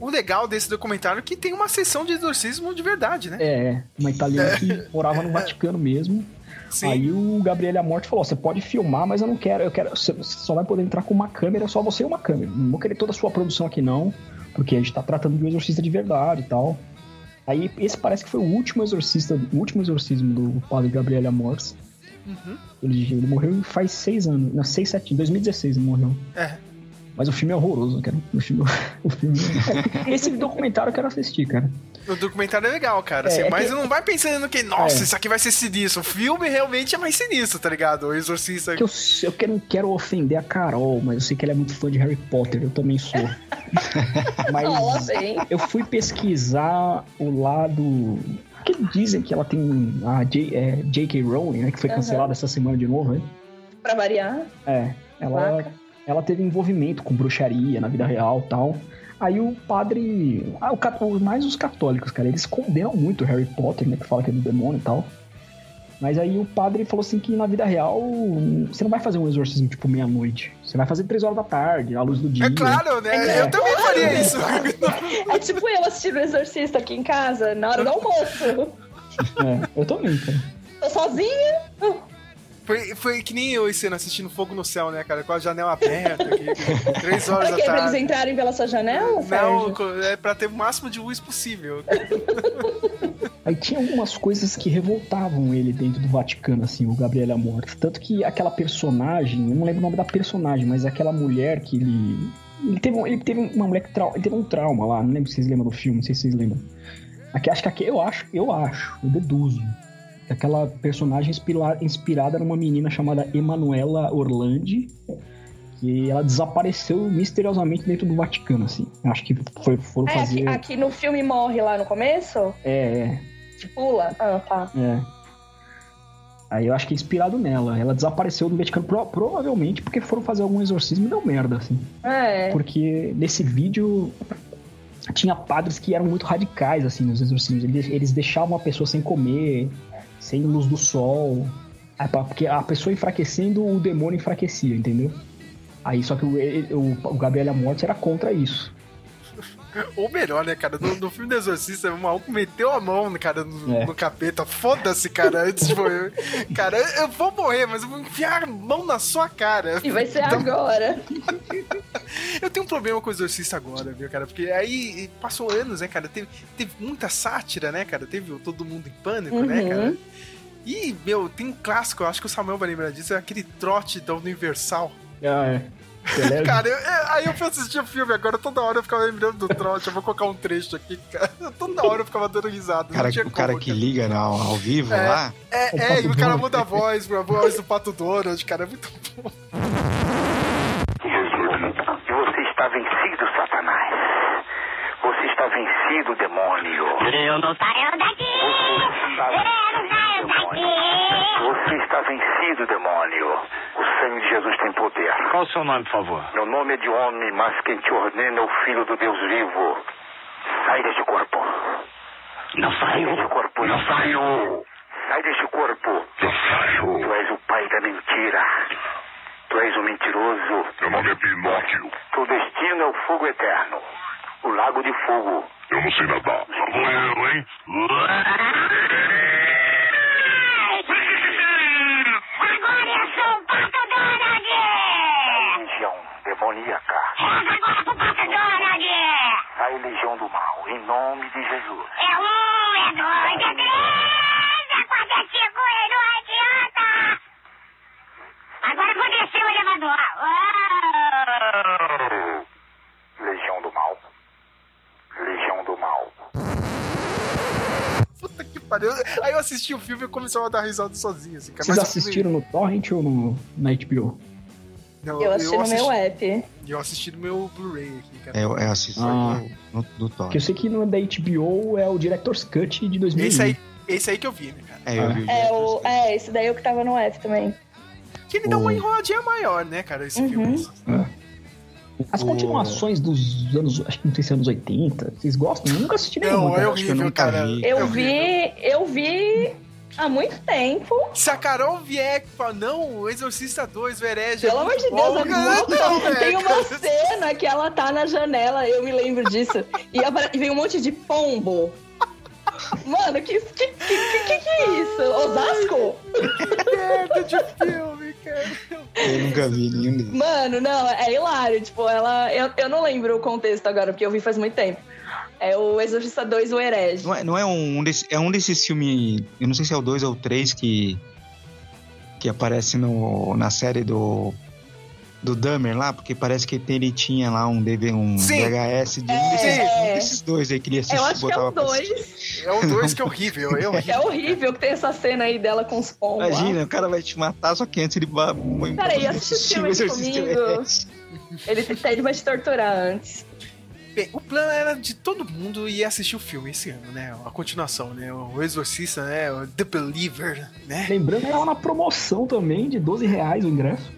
O legal desse documentário é que tem uma sessão de exorcismo de verdade, né? É, uma italiana que morava no Vaticano mesmo. Sim. Aí o Gabriel Amorte falou: você pode filmar, mas eu não quero, eu quero. Você só vai poder entrar com uma câmera, só você e uma câmera. Não vou querer toda a sua produção aqui, não, porque a gente tá tratando de um exorcista de verdade e tal. Aí esse parece que foi o último exorcista, o último exorcismo do padre Gabriel Amortes. Uhum. Ele, ele morreu faz seis anos, não, seis, sete, em 2016 ele morreu. É. Mas o filme é horroroso, cara. O filme, [LAUGHS] o filme... Esse documentário eu quero assistir, cara. O documentário é legal, cara. É, assim, é mas que- não vai pensando que, nossa, É. isso aqui vai ser sinistro. O filme realmente é mais sinistro, tá ligado? O Exorcista. Que eu, eu quero- não quero ofender a Carol, mas eu sei que ela é muito fã de Harry Potter, eu também sou. [LAUGHS] mas bem. eu fui pesquisar o lado. Que dizem que ela tem a J- é, J.K. Rowling, né? Que foi cancelada essa semana de novo, né? Pra variar. É, ela, ela teve envolvimento com bruxaria na vida real e tal. Aí o padre. Ah, o, cat- mais os católicos, cara, eles condenam muito o Harry Potter, né? Que fala que é do demônio e tal. Mas aí o padre falou assim que na vida real você não vai fazer um exorcismo tipo meia-noite. Você vai fazer três horas da tarde, à luz do dia. É claro, né? Eu também faria isso. É tipo eu assistindo o Exorcista aqui em casa, na hora do almoço. É, eu também, cara. Tô sozinha. Foi, foi que nem eu esse ano assistindo Fogo no Céu, né, cara? Com a janela aberta aqui. [LAUGHS] Três horas Pra da quê? Pra eles tarde. entrarem pela sua janela, Não, Sérgio? é pra ter o máximo de luz possível. [LAUGHS] Aí tinha algumas coisas que revoltavam ele dentro do Vaticano, assim, o Gabriel Amorth. Tanto que aquela personagem, eu não lembro o nome da personagem, mas aquela mulher que ele. Ele teve, um- ele teve uma mulher que trau- ele teve um trauma lá, não lembro se vocês lembram do filme, não sei se vocês lembram. Aqui, acho que aqui, eu acho, eu acho, eu deduzo. Que Aquela personagem inspira- inspirada numa menina chamada Emanuela Orlandi, que ela desapareceu misteriosamente dentro do Vaticano, assim. Acho que foi, foram É, aqui, fazer. aqui no filme morre lá no começo? É, é. Que pula? Ah, tá. É. Aí eu acho que é inspirado nela. Ela desapareceu do Vaticano, pro- provavelmente porque foram fazer algum exorcismo e deu merda, assim. É. Porque nesse vídeo tinha padres que eram muito radicais, assim, nos exorcismos. Eles, eles deixavam a pessoa sem comer, sem luz do sol. Aí, pra- Porque a pessoa enfraquecendo, o demônio enfraquecia, entendeu? Aí só que o, o, o Gabriel Morte era contra isso. [LAUGHS] Ou melhor, né, cara? No, no filme do Exorcista, o maluco meteu a mão, cara, no, É. no capeta. Foda-se, cara. Antes, eu- cara, eu vou morrer, mas eu vou enfiar a mão na sua cara. E vai ser Então, agora. [LAUGHS] Eu tenho um problema com o Exorcista agora, viu, cara? Porque aí passou anos, né, cara? Teve, teve muita sátira, né, cara? Teve Todo Mundo em Pânico, né, Uhum. cara? E, meu, tem um clássico, eu acho que o Samuel vai lembrar disso, é aquele trote da Universal. Ah, é. Você? [LAUGHS] Cara, eu- é, aí eu fui assistir o filme agora, toda hora eu ficava lembrando do trote. Eu vou colocar um trecho aqui, cara. [LAUGHS] Toda hora eu ficava dando risada. Cara, o cara como, que liga na- ao vivo É, lá. É, O é, Pato e o cara Donald. muda a voz, a voz do Pato Donald, cara, é muito bom. Você está vencido, Satanás. Você está vencido, demônio. Eu não saio daqui! Eu não saio daqui! Você está vencido, demônio. O sangue de Jesus tem poder. Qual o seu nome, por favor? Meu nome é de homem, mas quem te ordena é o Filho do Deus vivo. Sai deste corpo. Não Sai saiu. deste corpo. Não saiu. Sai deste corpo. Não saiu. Tu és o pai da mentira. Tu és o mentiroso. Meu nome é Pinóquio. Teu destino é o fogo eterno. O lago de fogo. Eu não sei nadar. Vou eu, hein? Demoníaca. Donald! Sai, legião do mal. Em nome de Jesus. É um, é dois, é três, é quatro, é cinco, e não adianta! Agora vou descer o elevador! Uou! Legião do mal. Legião do mal. Puta que pariu. Aí eu assisti o filme e começava a dar risada sozinho, assim. Vocês assistiram no Torrent ou no, na HBO? Não, Eu assisti no meu app. E eu assisti no meu Blu-ray aqui, cara. É, eu, eu assisto Ah. no, do Thor. Que eu sei que no da HBO é o Director's Cut de 2001. Esse aí, esse aí que eu vi, né, cara? É, eu vi o É, o, é, esse daí é o que tava no app também. Que ele dá uma enroladinha maior, né, cara, esse Uhum. filme. As O- continuações dos anos, acho que não sei se é anos 80, vocês gostam? Eu nunca assisti Não, nenhuma. é horrível, eu nunca cara. vi. Eu É vi, eu vi há muito tempo. Se a Carol vier e falar, não, o Exorcista 2, o Herege. Pelo é amor de Deus, bom, [LAUGHS] é Não, bom. Tem uma cena que ela tá na janela, eu me lembro disso. E vem um monte de pombo. Mano, que que, que, que, que que é isso? Osasco? Que merda de filme, cara. Eu nunca vi nenhum. Mano, não, é hilário. Tipo, ela. Eu, eu não lembro o contexto agora, porque eu vi faz muito tempo. É o Exorcista 2, o Herege. Não é, não é um, desse, é um desses filmes. Eu não sei se é o 2 ou o 3 que. que aparece no, na série do. do Dummer lá, porque parece que ele tinha lá um, DV, um Sim. VHS de um, É. desses, um desses dois aí que ele assistia. Eu acho que é o pra 2. É o 2 que é [LAUGHS] horrível, é horrível. É horrível que tem essa cena aí dela com os pombos. lá. Imagina, o cara vai te matar, só que antes ele vai. Peraí, assiste o filme comigo. Ele, ele vai te torturar antes. Bem, o plano era de todo mundo ir assistir o filme esse ano, né? A continuação, né? O Exorcista, né? O The Believer, né? Lembrando que tava na promoção também, de 12 reais o ingresso.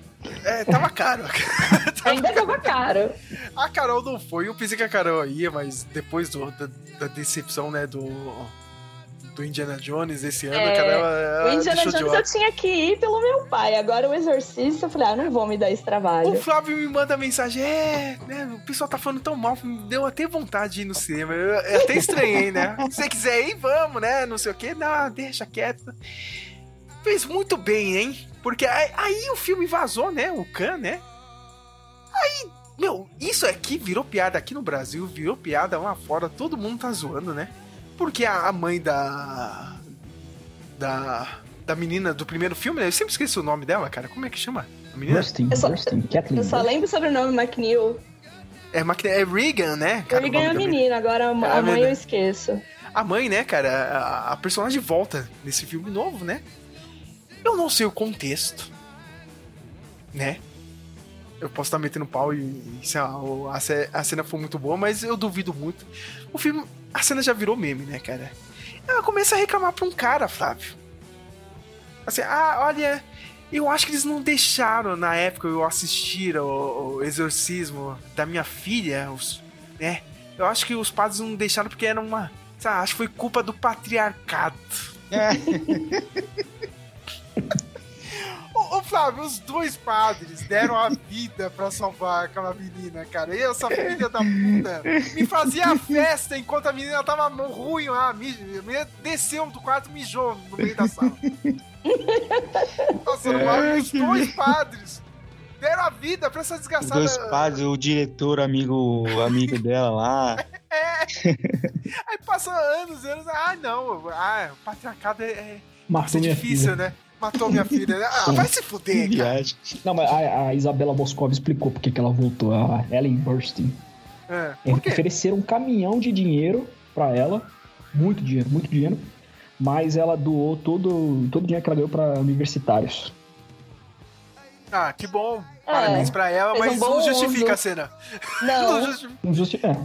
É, tava caro. [LAUGHS] Ainda tava caro. A Carol não foi, eu pensei que a Carol ia, mas depois do- da, da decepção, né, do, do Indiana Jones esse ano, É, cara, ela, ela o Indiana deixou de Jones eu tinha que ir pelo meu pai. Agora o Exorcista, eu falei, ah, não vou me dar esse trabalho. O Flávio me manda mensagem, é, né, o pessoal tá falando tão mal, me deu até vontade de ir no cinema. Eu, eu até estranhei, né? [LAUGHS] Se você quiser ir, vamos, né? Não sei o quê. Não, deixa quieto. Fez muito bem, hein? Porque aí, aí o filme vazou, né? O Khan, né? Aí, meu, isso aqui virou piada aqui no Brasil, virou piada lá fora, todo mundo tá zoando, né? Porque a, mãe da. Da. Da menina do primeiro filme, né? Eu sempre esqueço o nome dela, cara. Como é que chama? A menina? Rustin, Eu só- Rustin, Kathleen. Eu só lembro o sobrenome McNeil. É, é Regan, né? O liguei nome a menina, agora a, É, a a mãe eu esqueço. A mãe, né, cara? A, a personagem volta nesse filme novo, né? Eu não sei o contexto, né? Eu posso estar metendo pau e, e sei lá, o- a, a cena foi muito boa, mas eu duvido muito. O filme, a cena já virou meme, né, cara? Ela começa a reclamar pra um cara, Flávio. Assim, ah, olha, eu acho que eles não deixaram na época eu assistir o, o exorcismo da minha filha, os, né? Eu acho que os padres não deixaram porque era uma. Lá, acho que foi culpa do patriarcado. Ô, [LAUGHS] Flávio, os dois padres deram a vida pra salvar aquela menina, cara. E essa filha da puta me fazia festa enquanto a menina tava ruim lá. A menina desceu do quarto e mijou no meio da sala. Nossa, É, os dois padres deram a vida pra essa desgraçada. Dois padres, o diretor, amigo, amigo dela lá. [LAUGHS] Aí passam anos, anos. Ah, não. Ah, o patriarcado é, é minha difícil, né? Matou minha filha. né? Ah, vai se fuder, [LAUGHS] cara. Não, mas a, a Isabela Boscov explicou porque que ela voltou, a Ellen Burstyn. É. É, ofereceram um caminhão de dinheiro pra ela, muito dinheiro, muito dinheiro, mas ela doou todo, todo o dinheiro que ela ganhou pra universitários. Ah, que bom. É, Parabéns pra ela, um mas bom não justifica uso. a cena. Não. justifica. Não justi- é.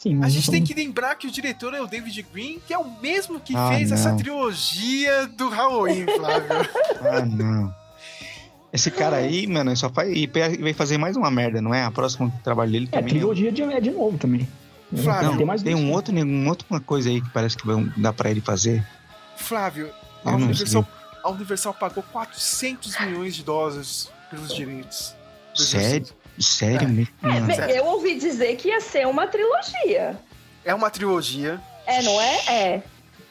Sim, A mas gente tem que lembrar que o diretor é o David Green, que é o mesmo que Ah, fez essa não. trilogia do Halloween, Flávio. [LAUGHS] Ah, não. Esse cara aí, mano, só faz. E vai fazer mais uma merda, não é? A próxima trabalho dele É, também. trilogia de, é de novo também. Não, tem mais tem um outro, um outro uma coisa aí que parece que vai- dá pra ele fazer. Flávio, a Universal, a Universal pagou 400 milhões de dólares pelos direitos. Sério? Sério É. mesmo? É, eu ouvi dizer que ia ser uma trilogia. É uma trilogia. É, não é? É.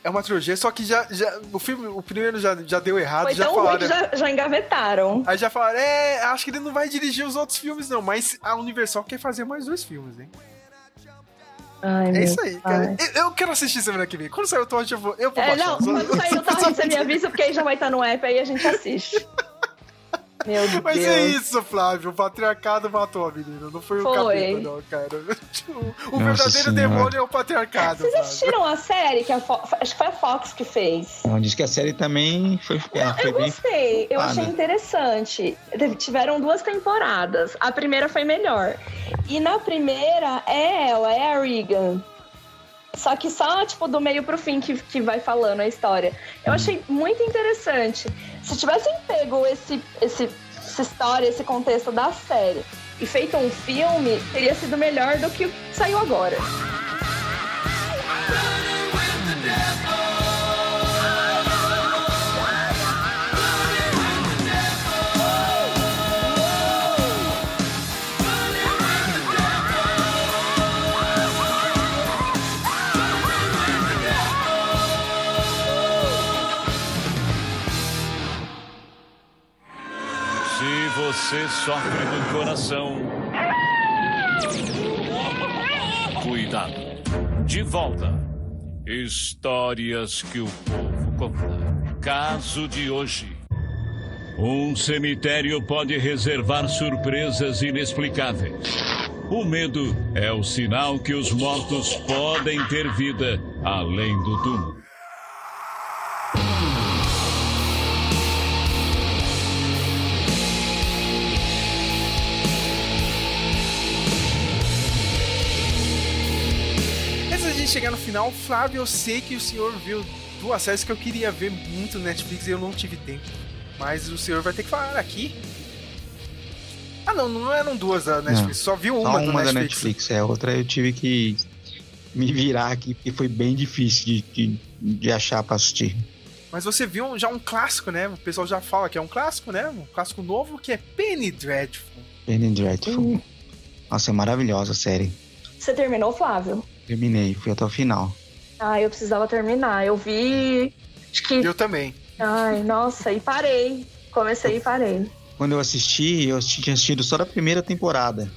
É uma trilogia, só que já, já o filme, o primeiro já, já deu errado, Foi já tão ruim falaram. que já, já engavetaram. Aí já falaram, é, acho que ele não vai dirigir os outros filmes, não, mas a Universal quer fazer mais dois filmes, hein? Ai, É isso aí, cara. Eu, eu quero assistir semana que vem. Quando sair o Torrent, eu vou, eu vou É, baixar. não, Só- quando sair o torrent, você me avisa, porque aí já vai estar no app, aí a gente assiste. [LAUGHS] Meu Deus. [LAUGHS] Mas é isso, Flávio. O patriarcado matou a menina. Não foi, o Foi. capeta, não, cara. [LAUGHS] O, o Nossa verdadeiro Senhora. demônio é o patriarcado. Vocês Flávio. assistiram a série que a acho que foi a Fox que fez? Não, diz que a série também foi, ela foi Eu bem. gostei, eu achei interessante. Tiveram duas temporadas. A primeira foi melhor. E na primeira é ela, é a Regan. Só que só, tipo, do meio pro fim que, que vai falando a história. Eu achei muito interessante. Se tivessem pego esse, esse, essa história, esse contexto da série e feito um filme, teria sido melhor do que saiu agora. Você sofre no coração. Cuidado. De volta. Histórias que o povo conta. Caso de hoje. Um cemitério pode reservar surpresas inexplicáveis. O medo é o sinal que os mortos podem ter vida além do túmulo. Chegar no final, Flávio, eu sei que o senhor viu duas séries que eu queria ver muito no Netflix e eu não tive tempo. Mas o senhor vai ter que falar aqui. Ah, não, não eram duas da Netflix, só viu uma, Só do uma da Netflix. Netflix, é. Outra eu tive que me virar aqui, porque foi bem difícil de, de, de achar pra assistir. Mas você viu já um clássico, né? O pessoal já fala que é um clássico, né? Um clássico novo que é Penny Dreadful. Penny Dreadful. Nossa, é maravilhosa a série. Você terminou, Flávio? Terminei, fui até o final. Ah, eu precisava terminar. Eu vi. Acho que. Eu também. Ai, nossa, e parei. Comecei e parei. Quando eu assisti, eu tinha assistido só da primeira temporada.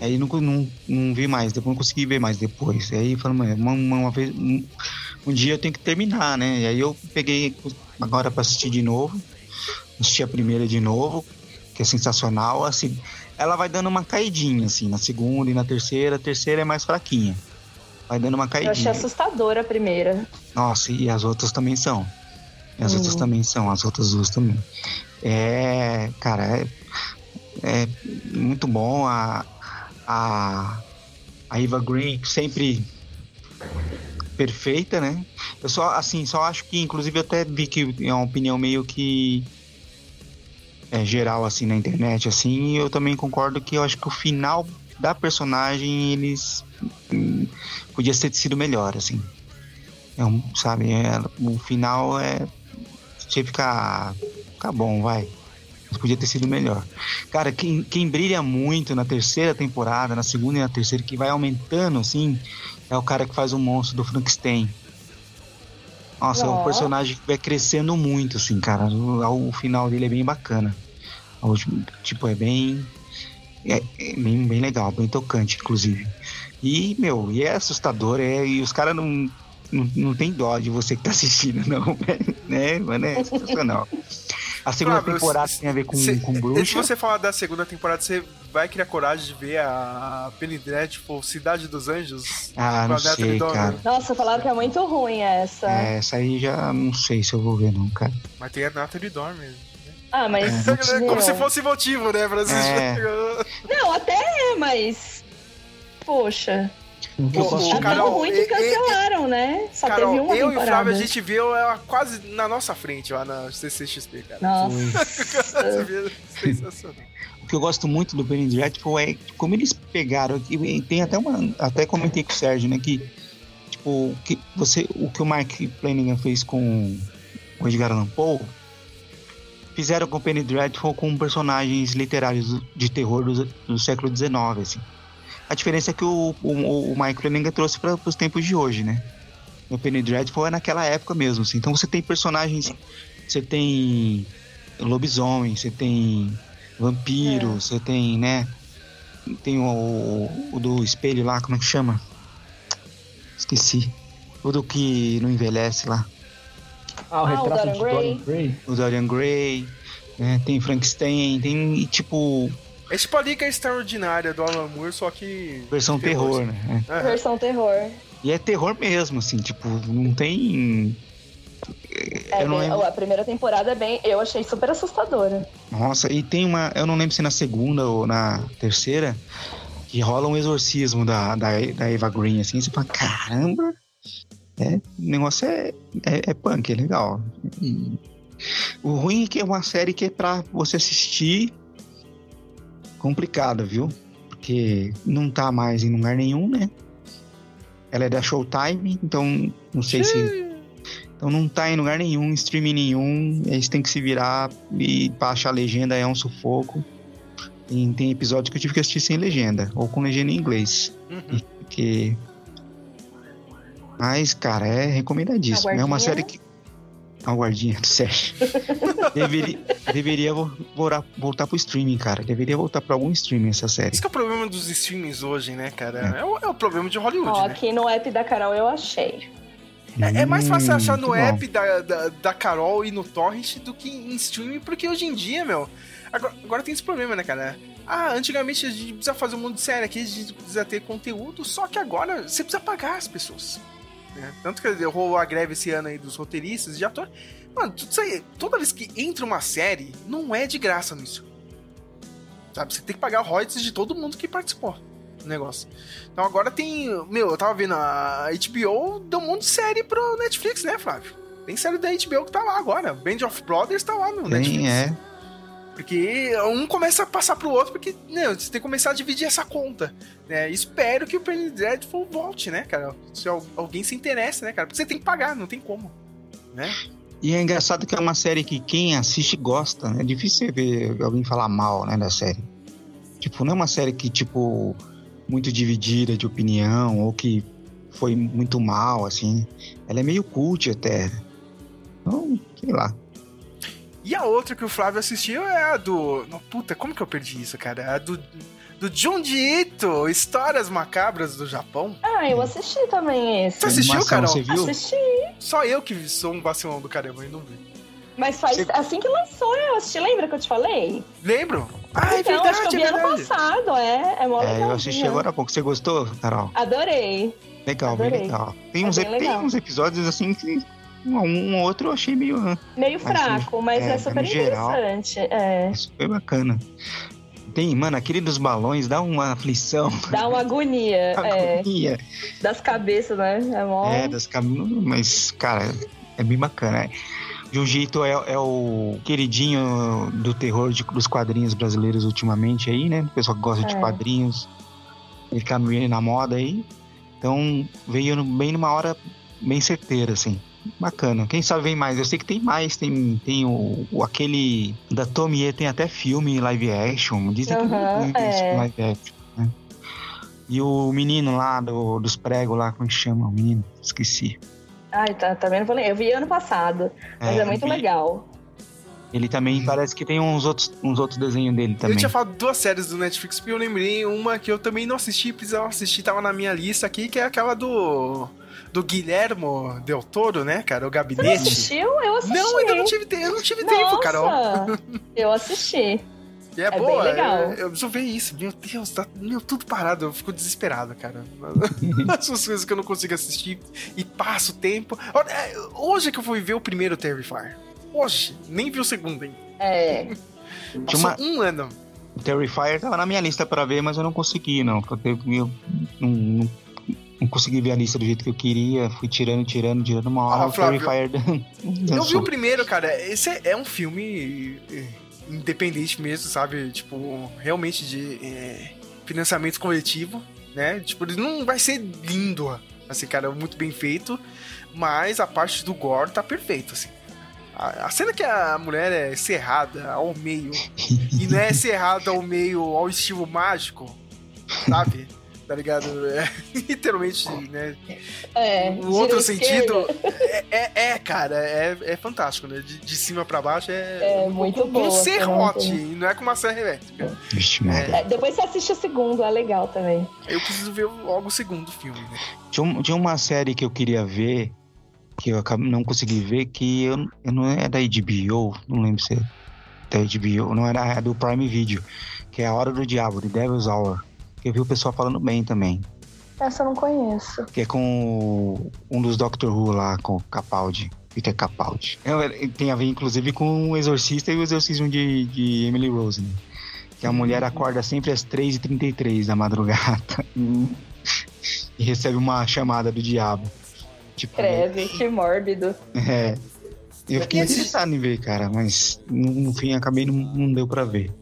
Aí não, não, não vi mais, depois não consegui ver mais depois. Aí eu falei, uma, uma, uma vez. Um, um dia eu tenho que terminar, né? E aí eu peguei agora pra assistir de novo. Assisti a primeira de novo, que é sensacional. Assim, ela vai dando uma caidinha, assim, na segunda e na terceira. A terceira é mais fraquinha. Vai dando uma Eu achei caidinha. assustadora a primeira. Nossa, e as outras também são. E as Hum. outras também são, as outras duas também. É, cara, é, é muito bom a, a, a Eva Green sempre perfeita, né? Eu só, assim, só acho que, inclusive, eu até vi que é uma opinião meio que é, geral, assim, na internet, assim, e eu também concordo que eu acho que o final da personagem, eles podia ter sido melhor, assim. É um, sabe, é, o final é. Tinha que ficar. Ficar bom, vai. Mas podia ter sido melhor. Cara, quem, quem brilha muito na terceira temporada, na segunda e na terceira, que vai aumentando, assim, é o cara que faz o monstro do Frankenstein. Nossa, é Ó. um personagem que vai crescendo muito, assim, cara. O, o final dele é bem bacana. O tipo, é bem. É, é bem, bem legal, bem tocante, inclusive. E, meu, e é assustador, é, e os caras não, não, não tem dó de você que tá assistindo, [LAUGHS] não, né? Mano, é sensacional. A segunda Flávio, temporada se- tem a ver com, se- com Se bruxa. você falar da segunda temporada, você vai criar coragem de ver a Penny Dreadful Cidade dos Anjos? Ah, com não sei, cara. Nossa, falaram que é muito ruim essa. É, essa aí já não sei se eu vou ver, não, cara. Mas tem a Natalie Dormer. Ah, mas. É, Como se fosse motivo, né, pra assistir. É. [LAUGHS] Não, até é, mas. Poxa. Ô, Tá Carol, tão ruim que e- e- cancelaram, né? Só Carol, teve uma eu e o temporada. Flávio, a gente viu ela quase na nossa frente lá na CCXP, cara. Nossa. [LAUGHS] Sensacional. O que eu gosto muito do Penny Dreadful é como eles pegaram. E tem até uma. Até comentei com o Sérgio, né? Que, tipo, o que, você, o que o Mark Flanagan fez com o Edgar Allan Poe fizeram com o Penny Dreadful com personagens literários de terror do, do século XIX, assim. A diferença é que o, o, o Mike Flanagan trouxe para os tempos de hoje, né? O Penny Dreadful é naquela época mesmo, assim. Então você tem personagens, você tem lobisomem, você tem vampiro, você tem, né? Tem o, o do espelho lá, como é que chama? Esqueci. O do que não envelhece lá. Ah, o Ah, o retrato Dorian de Gray. Dorian Gray. O Dorian Gray, né? Tem Frankenstein, tem e, tipo É tipo a Liga Extraordinária do Alan Moore, só que. versão terror, assim. né? É. Versão terror. E é terror mesmo, assim, tipo, não tem. É, Eu não bem- lembro. a primeira temporada é bem. Eu achei super assustadora. Nossa, e tem uma. Eu não lembro se na segunda ou na terceira, que rola um exorcismo da, da, da Eva Green, assim, você fala, caramba! É, o negócio é, é, é punk, é legal. E o ruim é que é uma série que é pra você assistir complicada, viu? Porque não tá mais em lugar nenhum, né? Ela é da Showtime, então não sei se. Então não tá em lugar nenhum, em streaming nenhum. Eles têm que se virar e pra achar a legenda é um sufoco. E tem episódio que eu tive que assistir sem legenda, ou com legenda em inglês. Uhum. Porque. Mas, cara, é recomendadíssimo. É uma série que. A guardinha do Sérgio. [LAUGHS] deveria deveria vo- voltar, voltar pro streaming, cara. Deveria voltar pra algum streaming essa série. Esse que é o problema dos streamings hoje, né, cara? É, o, é o problema de Hollywood, Ó, né? aqui no app da Carol eu achei. É, é mais fácil Hum, achar no app da, da, da Carol e no Torrent do que em streaming, porque hoje em dia, meu. Agora, agora tem esse problema, né, cara? Ah, antigamente a gente precisa fazer um mundo de série aqui, a gente precisa ter conteúdo, só que agora você precisa pagar as pessoas. Né? Tanto que rolou a greve esse ano aí dos roteiristas e de ator. Mano, tudo isso aí, toda vez que entra uma série, não é de graça nisso. Sabe? Você tem que pagar royalties de todo mundo que participou do negócio. Então agora tem. Meu, eu tava vendo a HBO deu um monte de série pro Netflix, né, Flávio? Tem série da HBO que tá lá agora. Band of Brothers tá lá no Netflix. Tem, é. Porque um começa a passar pro outro, porque né, você tem que começar a dividir essa conta. Né? Espero que o Penny Dreadful volte, né, cara? Se al- alguém se interessa, né, cara? Porque você tem que pagar, não tem como. Né? E é engraçado que é uma série que quem assiste gosta, né? É difícil você ver alguém falar mal, né, da série. Tipo, não é uma série que, tipo, muito dividida de opinião ou que foi muito mal, assim. Ela é meio cult até. Então, sei lá. E a outra que o Flávio assistiu é a do. Não, puta, como que eu perdi isso, cara? A do. Do Junji Ito, Histórias Macabras do Japão. Ah, eu assisti também esse. Você assistiu, Carol? Assisti. Só eu que sou um vacilão do caramba e não vi. Mas faz assim que lançou, eu assisti. Lembra que eu te falei? Lembro? Ah, é então, verdade, acho que eu vi é ano passado, é. É mó É, eu assisti agora há pouco. Você gostou, Carol? Adorei. Legal, bem Adorei. legal. Tem É uns, bem tem legal. uns episódios assim que. Um, um ou outro eu achei meio. ah, Meio fraco, mas é, é, super geral. interessante. É. Foi bacana. Tem, mano, aquele dos balões dá uma aflição. [LAUGHS] Dá uma agonia. é. Agonia. Das cabeças, né? É mó. É, das caminhos, mas, cara, é bem bacana. É. Jiu-Jitsu é, é o queridinho do terror de- dos quadrinhos brasileiros ultimamente aí, né? O pessoal que gosta de É. quadrinhos. Ele fica meio na moda aí. Então veio bem numa hora bem certeira, assim. Bacana. Quem sabe vem mais? Eu sei que tem mais. Tem, tem o, o- aquele da Tomie, tem até filme live action. Dizem que Aham, tem isso, é. live action, né? E o menino lá do- dos pregos lá, como é que chama? O menino? Esqueci. Ai, tá, também não vou lembrar. Eu vi ano passado, mas É, é, muito vi. legal. Ele também parece que tem uns outros, uns outros desenhos dele também. Eu tinha falado duas séries do Netflix porque eu lembrei uma que eu também não assisti, precisava assistir, tava na minha lista aqui, que é aquela do. Do Guilhermo Del Toro, né, cara? O Você gabinete. não assistiu? Eu assisti. Não, ainda não tive, eu não tive tempo, Nossa, Carol. [LAUGHS] Eu assisti. E é, É bem boa, legal. é- eu preciso ver isso. Meu Deus, tá meu, tudo parado. Eu fico desesperado, cara. [LAUGHS] Essas coisas que eu não consigo assistir e passo o tempo. Hoje é que eu fui ver o primeiro Terrifier. Hoje, nem vi o segundo, hein? É. [LAUGHS] Passou uma- um ano. O Terrifier tava na minha lista pra ver, mas eu não consegui, não. Porque eu, eu não, não, não consegui ver a lista do jeito que eu queria. Fui tirando, tirando, tirando uma hora. Ah, Flávio, Terrifier Eu vi o primeiro, cara. Esse é, é um filme eh, independente mesmo, sabe? Tipo, realmente de eh, financiamento coletivo, né? Tipo, ele não vai ser lindo, assim, cara, muito bem feito, mas a parte do gore tá perfeito, assim. A, a cena que a mulher é serrada ao meio, e não é serrada ao meio ao estilo mágico, sabe? Tá ligado? É, [LAUGHS] literalmente, né? É. O outro sentido é, é, é, cara, é, é fantástico, né? De, de cima pra baixo é. É muito com, boa Com essa serrote, e não é com uma serra elétrica. Vixe, merda. É, depois você assiste o segundo, é legal também. Eu preciso ver logo o segundo filme, né? Tinha, um- tinha uma série que eu queria ver, que eu não consegui ver, que eu, eu não é da HBO, não lembro se é da HBO, não era é do Prime Video, que é A Hora do Diabo, The Devil's Hour. Que eu vi o pessoal falando bem também. Essa eu não conheço. Que é com um dos Doctor Who lá, com o Capaldi. Peter Capaldi. É, é, Tem a ver, inclusive, com o Exorcista e o Exorcismo de, de Emily Rose, né? Que a mulher acorda sempre às 3h33 da madrugada. [LAUGHS] e recebe uma chamada do diabo. Tipo, Credo, que mórbido. é. Eu fiquei interessado em ver, cara, mas no, no fim acabei não, não deu pra ver.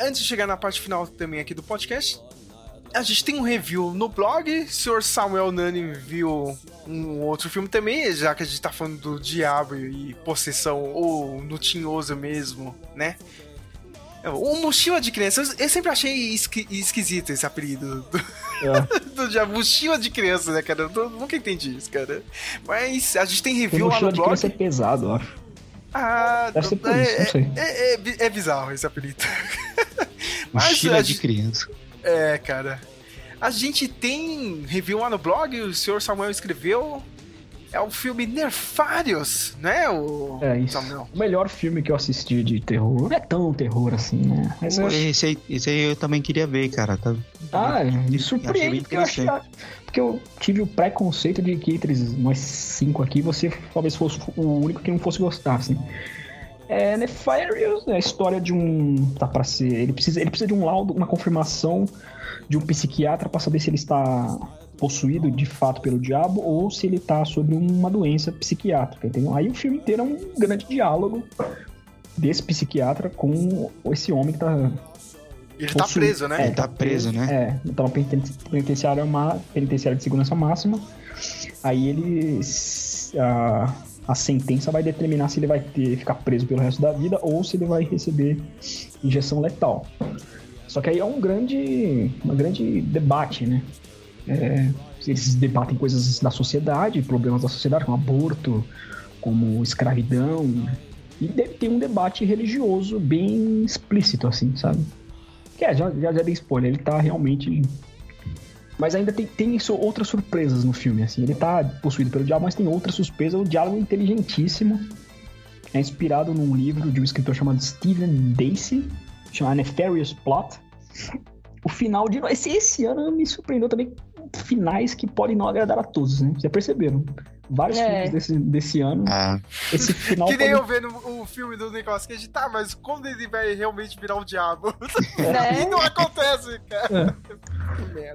Antes de chegar na parte final também aqui do podcast, a gente tem um review no blog. O senhor Samuel Nani viu um outro filme também, já que a gente tá falando do diabo e possessão, ou no tinhoso mesmo, né? O mochila de criança, eu- sempre achei esqui- esquisito esse apelido do, [LAUGHS] do diabo, mochila de criança, né, cara? Eu nunca entendi isso, cara. Mas a gente tem Tem review lá mochila no de blog. criança é pesado, eu acho. Ah, Deve ser por é, isso, não sei. é- é- é- é bizarro esse apelido. [LAUGHS] Mas Mochila a de gente- criança. É, cara. A gente tem review lá no blog, o senhor Samuel escreveu. é o filme Nerfários, né, o É isso. Samuel? O melhor filme que eu assisti de terror. Não é tão terror assim, né? Mas eu- Esse aí, esse aí eu também queria ver, cara. Tá... Ah, me surpreende, porque eu, achei, porque eu tive o preconceito de que entre nós cinco aqui, você talvez fosse o único que não fosse gostar, assim. É, Nefarious é a história de um. Tá pra ser. Ele precisa, ele precisa de um laudo, uma confirmação de um psiquiatra pra saber se ele está possuído de fato pelo diabo ou se ele tá sob uma doença psiquiátrica, entendeu? Aí o filme inteiro é um grande diálogo desse psiquiatra com esse homem que tá Ele tá possuído. preso, né? É, Ele tá preso, né? É, tá no peniten- penitenciário, ma- penitenciário de segurança máxima. Aí ele. A, a sentença vai determinar se ele vai ter, ficar preso pelo resto da vida ou se ele vai receber injeção letal. Só que aí é um grande, uma grande debate, né? É, eles debatem coisas da sociedade, problemas da sociedade, como aborto, como escravidão. E de- tem um debate religioso bem explícito, assim, sabe? Que é, já, já, já dei spoiler, ele tá realmente. Mas ainda tem, tem isso- outras surpresas no filme, assim. Ele tá possuído pelo diabo, mas tem outras surpresas. O diálogo é inteligentíssimo. É inspirado num livro de um escritor chamado Stephen Dacey, chamado Nefarious Plot. O final de. Esse, esse ano me surpreendeu também finais que podem não agradar a todos, né? Já perceberam? Vários É. filmes desse, desse ano. Esse final Que nem pode- eu vendo o filme do Nicolas Cage, tá, mas quando ele vai realmente virar o diabo? [LAUGHS] E não acontece, cara.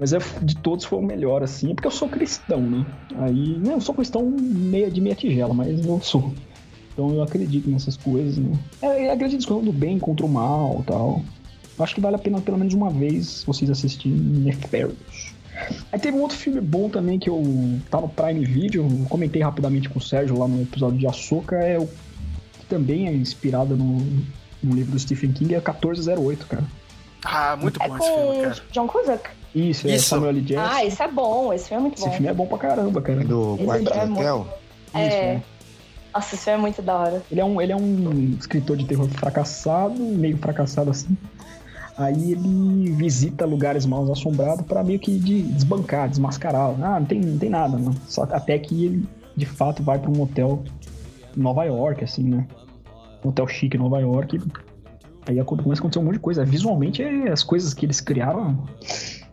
Mas é, de todos foi o melhor, assim, porque eu sou cristão, né? Aí, né, eu sou cristão meia de meia tigela, mas eu sou. Então eu acredito nessas coisas, né? É, eu acredito nisso, do bem contra o mal e tal. Eu Acho que vale a pena pelo menos uma vez vocês assistirem Nefarious. Aí teve um outro filme bom também que eu tá no Prime Video, eu comentei rapidamente com o Sérgio lá no episódio de Açúcar, é o que também é inspirado no, no livro do Stephen King, é 1408, cara. Ah, muito É bom esse filme, com cara. John Cusack. Isso, é Isso. Samuel L. Jackson. Ah, esse é bom, esse filme é muito Esse bom. filme é bom pra caramba, cara. Do Esse quarto é do muito- hotel? É. né? Nossa, esse filme é muito da hora. Ele é um, ele é um escritor de terror fracassado, meio fracassado assim. Aí ele visita lugares mal assombrados pra meio que de- desbancar, desmascarar. Ah, não tem, não tem nada, não. Só que até que ele, de fato, vai pra um hotel em Nova York, assim, né? Um hotel chique em Nova York. Aí acon- começa a acontecer um monte de coisa. Visualmente, é as coisas que eles criaram.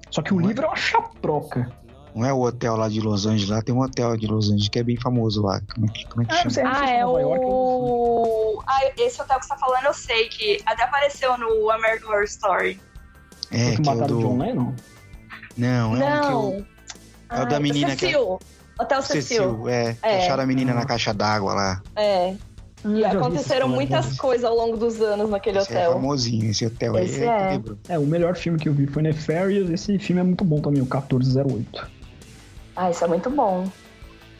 Só que o livro é uma chaproca. Não é o hotel lá de Los Angeles, lá tem um hotel de Los Angeles que é bem famoso lá. Como é que, como é que Ah, não chama? não sei Ah, se é Nova York o. Ah, esse hotel que você tá falando, eu sei que até apareceu no American Horror Story. É, que que é o mataram o John do... Lennon? Não, é um que Não. o... É o da menina que é... Cecil. Hotel Cecil. Cecil, é. É. Acharam a menina na caixa d'água lá. É. E vi essa aconteceram muitas coisas ao longo dos anos naquele Esse é hotel. famosinho, esse hotel aí. Esse é, é. É, o melhor filme que eu vi foi Nefarious. Esse filme é muito bom também, o 1408. Ah, isso é muito bom.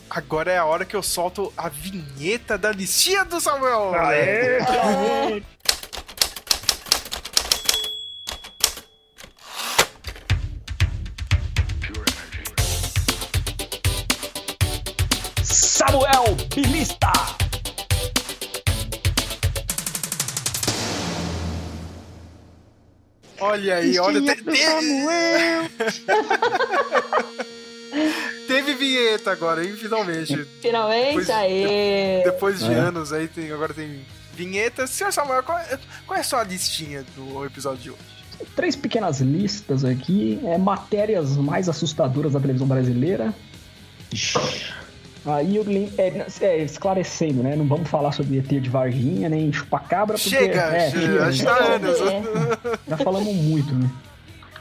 Agora é a hora que eu solto a vinheta da listinha do Samuel. Samuel Bilista! Olha aí, olha. te- [LAUGHS] [LAUGHS] Teve vinheta agora, hein? Finalmente. Finalmente, Depois- aê! Depois de É. anos aí, tem, agora tem vinheta. Senhor Samuel, qual é, qual é a sua listinha do episódio de hoje? Três pequenas listas aqui. É, matérias mais assustadoras da televisão brasileira. Aí eu lem- é, é, esclarecendo, né? Não vamos falar sobre ET de Varginha, nem chupacabra, porque. Chega, é, chega, chega, já há anos. Já falamos muito, né?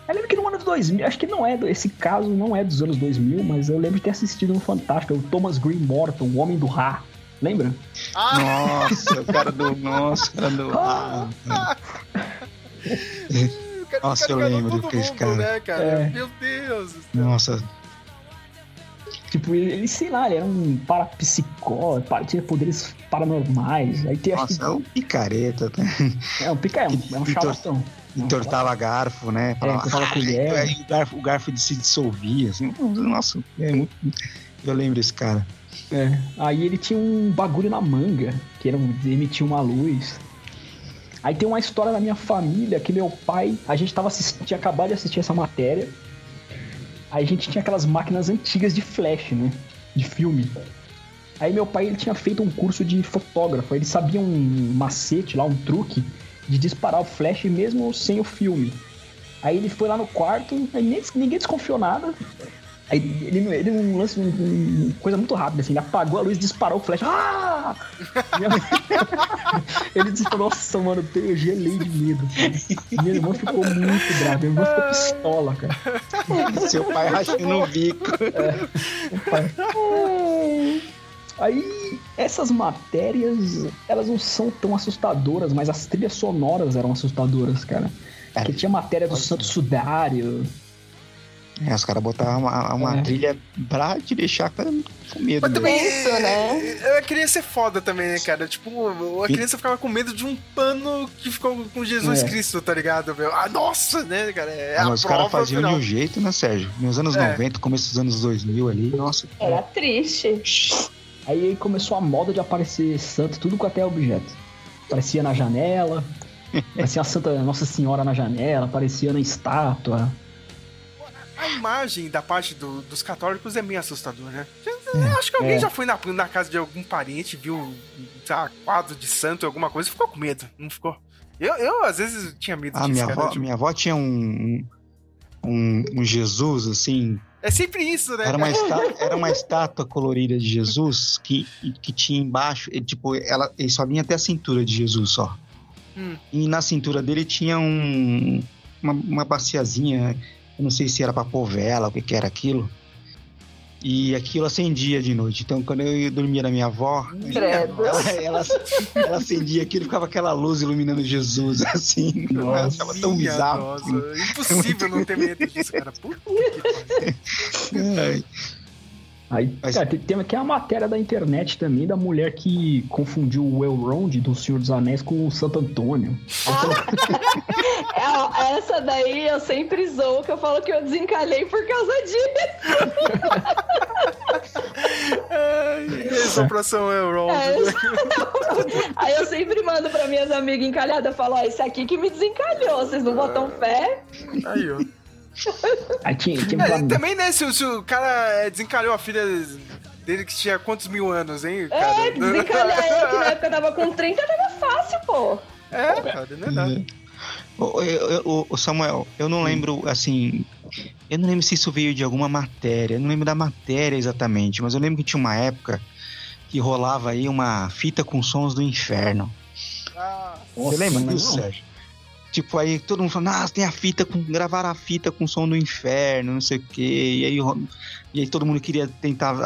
Eu lembro que no ano de 2000, acho que não é, do- esse caso não é dos anos 2000, mas eu lembro de ter assistido no Fantástico, o Thomas Green Morton, o Homem do Ra. Lembra? Nossa, o cara do. Nossa, o cara do. Ah, Nossa, eu lembro que esse cara. Né, cara? É. Meu Deus. Nossa, Tipo, ele, sei lá, ele era um parapsicólogo, para- tinha poderes paranormais. Aí tem, acho nossa, é um picareta. né? que, é um pica, é um, é um charlatão. Entortava garfo, né? É, entortava "Ah", colher. aí o garfo, o garfo se dissolvia, assim. Nossa, é muito. Eu lembro desse cara. É. Aí ele tinha um bagulho na manga, que era um, emitia uma luz. Aí tem uma história da minha família que meu pai, a gente tava assistindo, tinha acabado de assistir essa matéria. Aí a gente tinha aquelas máquinas antigas de flash, né? De filme. Aí meu pai ele tinha feito um curso de fotógrafo, ele sabia um macete lá, um truque de disparar o flash mesmo sem o filme. Aí ele foi lá no quarto, aí nem- ninguém desconfiou nada. Aí ele, ele um lance, um- um- coisa muito rápida, assim, ele apagou a luz, disparou o flash. Ah! [LAUGHS] Minha mãe- [LAUGHS] ele disse, nossa, mano, eu gelei de medo. cara. Minha irmã ficou muito brava, minha irmã ficou pistola, cara. Seu pai rachando o bico. É, o [LAUGHS] pai. Aí, essas matérias, elas não são tão assustadoras, mas as trilhas sonoras eram assustadoras, cara. Porque tinha matéria do Santo Sudário. É, os caras botavam uma, uma É. trilha pra te deixar com medo. Mas também, mesmo. é, a criança é foda também, né, cara? Tipo, a criança ficava com medo de um pano que ficou com Jesus É. Cristo, tá ligado, meu? Ah, nossa, né, cara? É a os caras prova faziam de um jeito, né, Sérgio? Nos anos É. 90, começo dos anos 2000 ali, nossa. Era triste. Aí começou a moda de aparecer santo, tudo com até objeto. Aparecia na janela, aparecia a Santa Nossa Senhora na janela, aparecia na estátua. A imagem da parte do- dos católicos é meio assustador, né? Eu acho que alguém É. já foi na, na casa de algum parente, viu, lá, quadro de santo, alguma coisa, e ficou com medo, não ficou? Eu, eu às vezes, tinha medo A disso, minha avó, tipo, minha avó tinha um, um, um Jesus, assim. É sempre isso, né? Era uma, cara? está- [LAUGHS] era uma estátua colorida de Jesus que, que tinha embaixo, e, tipo, ela ele só vinha até a cintura de Jesus só. Hum. E na cintura dele tinha um, uma, uma baciazinha, eu não sei se era pra pôr vela, o que, que era aquilo. E aquilo acendia de noite. Então, quando eu dormia na minha avó, Credo. ela, ela, ela acendia aquilo e ficava aquela luz iluminando Jesus, [LAUGHS] assim. eu achava tão bizarro. nossa, impossível não ter medo disso, cara. Puta que pariu. [LAUGHS] Aí, cara, tem, aqui a matéria da internet também da mulher que confundiu o Elrond do Senhor dos Anéis com o Santo Antônio. [LAUGHS] É, essa daí eu sempre zoo, que eu falo que eu desencalhei por causa disso. [LAUGHS] Resopração Euron. É. [LAUGHS] Aí eu sempre mando pra minhas amigas encalhadas, eu falo, ó, esse aqui que me desencalhou, vocês não botam fé? Aí, ó. [LAUGHS] Aí tinha, tinha É, também, né, se, o- se o cara é, desencalhou a filha dele que tinha quantos mil anos, hein? É, desencalhar eu, que na época tava com [LAUGHS] 30, tava fácil, pô. É, cara, não é nada. Ô, Samuel, eu não lembro, assim. Eu não lembro se isso veio de alguma matéria. Eu não lembro da matéria exatamente, mas eu lembro que tinha uma época que rolava aí uma fita com sons do inferno. Você lembra não disso. Sérgio? Tipo, aí todo mundo falando, nossa, tem a fita com. gravaram a fita com som do inferno, não sei o quê. E aí, e aí todo mundo queria tentar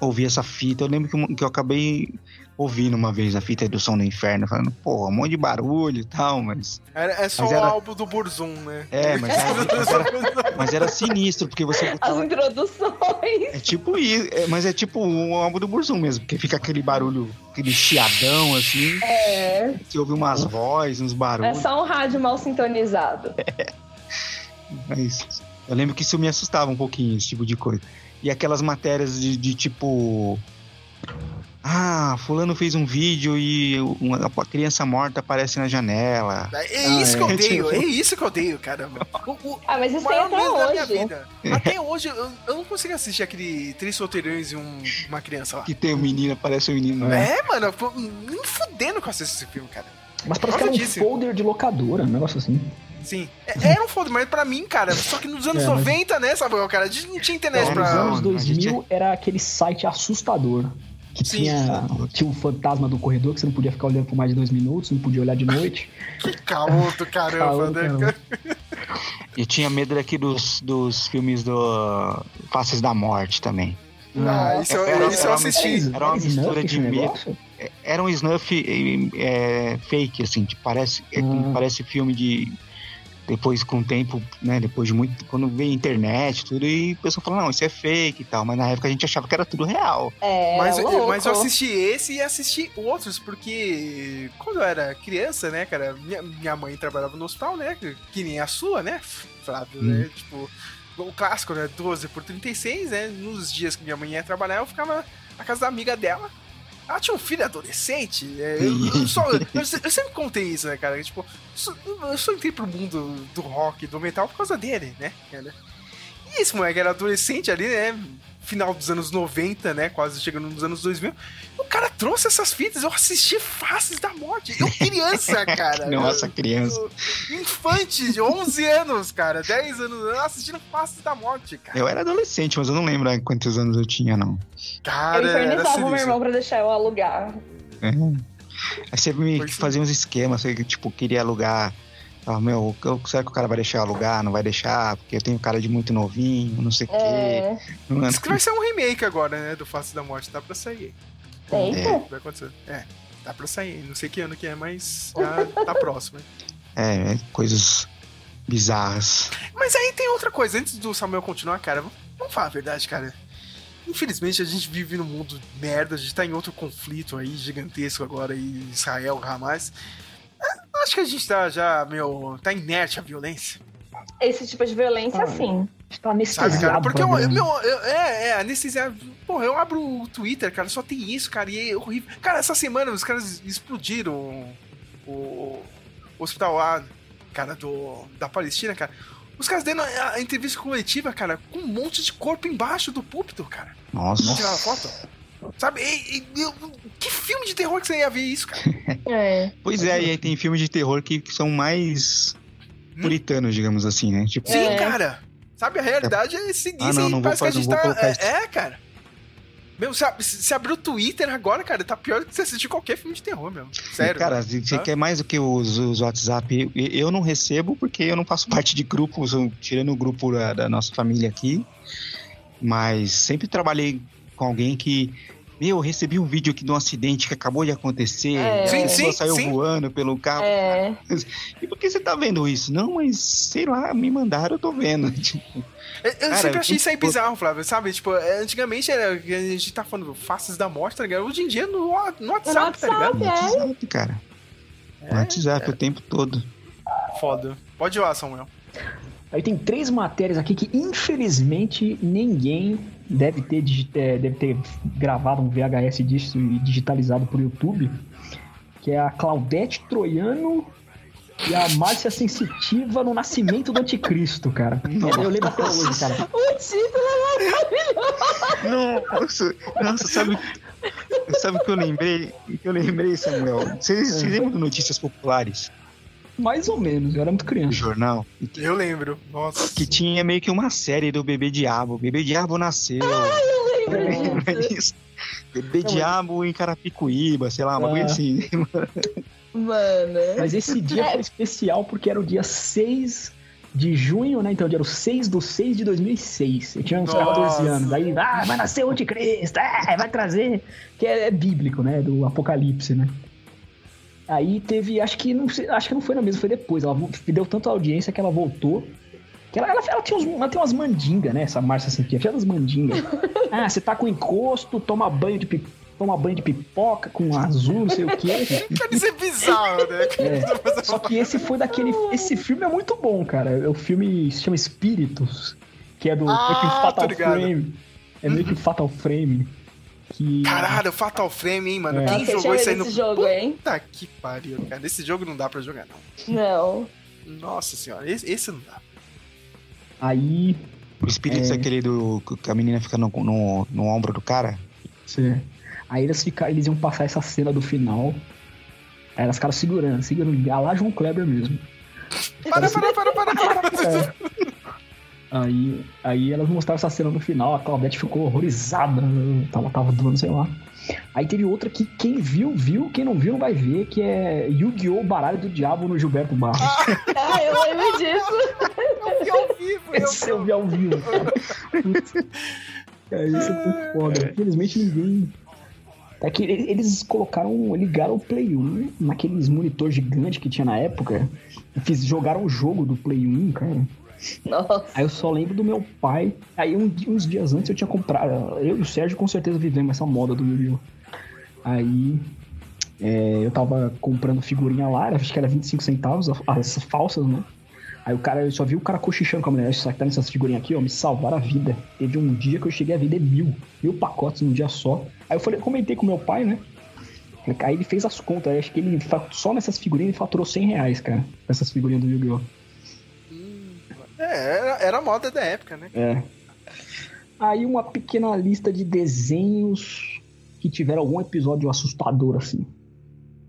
ouvir essa fita. Eu lembro que, que eu acabei ouvindo uma vez a fita do som do inferno, falando, pô, um monte de barulho e tal, mas. É, é só Mas o era- álbum do Burzum, né? É, [LAUGHS] mas era, mas era, mas era sinistro, porque você As botava. introduções. É tipo isso, é, mas é tipo um álbum do Burzum mesmo, porque fica aquele barulho, aquele chiadão assim. É. Você ouve umas vozes, uns É barulhos. só um rádio mal sintonizado. [LAUGHS] Mas eu lembro que isso me assustava um pouquinho, esse tipo de coisa. E aquelas matérias de, de tipo. Ah, fulano fez um vídeo e uma, a criança morta aparece na janela. É isso que eu odeio, é isso que eu odeio, caramba. O, o, Ah, mas isso tem maior até medo da minha hoje. vida. Até hoje, eu, eu não consigo assistir aquele Três Solteirões e um- uma criança lá. Que tem o menino, aparece o menino. né? É, mano, eu tô nem fudendo que eu assisto esse filme, cara. Mas parece que era um disso. folder de locadora, um negócio assim. Sim. É- Era um foda, mas pra mim, cara, só que nos [LAUGHS] anos É, mas- 90, né, Samuel, cara, a gente não tinha internet Nos pra. anos 2000 era aquele site assustador. Que tinha, tinha um fantasma do corredor que você não podia ficar olhando por mais de dois minutos, não podia olhar de noite. [LAUGHS] Caô do caramba, Caô do né? caramba. E tinha medo daqui dos, dos filmes do Faces da Morte também. Ah, isso eu- isso eu uma assisti. Era uma Era mistura de medo. negócio? Era um snuff é, fake, assim, que parece, é, que parece filme de. Depois, com o tempo, né? Depois de muito. Quando veio a internet tudo, e o pessoal falou, não, isso é fake e tal. Mas na época a gente achava que era tudo real. É, Mas, louco. mas eu assisti esse e assisti outros, porque quando eu era criança, né, cara, minha, minha mãe trabalhava no hospital, né? Que, que nem a sua, né, Flávio, né? Tipo, o clássico, né? 12 por 36, né? Nos dias que minha mãe ia trabalhar, eu ficava na casa da amiga dela. Ela tinha um filho adolescente. é, eu, eu só- eu- eu sempre contei isso, né, cara? Tipo, eu só entrei pro mundo do rock, do metal por causa dele, né? cara? E esse moleque era adolescente ali, né? Final dos anos 90, né? Quase chegando nos anos 2000. O cara trouxe essas fitas, eu assisti Faces da Morte. Eu criança, [LAUGHS] cara. Nossa, criança. Eu, infante de 11 anos, cara. 10 anos, assistindo Faces da Morte, cara. Eu era adolescente, mas eu não lembro quantos anos eu tinha, não. Cara, eu infernizava o meu irmão pra deixar eu alugar. É. Aí você que fazia uns esquemas, você tipo, queria alugar. Ah, meu, eu- será que o cara vai deixar alugar? Não vai deixar, porque eu tenho cara de muito novinho, não sei o É. quê. Não Diz que vai ser um remake agora, né? Do Faces da Morte. Tá pra sair. Eita. Vai acontecer. É, tá pra sair. Não sei que ano que é, mas já tá próximo. hein? [LAUGHS] É, é, coisas bizarras. Mas aí tem outra coisa. Antes do Samuel continuar, cara, vamos falar a verdade, cara. Infelizmente a gente vive num mundo merda, a gente tá em outro conflito aí gigantesco agora, Israel, Hamas. Acho que a gente tá já, meu, tá inerte à violência. Esse tipo de violência, Ah, sim. Sabe, anestesiado. cara? Porque eu, eu- meu, eu- é, é, anestesiado. Porra, eu abro o Twitter, cara, só tem isso, cara, e é horrível. Cara, essa semana os caras explodiram o, o hospital lá, cara, do, da Palestina, cara. Os caras dando a, a entrevista coletiva, cara, com um monte de corpo embaixo do púlpito, cara. Nossa. Tiraram foto. Sabe? E- e- eu- que filme de terror que você ia ver isso, cara? [LAUGHS] É. Pois é, e aí tem filmes de terror que, que são mais puritanos, digamos assim, né? Tipo, Sim, cara. Sabe, a realidade é seguir Ah, não, não vou parece que a gente não tá. É, é, cara. Meu, se, abrir o Twitter agora, cara, tá pior do que você assistir qualquer filme de terror, mesmo. Sério. Cara, né? se você quer mais do que os, os WhatsApp, eu, eu não recebo porque eu não faço [LAUGHS] parte de grupos, tirando o grupo da, da nossa família aqui. Mas sempre trabalhei com alguém que. Meu, eu recebi um vídeo aqui de um acidente que acabou de acontecer. É. a Sim, pessoa sim, saiu sim. voando pelo carro. É. [LAUGHS] E por que você tá vendo isso? Não, mas sei lá, me mandaram, eu tô vendo. [LAUGHS] Tipo, Eu, eu Cara, sempre achei isso aí bizarro, Flávio, sabe? Tipo, é, antigamente era, a gente tá falando faces da morte, tá ligado? Hoje em dia no, wa- no WhatsApp, tá ligado? no WhatsApp, cara. No WhatsApp o tempo todo. Foda. Pode ir lá, Samuel. Aí tem três matérias aqui que infelizmente ninguém deve ter, é, deve ter gravado um VHS disso e digitalizado por YouTube. Que é a Claudete Troiano e a Márcia Sensitiva no Nascimento do Anticristo, cara. Eu lembro até hoje, cara. O título é maravilhoso. Nossa, nossa, sabe, sabe o que eu lembrei? O que eu lembrei, Samuel? Vocês, vocês lembram do Notícias Populares? Mais ou menos, eu era muito criança. jornal? Eu lembro. Nossa. Que tinha meio que uma série do Bebê Diabo. Bebê Diabo nasceu. Eu lembro Lembra disso. disso? Bebê Diabo em Carapicuíba, sei lá, uma coisa Ah. assim. Mano. Mas esse dia É. foi especial porque era o dia 6 de junho, né? Então era o 6 do 6 de 2006. Eu tinha uns Nossa. 14 anos. Aí, ah, vai nascer o anticristo, é, vai trazer. Que é, é bíblico, né? Do Apocalipse, né? Aí teve, acho que não, acho que não foi na mesma, foi depois. Ela deu tanta audiência que ela voltou. Que ela, ela, ela tinha uns, ela tem umas mandingas, né? Essa Márcia assim, tinha das mandingas. [LAUGHS] ah, você tá com encosto, toma banho de pipoca. Toma banho de pipoca com azul, não sei o quê. Cara, isso é bizarro, né? [LAUGHS] É. Só que esse foi daquele. Esse filme é muito bom, cara. O filme se chama Espíritos, que é do Ah, que tô Fatal. Frame. É meio que Fatal Frame. Que. Caralho, Fatal Frame, hein, mano? É. Quem jogou isso aí medo no. jogo, hein? Puta que pariu, cara. Esse jogo não dá pra jogar, não. Não. Nossa senhora, esse, esse não dá. Aí. O espírito É. é aquele do que a menina fica no, no, no ombro do cara. Sim. Aí eles ficaram, eles iam passar essa cena do final. Aí elas ficaram segurando, segurando. A lá João Kleber mesmo. Para, para, para, para, para. É. Aí, aí elas mostraram essa cena no final, a Claudete ficou horrorizada, tava, tava doando, sei lá. Aí teve outra que quem viu, viu, quem não viu não vai ver, que é Yu-Gi-Oh! Baralho do Diabo no Gilberto Barros. Ah, [LAUGHS] eu lembro disso. Eu vi ao vivo, eu Esse eu vi ao vivo, cara. Cara, isso é muito foda. Infelizmente ninguém. É que eles colocaram, ligaram o Play 1 naqueles monitor gigante que tinha na época. E fiz, jogaram o jogo do Play 1, cara. Nossa. Aí eu só lembro do meu pai. Aí um uns dias antes eu tinha comprado. Eu e o Sérgio com certeza vivemos essa moda do Yu-Gi-Oh! Aí é, eu tava comprando figurinha lá, acho que era 25 centavos, as falsas, né? Aí o cara, eu só vi o cara cochichando com a mulher, isso aqui tá nessas figurinhas aqui, ó, me salvaram a vida. Teve um dia que eu cheguei a vender mil, mil pacotes num dia só. Aí eu falei, comentei com meu pai, né? Aí ele fez as contas, acho que ele só nessas figurinhas ele faturou 100 reais, cara. Essas figurinhas do Yu-Gi-Oh! É, era, era a moda da época, né? É. Aí uma pequena lista de desenhos que tiveram algum episódio assustador, assim.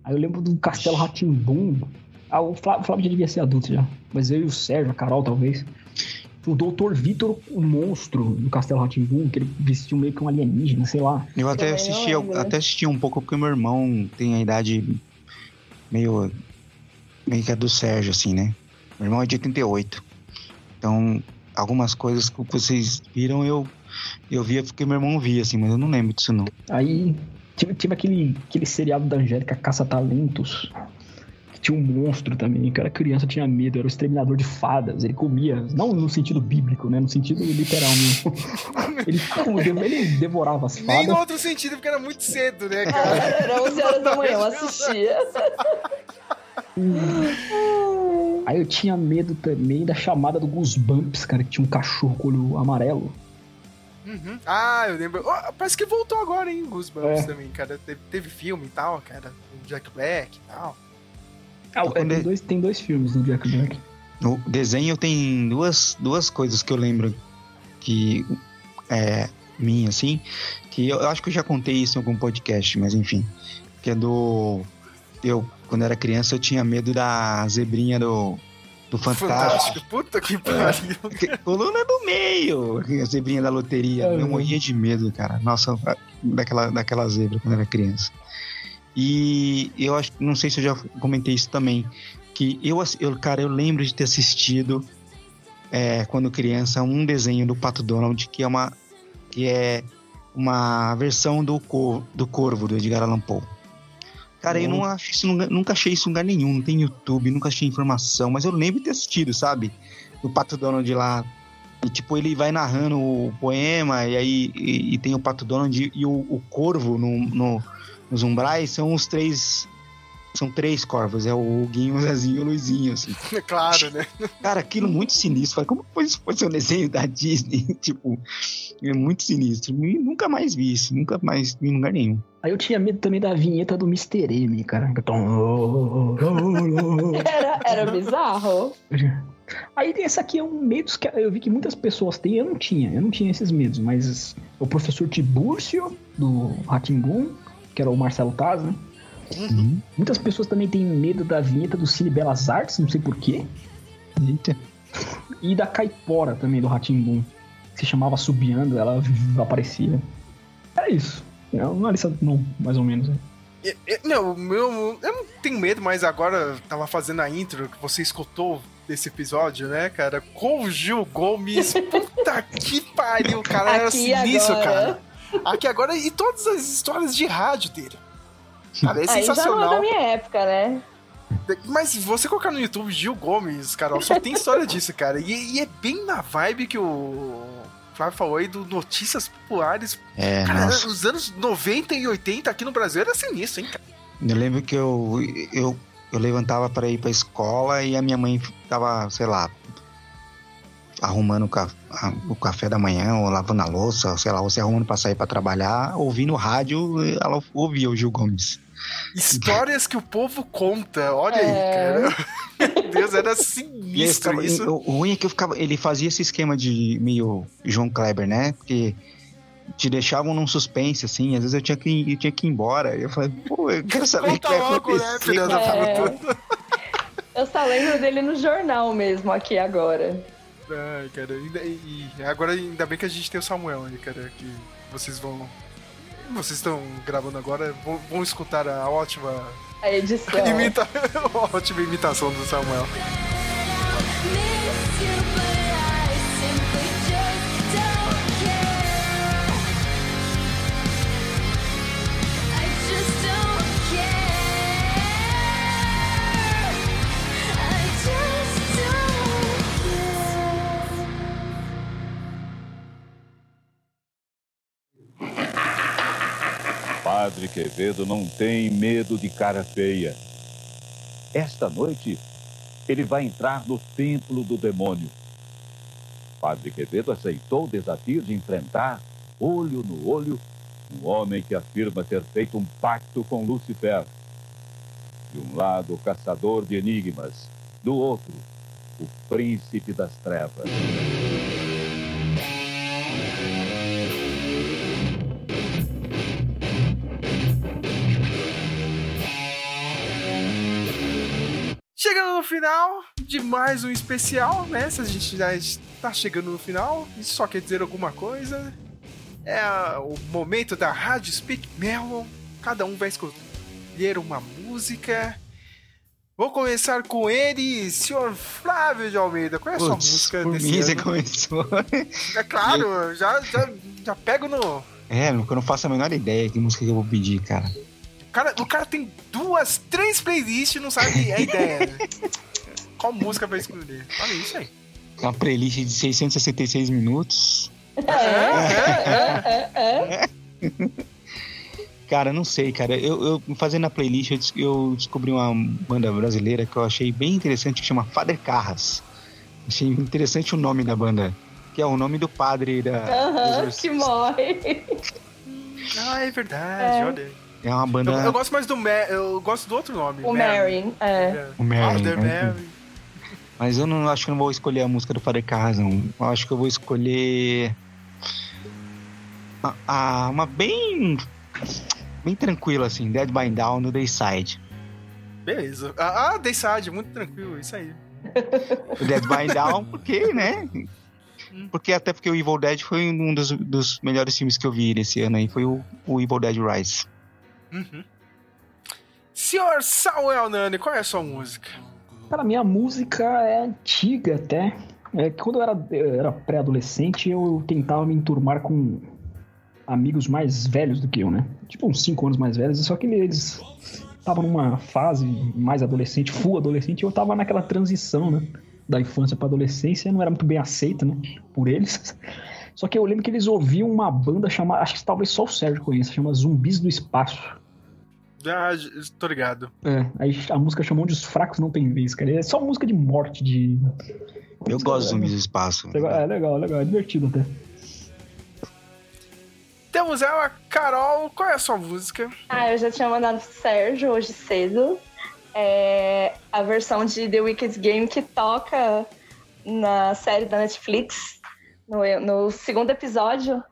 Aí eu lembro do Castelo Ratimbum. Ah, o Flávio, o Flávio já devia ser adulto já. Mas eu e o Sérgio, a Carol talvez. O Dr. Vitor, o monstro do Castelo Ratimbum, que ele vestiu meio que um alienígena, sei lá. Eu até É, assisti, eu lembro, até assisti um pouco porque meu irmão tem a idade meio meio que a do Sérgio assim, né? Meu irmão é de 88. Então, algumas coisas que vocês viram eu eu via porque meu irmão via assim, mas eu não lembro disso não. Aí tive, tive aquele, aquele seriado da Angélica Caça-Talentos. Que tinha um monstro também, que era criança, eu tinha medo, era o exterminador de fadas. Ele comia, não no sentido bíblico, né? No sentido literal mesmo. [LAUGHS] ele, comia- ele devorava as Nem fadas. no outro sentido, porque era muito cedo, né, cara? Era 11 horas da manhã, eu [LAUGHS] assistia. [LAUGHS] Aí eu tinha medo também da chamada do Goosebumps, cara, que tinha um cachorro com olho amarelo. Uhum. Ah, eu lembro. Oh, parece que voltou agora, hein, Goosebumps É. também, cara. Teve, teve filme e tal, cara. O Jack Black e tal. Ah, é, tem, dois, tem dois filmes do Jack Black. No desenho tem duas, duas coisas que eu lembro que é minha, assim, que eu, eu acho que eu já contei isso em algum podcast, mas enfim. Que é do. Eu, quando era criança, eu tinha medo da zebrinha do, do Fantástico. Fantástico. Puta que pariu. Coluna do meio, a zebrinha da loteria. É, eu morria de medo, cara. Nossa, daquela, daquela zebra quando eu era criança. E eu acho, não sei se eu já comentei isso também, que eu, eu cara, eu lembro de ter assistido é, quando criança um desenho do Pato Donald que é uma que é uma versão do cor, do Corvo do Edgar Allan Poe. Cara, eu não acho isso, nunca, achei isso em lugar nenhum, não tem YouTube, nunca achei informação, mas eu lembro de ter assistido, sabe? O Pato Donald lá. E, tipo, ele vai narrando o poema, e aí e, e tem o Pato Donald e, e o, o corvo no, no- nos umbrais são os três. São três corvos, é o Huguinho, o Zezinho e o Luizinho, assim. É [LAUGHS] claro, né? Cara, aquilo muito sinistro. Falei, como foi isso? Foi ser um desenho da Disney? [LAUGHS] tipo, é muito sinistro. E nunca mais vi isso, nunca mais vi em lugar nenhum. Aí eu tinha medo também da vinheta do Mr. M, cara. [LAUGHS] Era, era bizarro. Aí esse aqui é um medo que eu vi que muitas pessoas têm. Eu não tinha, eu não tinha esses medos, mas o professor Tibúrcio, do Ratimbum, que era o Marcelo Taz, né? Muitas pessoas também têm medo da vinheta do Cine Belas Artes, não sei porquê. Eita. E da Caipora também, do Ratimbum. Que se chamava Subiando, ela aparecia. É isso. É uma lista, não, mais ou menos. né? E- e- Não, o meu, eu não tenho medo, mas agora eu tava fazendo a intro que você escutou desse episódio, né, cara? Com o Gil Gomes. [LAUGHS] Puta que pariu, cara. Era Aqui sinistro, agora. cara. Aqui agora e todas as histórias de rádio dele. Cara, é Aí já não é sensacional. da minha época, né? Mas você colocar no YouTube Gil Gomes, Carol, só tem história [LAUGHS] disso, cara. E, e é bem na vibe que o Flávio falou aí do Notícias Populares. É, cara, nossa. os anos 90 e 80 aqui no Brasil era sinistro, hein, cara? Eu lembro que eu, eu, eu levantava para ir pra escola e a minha mãe ficava, sei lá, arrumando o, ca- a- o café da manhã, ou lavando a louça, sei lá, ou se arrumando pra sair pra trabalhar, ouvindo rádio, ela ouvia o Gil Gomes. Histórias que o povo conta, olha É. aí, cara. Meu Deus, era E sinistro ficava- isso. o, ruim é que eu ficava, ele fazia esse esquema de meio João Kleber, né? Porque te deixavam num suspense, assim, às vezes eu tinha que, ir- eu tinha que ir embora. Eu falei, pô, eu quero saber o que vai logo, né, acontecer. da É. [LAUGHS] Eu só lembro dele no jornal mesmo, aqui agora. Ai, cara, e, e agora ainda bem que a gente tem o Samuel aí, cara, que vocês vão. Vocês estão gravando agora, vão, vão escutar a ótima. A edição. [LAUGHS] Imita, [LAUGHS] a ótima imitação do Samuel. Padre Quevedo não tem medo de cara feia. Esta noite, ele vai entrar no templo do demônio. Padre Quevedo aceitou o desafio de enfrentar, olho no olho, um homem que afirma ter feito um pacto com Lucifer. De um lado, o caçador de enigmas, do outro, o príncipe das trevas. Final de mais um especial, né? Se a gente já está chegando no final, isso só quer dizer alguma coisa. É o momento da Rádio Speak Melon. Cada um vai escolher uma música. Vou começar com ele, senhor Flávio de Almeida. Qual é a sua Putz, música por desse mim você ano? começou. É claro, [LAUGHS] já, já, já pego no. É, eu não faço a menor ideia que música que eu vou pedir, cara. O cara, o cara tem duas, três playlists e não sabe a ideia. né? [LAUGHS] Qual música vai escolher? Olha isso aí. Uma playlist de 666 minutos. É, é, é. [LAUGHS] Cara, não sei, cara. Eu, eu fazendo a playlist, eu descobri uma banda brasileira que eu achei bem interessante, que chama Father Carras. Achei interessante o nome da banda, que é o nome do padre da. Aham, que morre. Ah, é verdade, É. olha. É uma banda. Eu, eu gosto mais do Ma eu gosto do outro nome. O Mary, é. O Mary, Father né? Mary. Mas eu não acho que eu não vou escolher a música do Father Carras, não. Eu acho que eu vou escolher. a- a- uma bem. Bem tranquila, assim, Dead by Down no Dayside. Beleza. Ah, ah, Dayside, muito tranquilo, isso aí. O Dead by [LAUGHS] Down, porque, né? Porque até porque o Evil Dead foi um dos, dos melhores filmes que eu vi esse ano aí, foi o, o Evil Dead Rise. Uhum. Senhor Samuel Nani, qual é a sua música? Cara, minha música é antiga até. É que quando eu era, era pré-adolescente, eu tentava me enturmar com amigos mais velhos do que eu, né? Tipo, uns 5 anos mais velhos, só que eles estavam numa fase mais adolescente, full adolescente, e eu tava naquela transição, né? Da infância pra adolescência, não era muito bem aceita, né? Por eles. Só que eu lembro que eles ouviam uma banda chamada, acho que talvez só o Sérgio conheça, chama Zumbis do Espaço. Ah, tô ligado. É, aí a música chamou de Os Fracos Não Tem Vez, cara. É só música de morte, de. Eu gosto de Zumbis do Espaço. Legal, É legal, legal, é divertido até. Temos ela, Carol, qual é a sua música? Ah, eu já tinha mandado pro Sérgio hoje cedo. É a versão de The Wicked Game que toca na série da Netflix, no, no segundo episódio.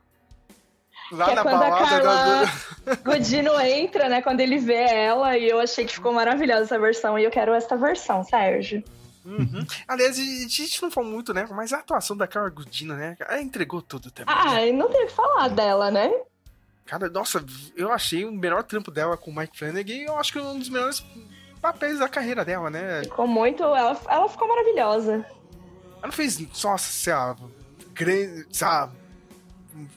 Lá que é quando a Carla da- Godino entra, né? Quando ele vê ela, e eu achei que ficou maravilhosa essa versão, e eu quero essa versão, Sérgio. Uhum. Aliás, a gente não falou muito, né? Mas a atuação da Carla Gudina, né? Ela entregou tudo também. Ah, e não tem o que falar dela, né? Cara, nossa, eu achei o melhor trampo dela com o Mike Flanagan e eu acho que um dos melhores papéis da carreira dela, né? Ficou muito. Ela, ela ficou maravilhosa. Ela não fez, nossa, sei lá, grande, sabe,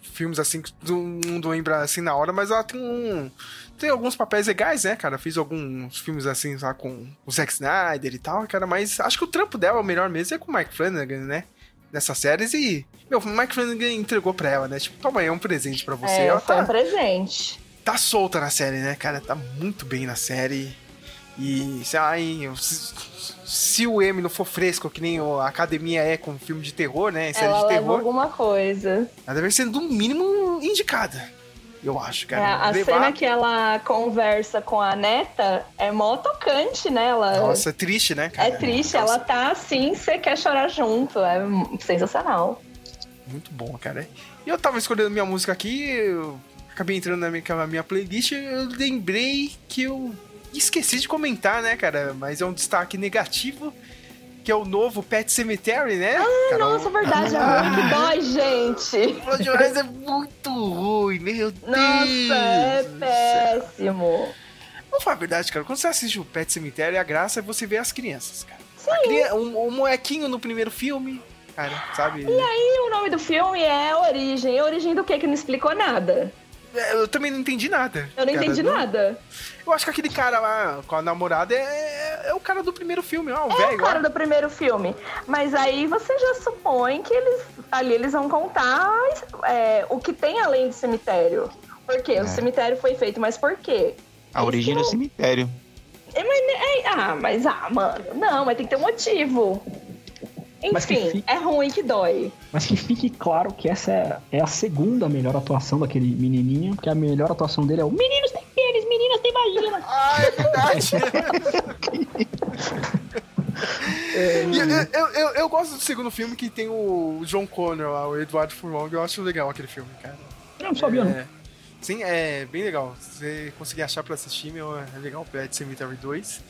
filmes assim que todo mundo lembra assim na hora, mas ela tem um. Tem alguns papéis legais, né, cara? Fiz alguns filmes assim, sabe, com o Zack Snyder e tal, cara, mas acho que o trampo dela, o melhor mesmo, é com o Mike Flanagan, né? Nessas séries e. Meu, o Mike Flanagan entregou pra ela, né? Tipo, toma aí, é um presente pra você. é, ela foi tá, um presente. tá solta na série, né, cara? Tá muito bem na série. E, sei lá, hein, se, se o M não for fresco, que nem a academia é com filme de terror, né? Em série Ela de terror, alguma coisa. ela deve ser, no mínimo, indicada. Eu acho, É, cara. a Levar- cena que ela conversa com a neta é mó tocante, né? Ela, Nossa, é triste, né, cara? é triste, ela tá assim, você quer chorar junto. É sensacional. Muito bom, cara. E eu tava escolhendo minha música aqui, eu acabei entrando na minha, na minha playlist, eu lembrei que eu esqueci de comentar, né, cara? Mas é um destaque negativo, que é o novo Pet Cemetery, né? Ah, Carol? nossa, verdade, é que dói, [LAUGHS] gente. Blood Rise é muito ruim, meu Deus. Nossa, é péssimo. Vamos falar a verdade, cara. Quando você assiste o Pet Cemetery, a graça é você ver as crianças, cara. Cria- o, o molequinho no primeiro filme, cara, sabe? E aí, o nome do filme é Origem. Origem do que que não explicou nada? É, Eu também não entendi nada. Eu não cara. entendi nada. Eu acho que aquele cara lá com a namorada é, é o cara do primeiro filme, ó, o É velho. o cara ó. do primeiro filme. Mas aí você já supõe que eles ali eles vão contar é, o que tem além do cemitério. Por quê? É. O cemitério foi feito, mas por quê? A origem do cemitério. É, mas, é, ah, mas ah, mano, não, mas tem que ter um motivo. Mas que Enfim, fi- é ruim que dói. Mas que fique claro que essa é, é a segunda melhor atuação daquele menininho, porque a melhor atuação dele é o Meninos têm pênis, meninas têm vagina. [LAUGHS] Ah, é verdade. [LAUGHS] E eu, eu, eu, eu gosto do segundo filme que tem o John Connor lá, o Edward Furlong. Eu acho legal aquele filme, cara. Eu não sabia, não. É, sim, é bem legal. Se você conseguir achar pra assistir, meu, é legal. Pet Cemetery 2.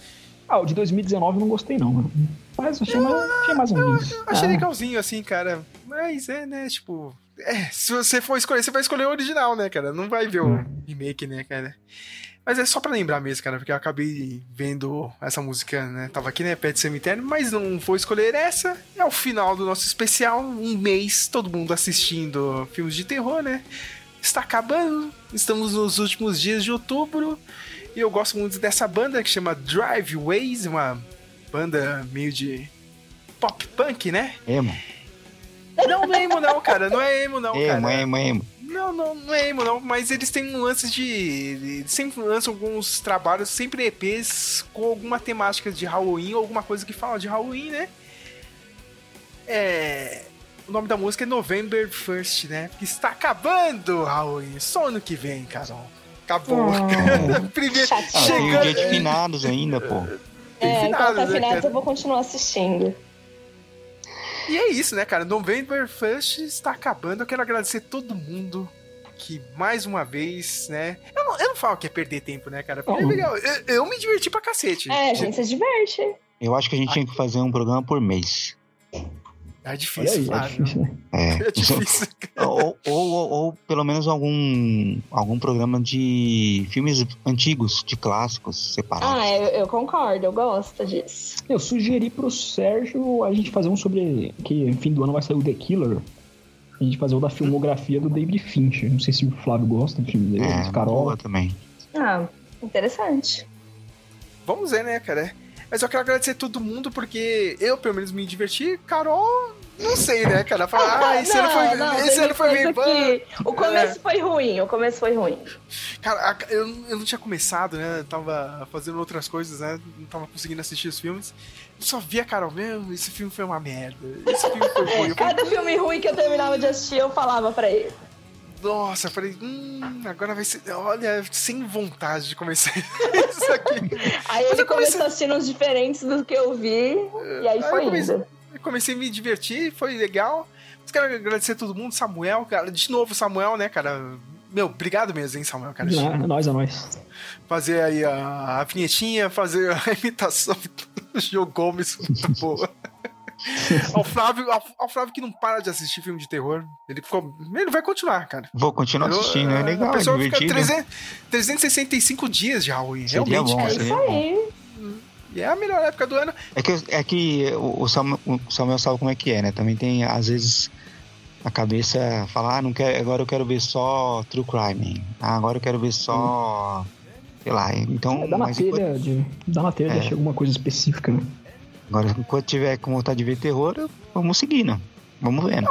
Ah, o de 2019 eu não gostei, não. mano. Mas achei mais, achei mais um vídeo. Achei Ah, legalzinho, assim, cara. Mas é, né, tipo. É, se você for escolher, você vai escolher o original, né, cara? Não vai ver o remake, né, cara? Mas é só pra lembrar mesmo, cara, porque eu acabei vendo essa música, né? Tava aqui, né? Pet Cemitério, mas não vou escolher essa. É o final do nosso especial. Um mês, todo mundo assistindo filmes de terror, né? Está acabando. Estamos nos últimos dias de outubro. E eu gosto muito dessa banda que chama Driveways, uma banda meio de pop punk, né? Emo. Não, não é emo não, cara. Não é emo não, Emo, cara. emo, emo. Não, não, não é emo não, mas eles têm um lance de... Eles sempre lançam alguns trabalhos, sempre EPs com alguma temática de Halloween ou alguma coisa que fala de Halloween, né? É... O nome da música é November First, né? Porque está acabando Halloween. Só ano que vem, Carol. Acabou. [LAUGHS] Primeiro, Ah, tem o dia de finados ainda, pô. É, enquanto finados, tá né, finados cara? eu vou continuar assistindo. E é isso, né, cara? November First está acabando. Eu quero agradecer todo mundo que, mais uma vez, né? Eu não, eu não falo que é perder tempo, né, cara? Porque é legal. Eu, eu me diverti pra cacete. É, a gente se diverte. Eu acho que a gente tinha que fazer um programa por mês. É difícil, Olha aí, é Flávio. difícil, né? É. [LAUGHS] É difícil. [LAUGHS] ou, ou, ou, ou pelo menos algum, algum programa de filmes antigos, de clásicos, separados. Ah, eu, eu concordo, eu gosto disso. Eu sugeri pro Sérgio a gente fazer um sobre. Que no fim do ano vai sair o The Killer. A gente fazer o da filmografia do David Fincher. Não sei se o Flávio gosta do filme dele, É, Carol. boa também. Ah, interessante. Vamos ver, né, cara? Mas eu quero agradecer todo mundo porque eu, pelo menos, me diverti. Carol, não sei, né, cara? Falar, ah, esse ano foi, não, esse ano foi meio que- O começo foi ruim, o começo foi ruim. Cara, a- eu, eu não tinha começado, né? Eu tava fazendo outras coisas, né? Não tava conseguindo assistir os filmes. Eu só via, Carol, meu, esse filme foi uma merda. Esse filme foi ruim. Cada filme ruim que eu terminava de assistir, eu falava pra ele. Nossa, eu falei, hum, agora vai ser. Olha, sem vontade de começar [LAUGHS] isso aqui. Aí ele começou assistindo uns diferentes do que eu vi, e aí Aí foi eu comecei, indo. Comecei a me divertir, foi legal. Mas quero agradecer a todo mundo, Samuel, cara. De novo, Samuel, né, cara? Meu, obrigado mesmo, hein, Samuel, cara. Não, é nóis, é nóis. Fazer aí a, a vinhetinha, fazer a [LAUGHS] imitação do Gil Gomes, muito [LAUGHS] boa. ao, Flávio, ao, ao Flávio que não para de assistir filme de terror. Ele ficou. Ele vai continuar, cara. Vou continuar Eu- assistindo, é legal, A é pessoa fica divertido. 300, 365 dias de Halloween, Seria realmente. bom, cara. seria bom. Aí, E é a melhor época do ano. É que, é que o Samuel, o Samuel sabe como é que é, né? Também tem, às vezes, a cabeça fala, ah, não quero, agora eu quero ver só True Crime. Ah, agora eu quero ver só. Sei lá, então. É, dá na telha, de, dá na telha É. alguma coisa específica, né? Agora, enquanto tiver com vontade de ver terror, vamos seguindo. Vamos vendo.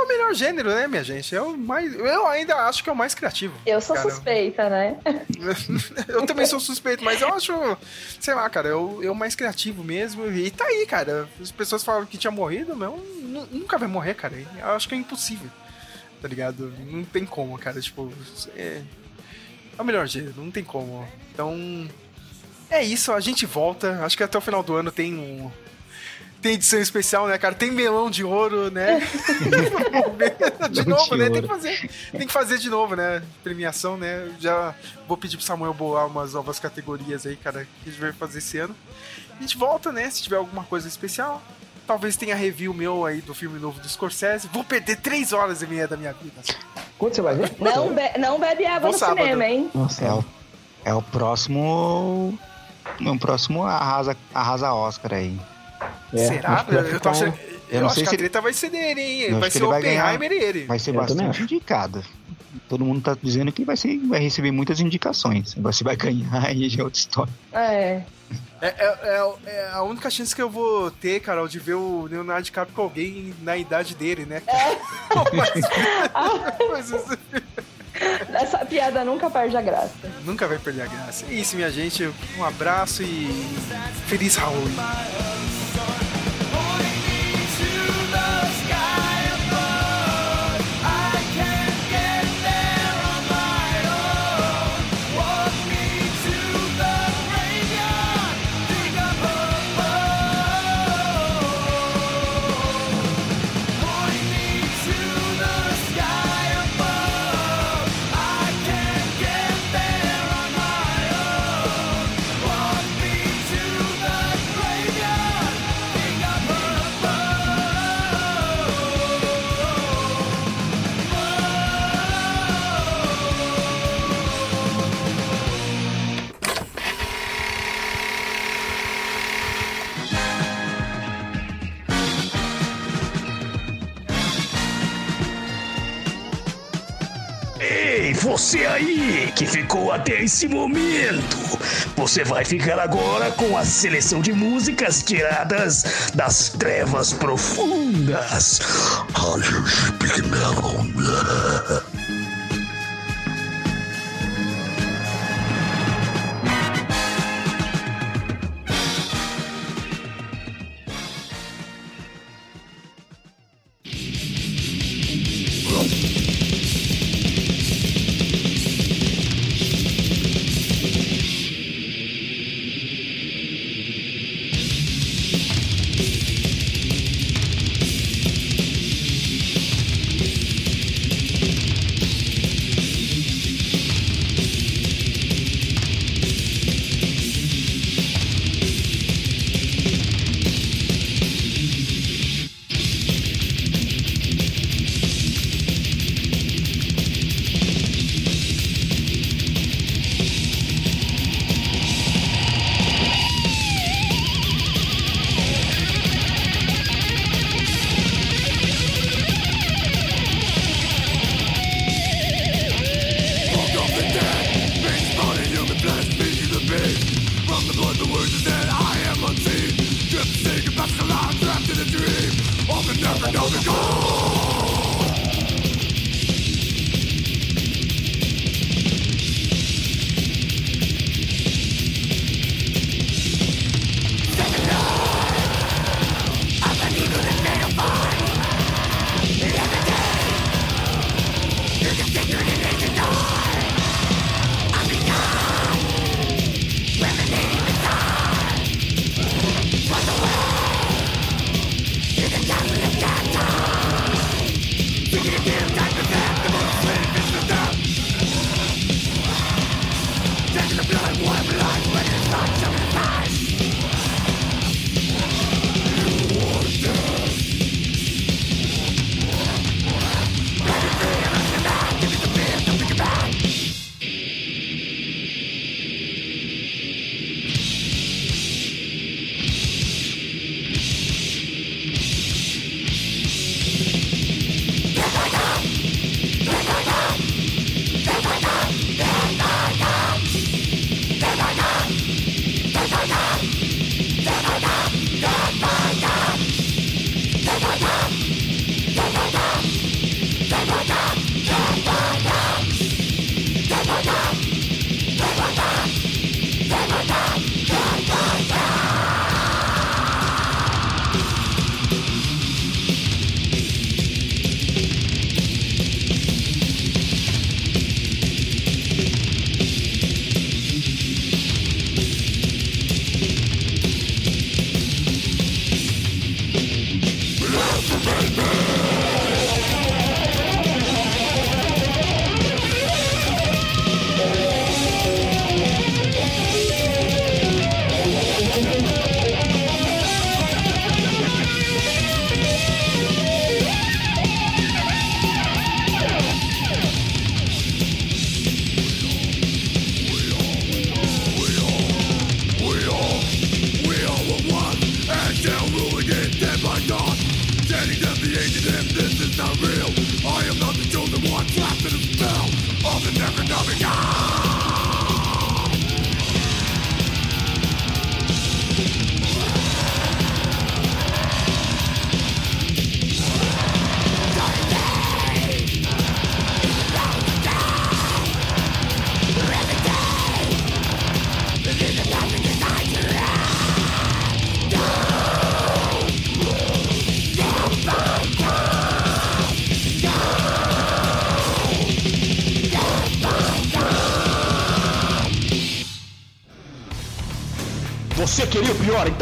É o melhor gênero, né, minha gente? É o mais. Eu ainda acho que é o mais criativo. eu sou cara. suspeita, né? [LAUGHS] eu também sou suspeito, mas eu acho, sei lá, cara, eu, eu mais criativo mesmo. E tá aí, cara. As pessoas falaram que tinha morrido, mas nunca vai morrer, cara. Eu acho que é impossível. Tá ligado? Não tem como, cara. Tipo, é, é o melhor gênero, não tem como. Então, é isso, a gente volta. Acho que até o final do ano tem um. Tem edição especial, né, cara? Tem melão de ouro, né? [LAUGHS] de Melão novo, de né? Tem que fazer. Tem que fazer de novo, né? Premiação, né? Já vou pedir pro Samuel bolar umas novas categorias aí, cara, que a gente vai fazer esse ano. A gente volta, né? Se tiver alguma coisa especial. Talvez tenha review meu aí do filme novo do Scorsese. Vou perder três horas e meia da minha vida. Quando você vai ver? Não, be- não bebe água Vou no sábado. cinema, hein? Nossa, É o, é o próximo. É o próximo arrasa, arrasa Oscar aí. É, Será? acho que vai Eu, ficar- achando. Eu, não acho sei que se a treta vai ser dele, hein? Eu Vai ser ele ganhar. Oppenheimer e ele. Vai ser Eu bastante indicado. Todo mundo tá dizendo que vai, ser, vai receber muitas indicações. Agora se vai ganhar [LAUGHS] aí já é outra história. É. É, é- é- é a única chance que eu vou ter, Carol, de ver o Leonardo DiCaprio com alguém na idade dele, né? [LAUGHS] Mas- mas- [LAUGHS] Essa piada nunca perde a graça. nunca vai perder a graça. É isso, minha gente. Um abraço e feliz Halloween. Você aí que ficou até esse momento, você vai ficar agora com a seleção de músicas tiradas das trevas profundas. Rádio Speak.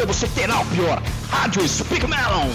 Você terá o pior. Rádio Speak Melon.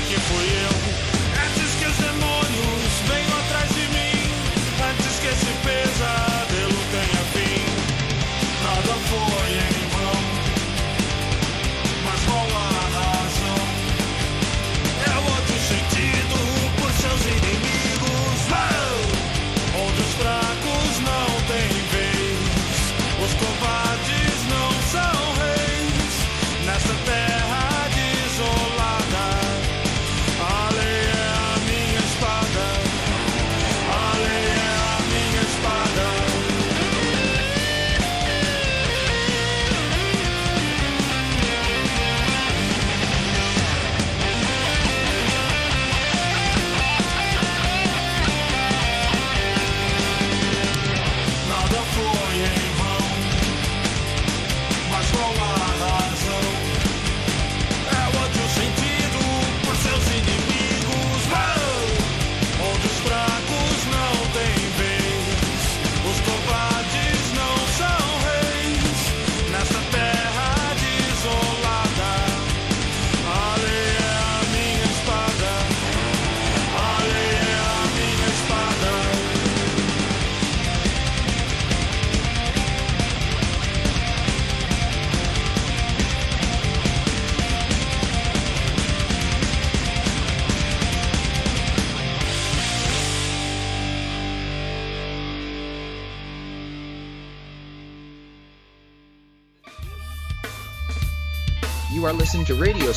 Que fui eu.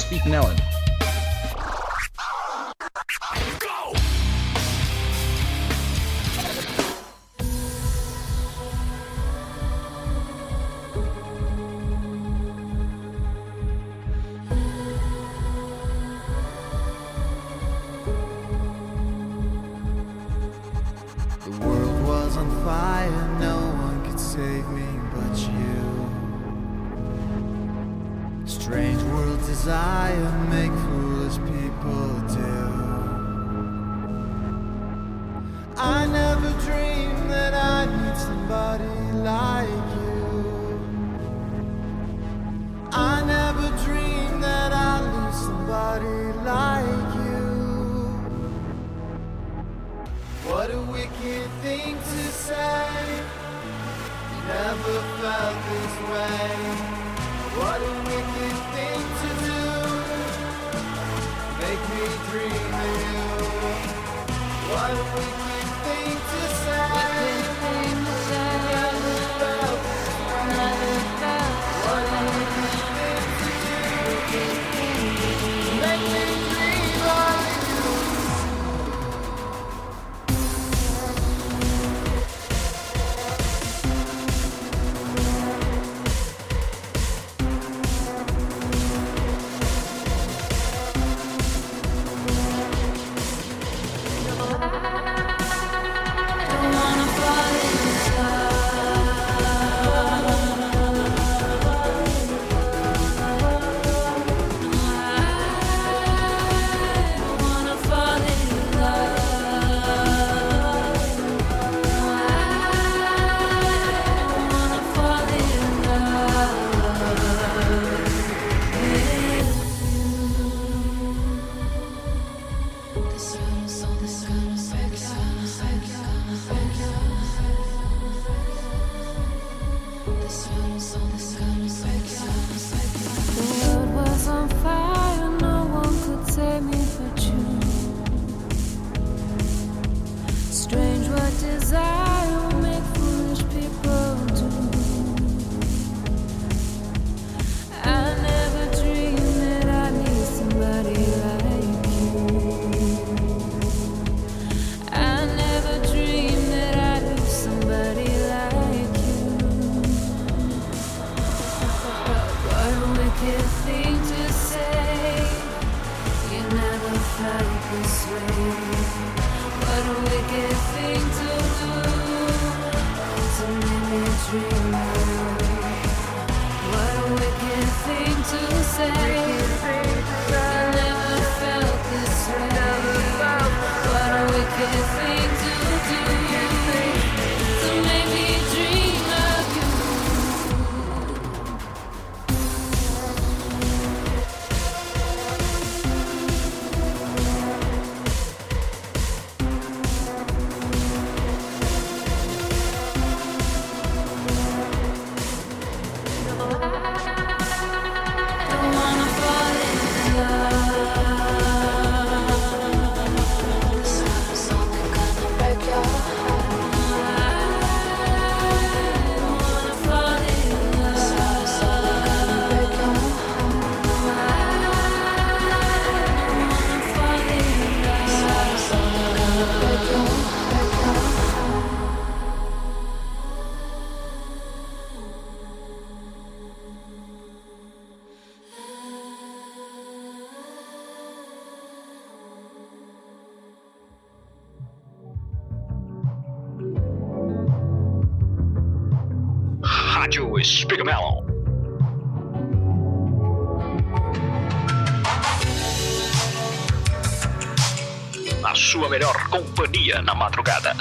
To Radio companhia na madrugada.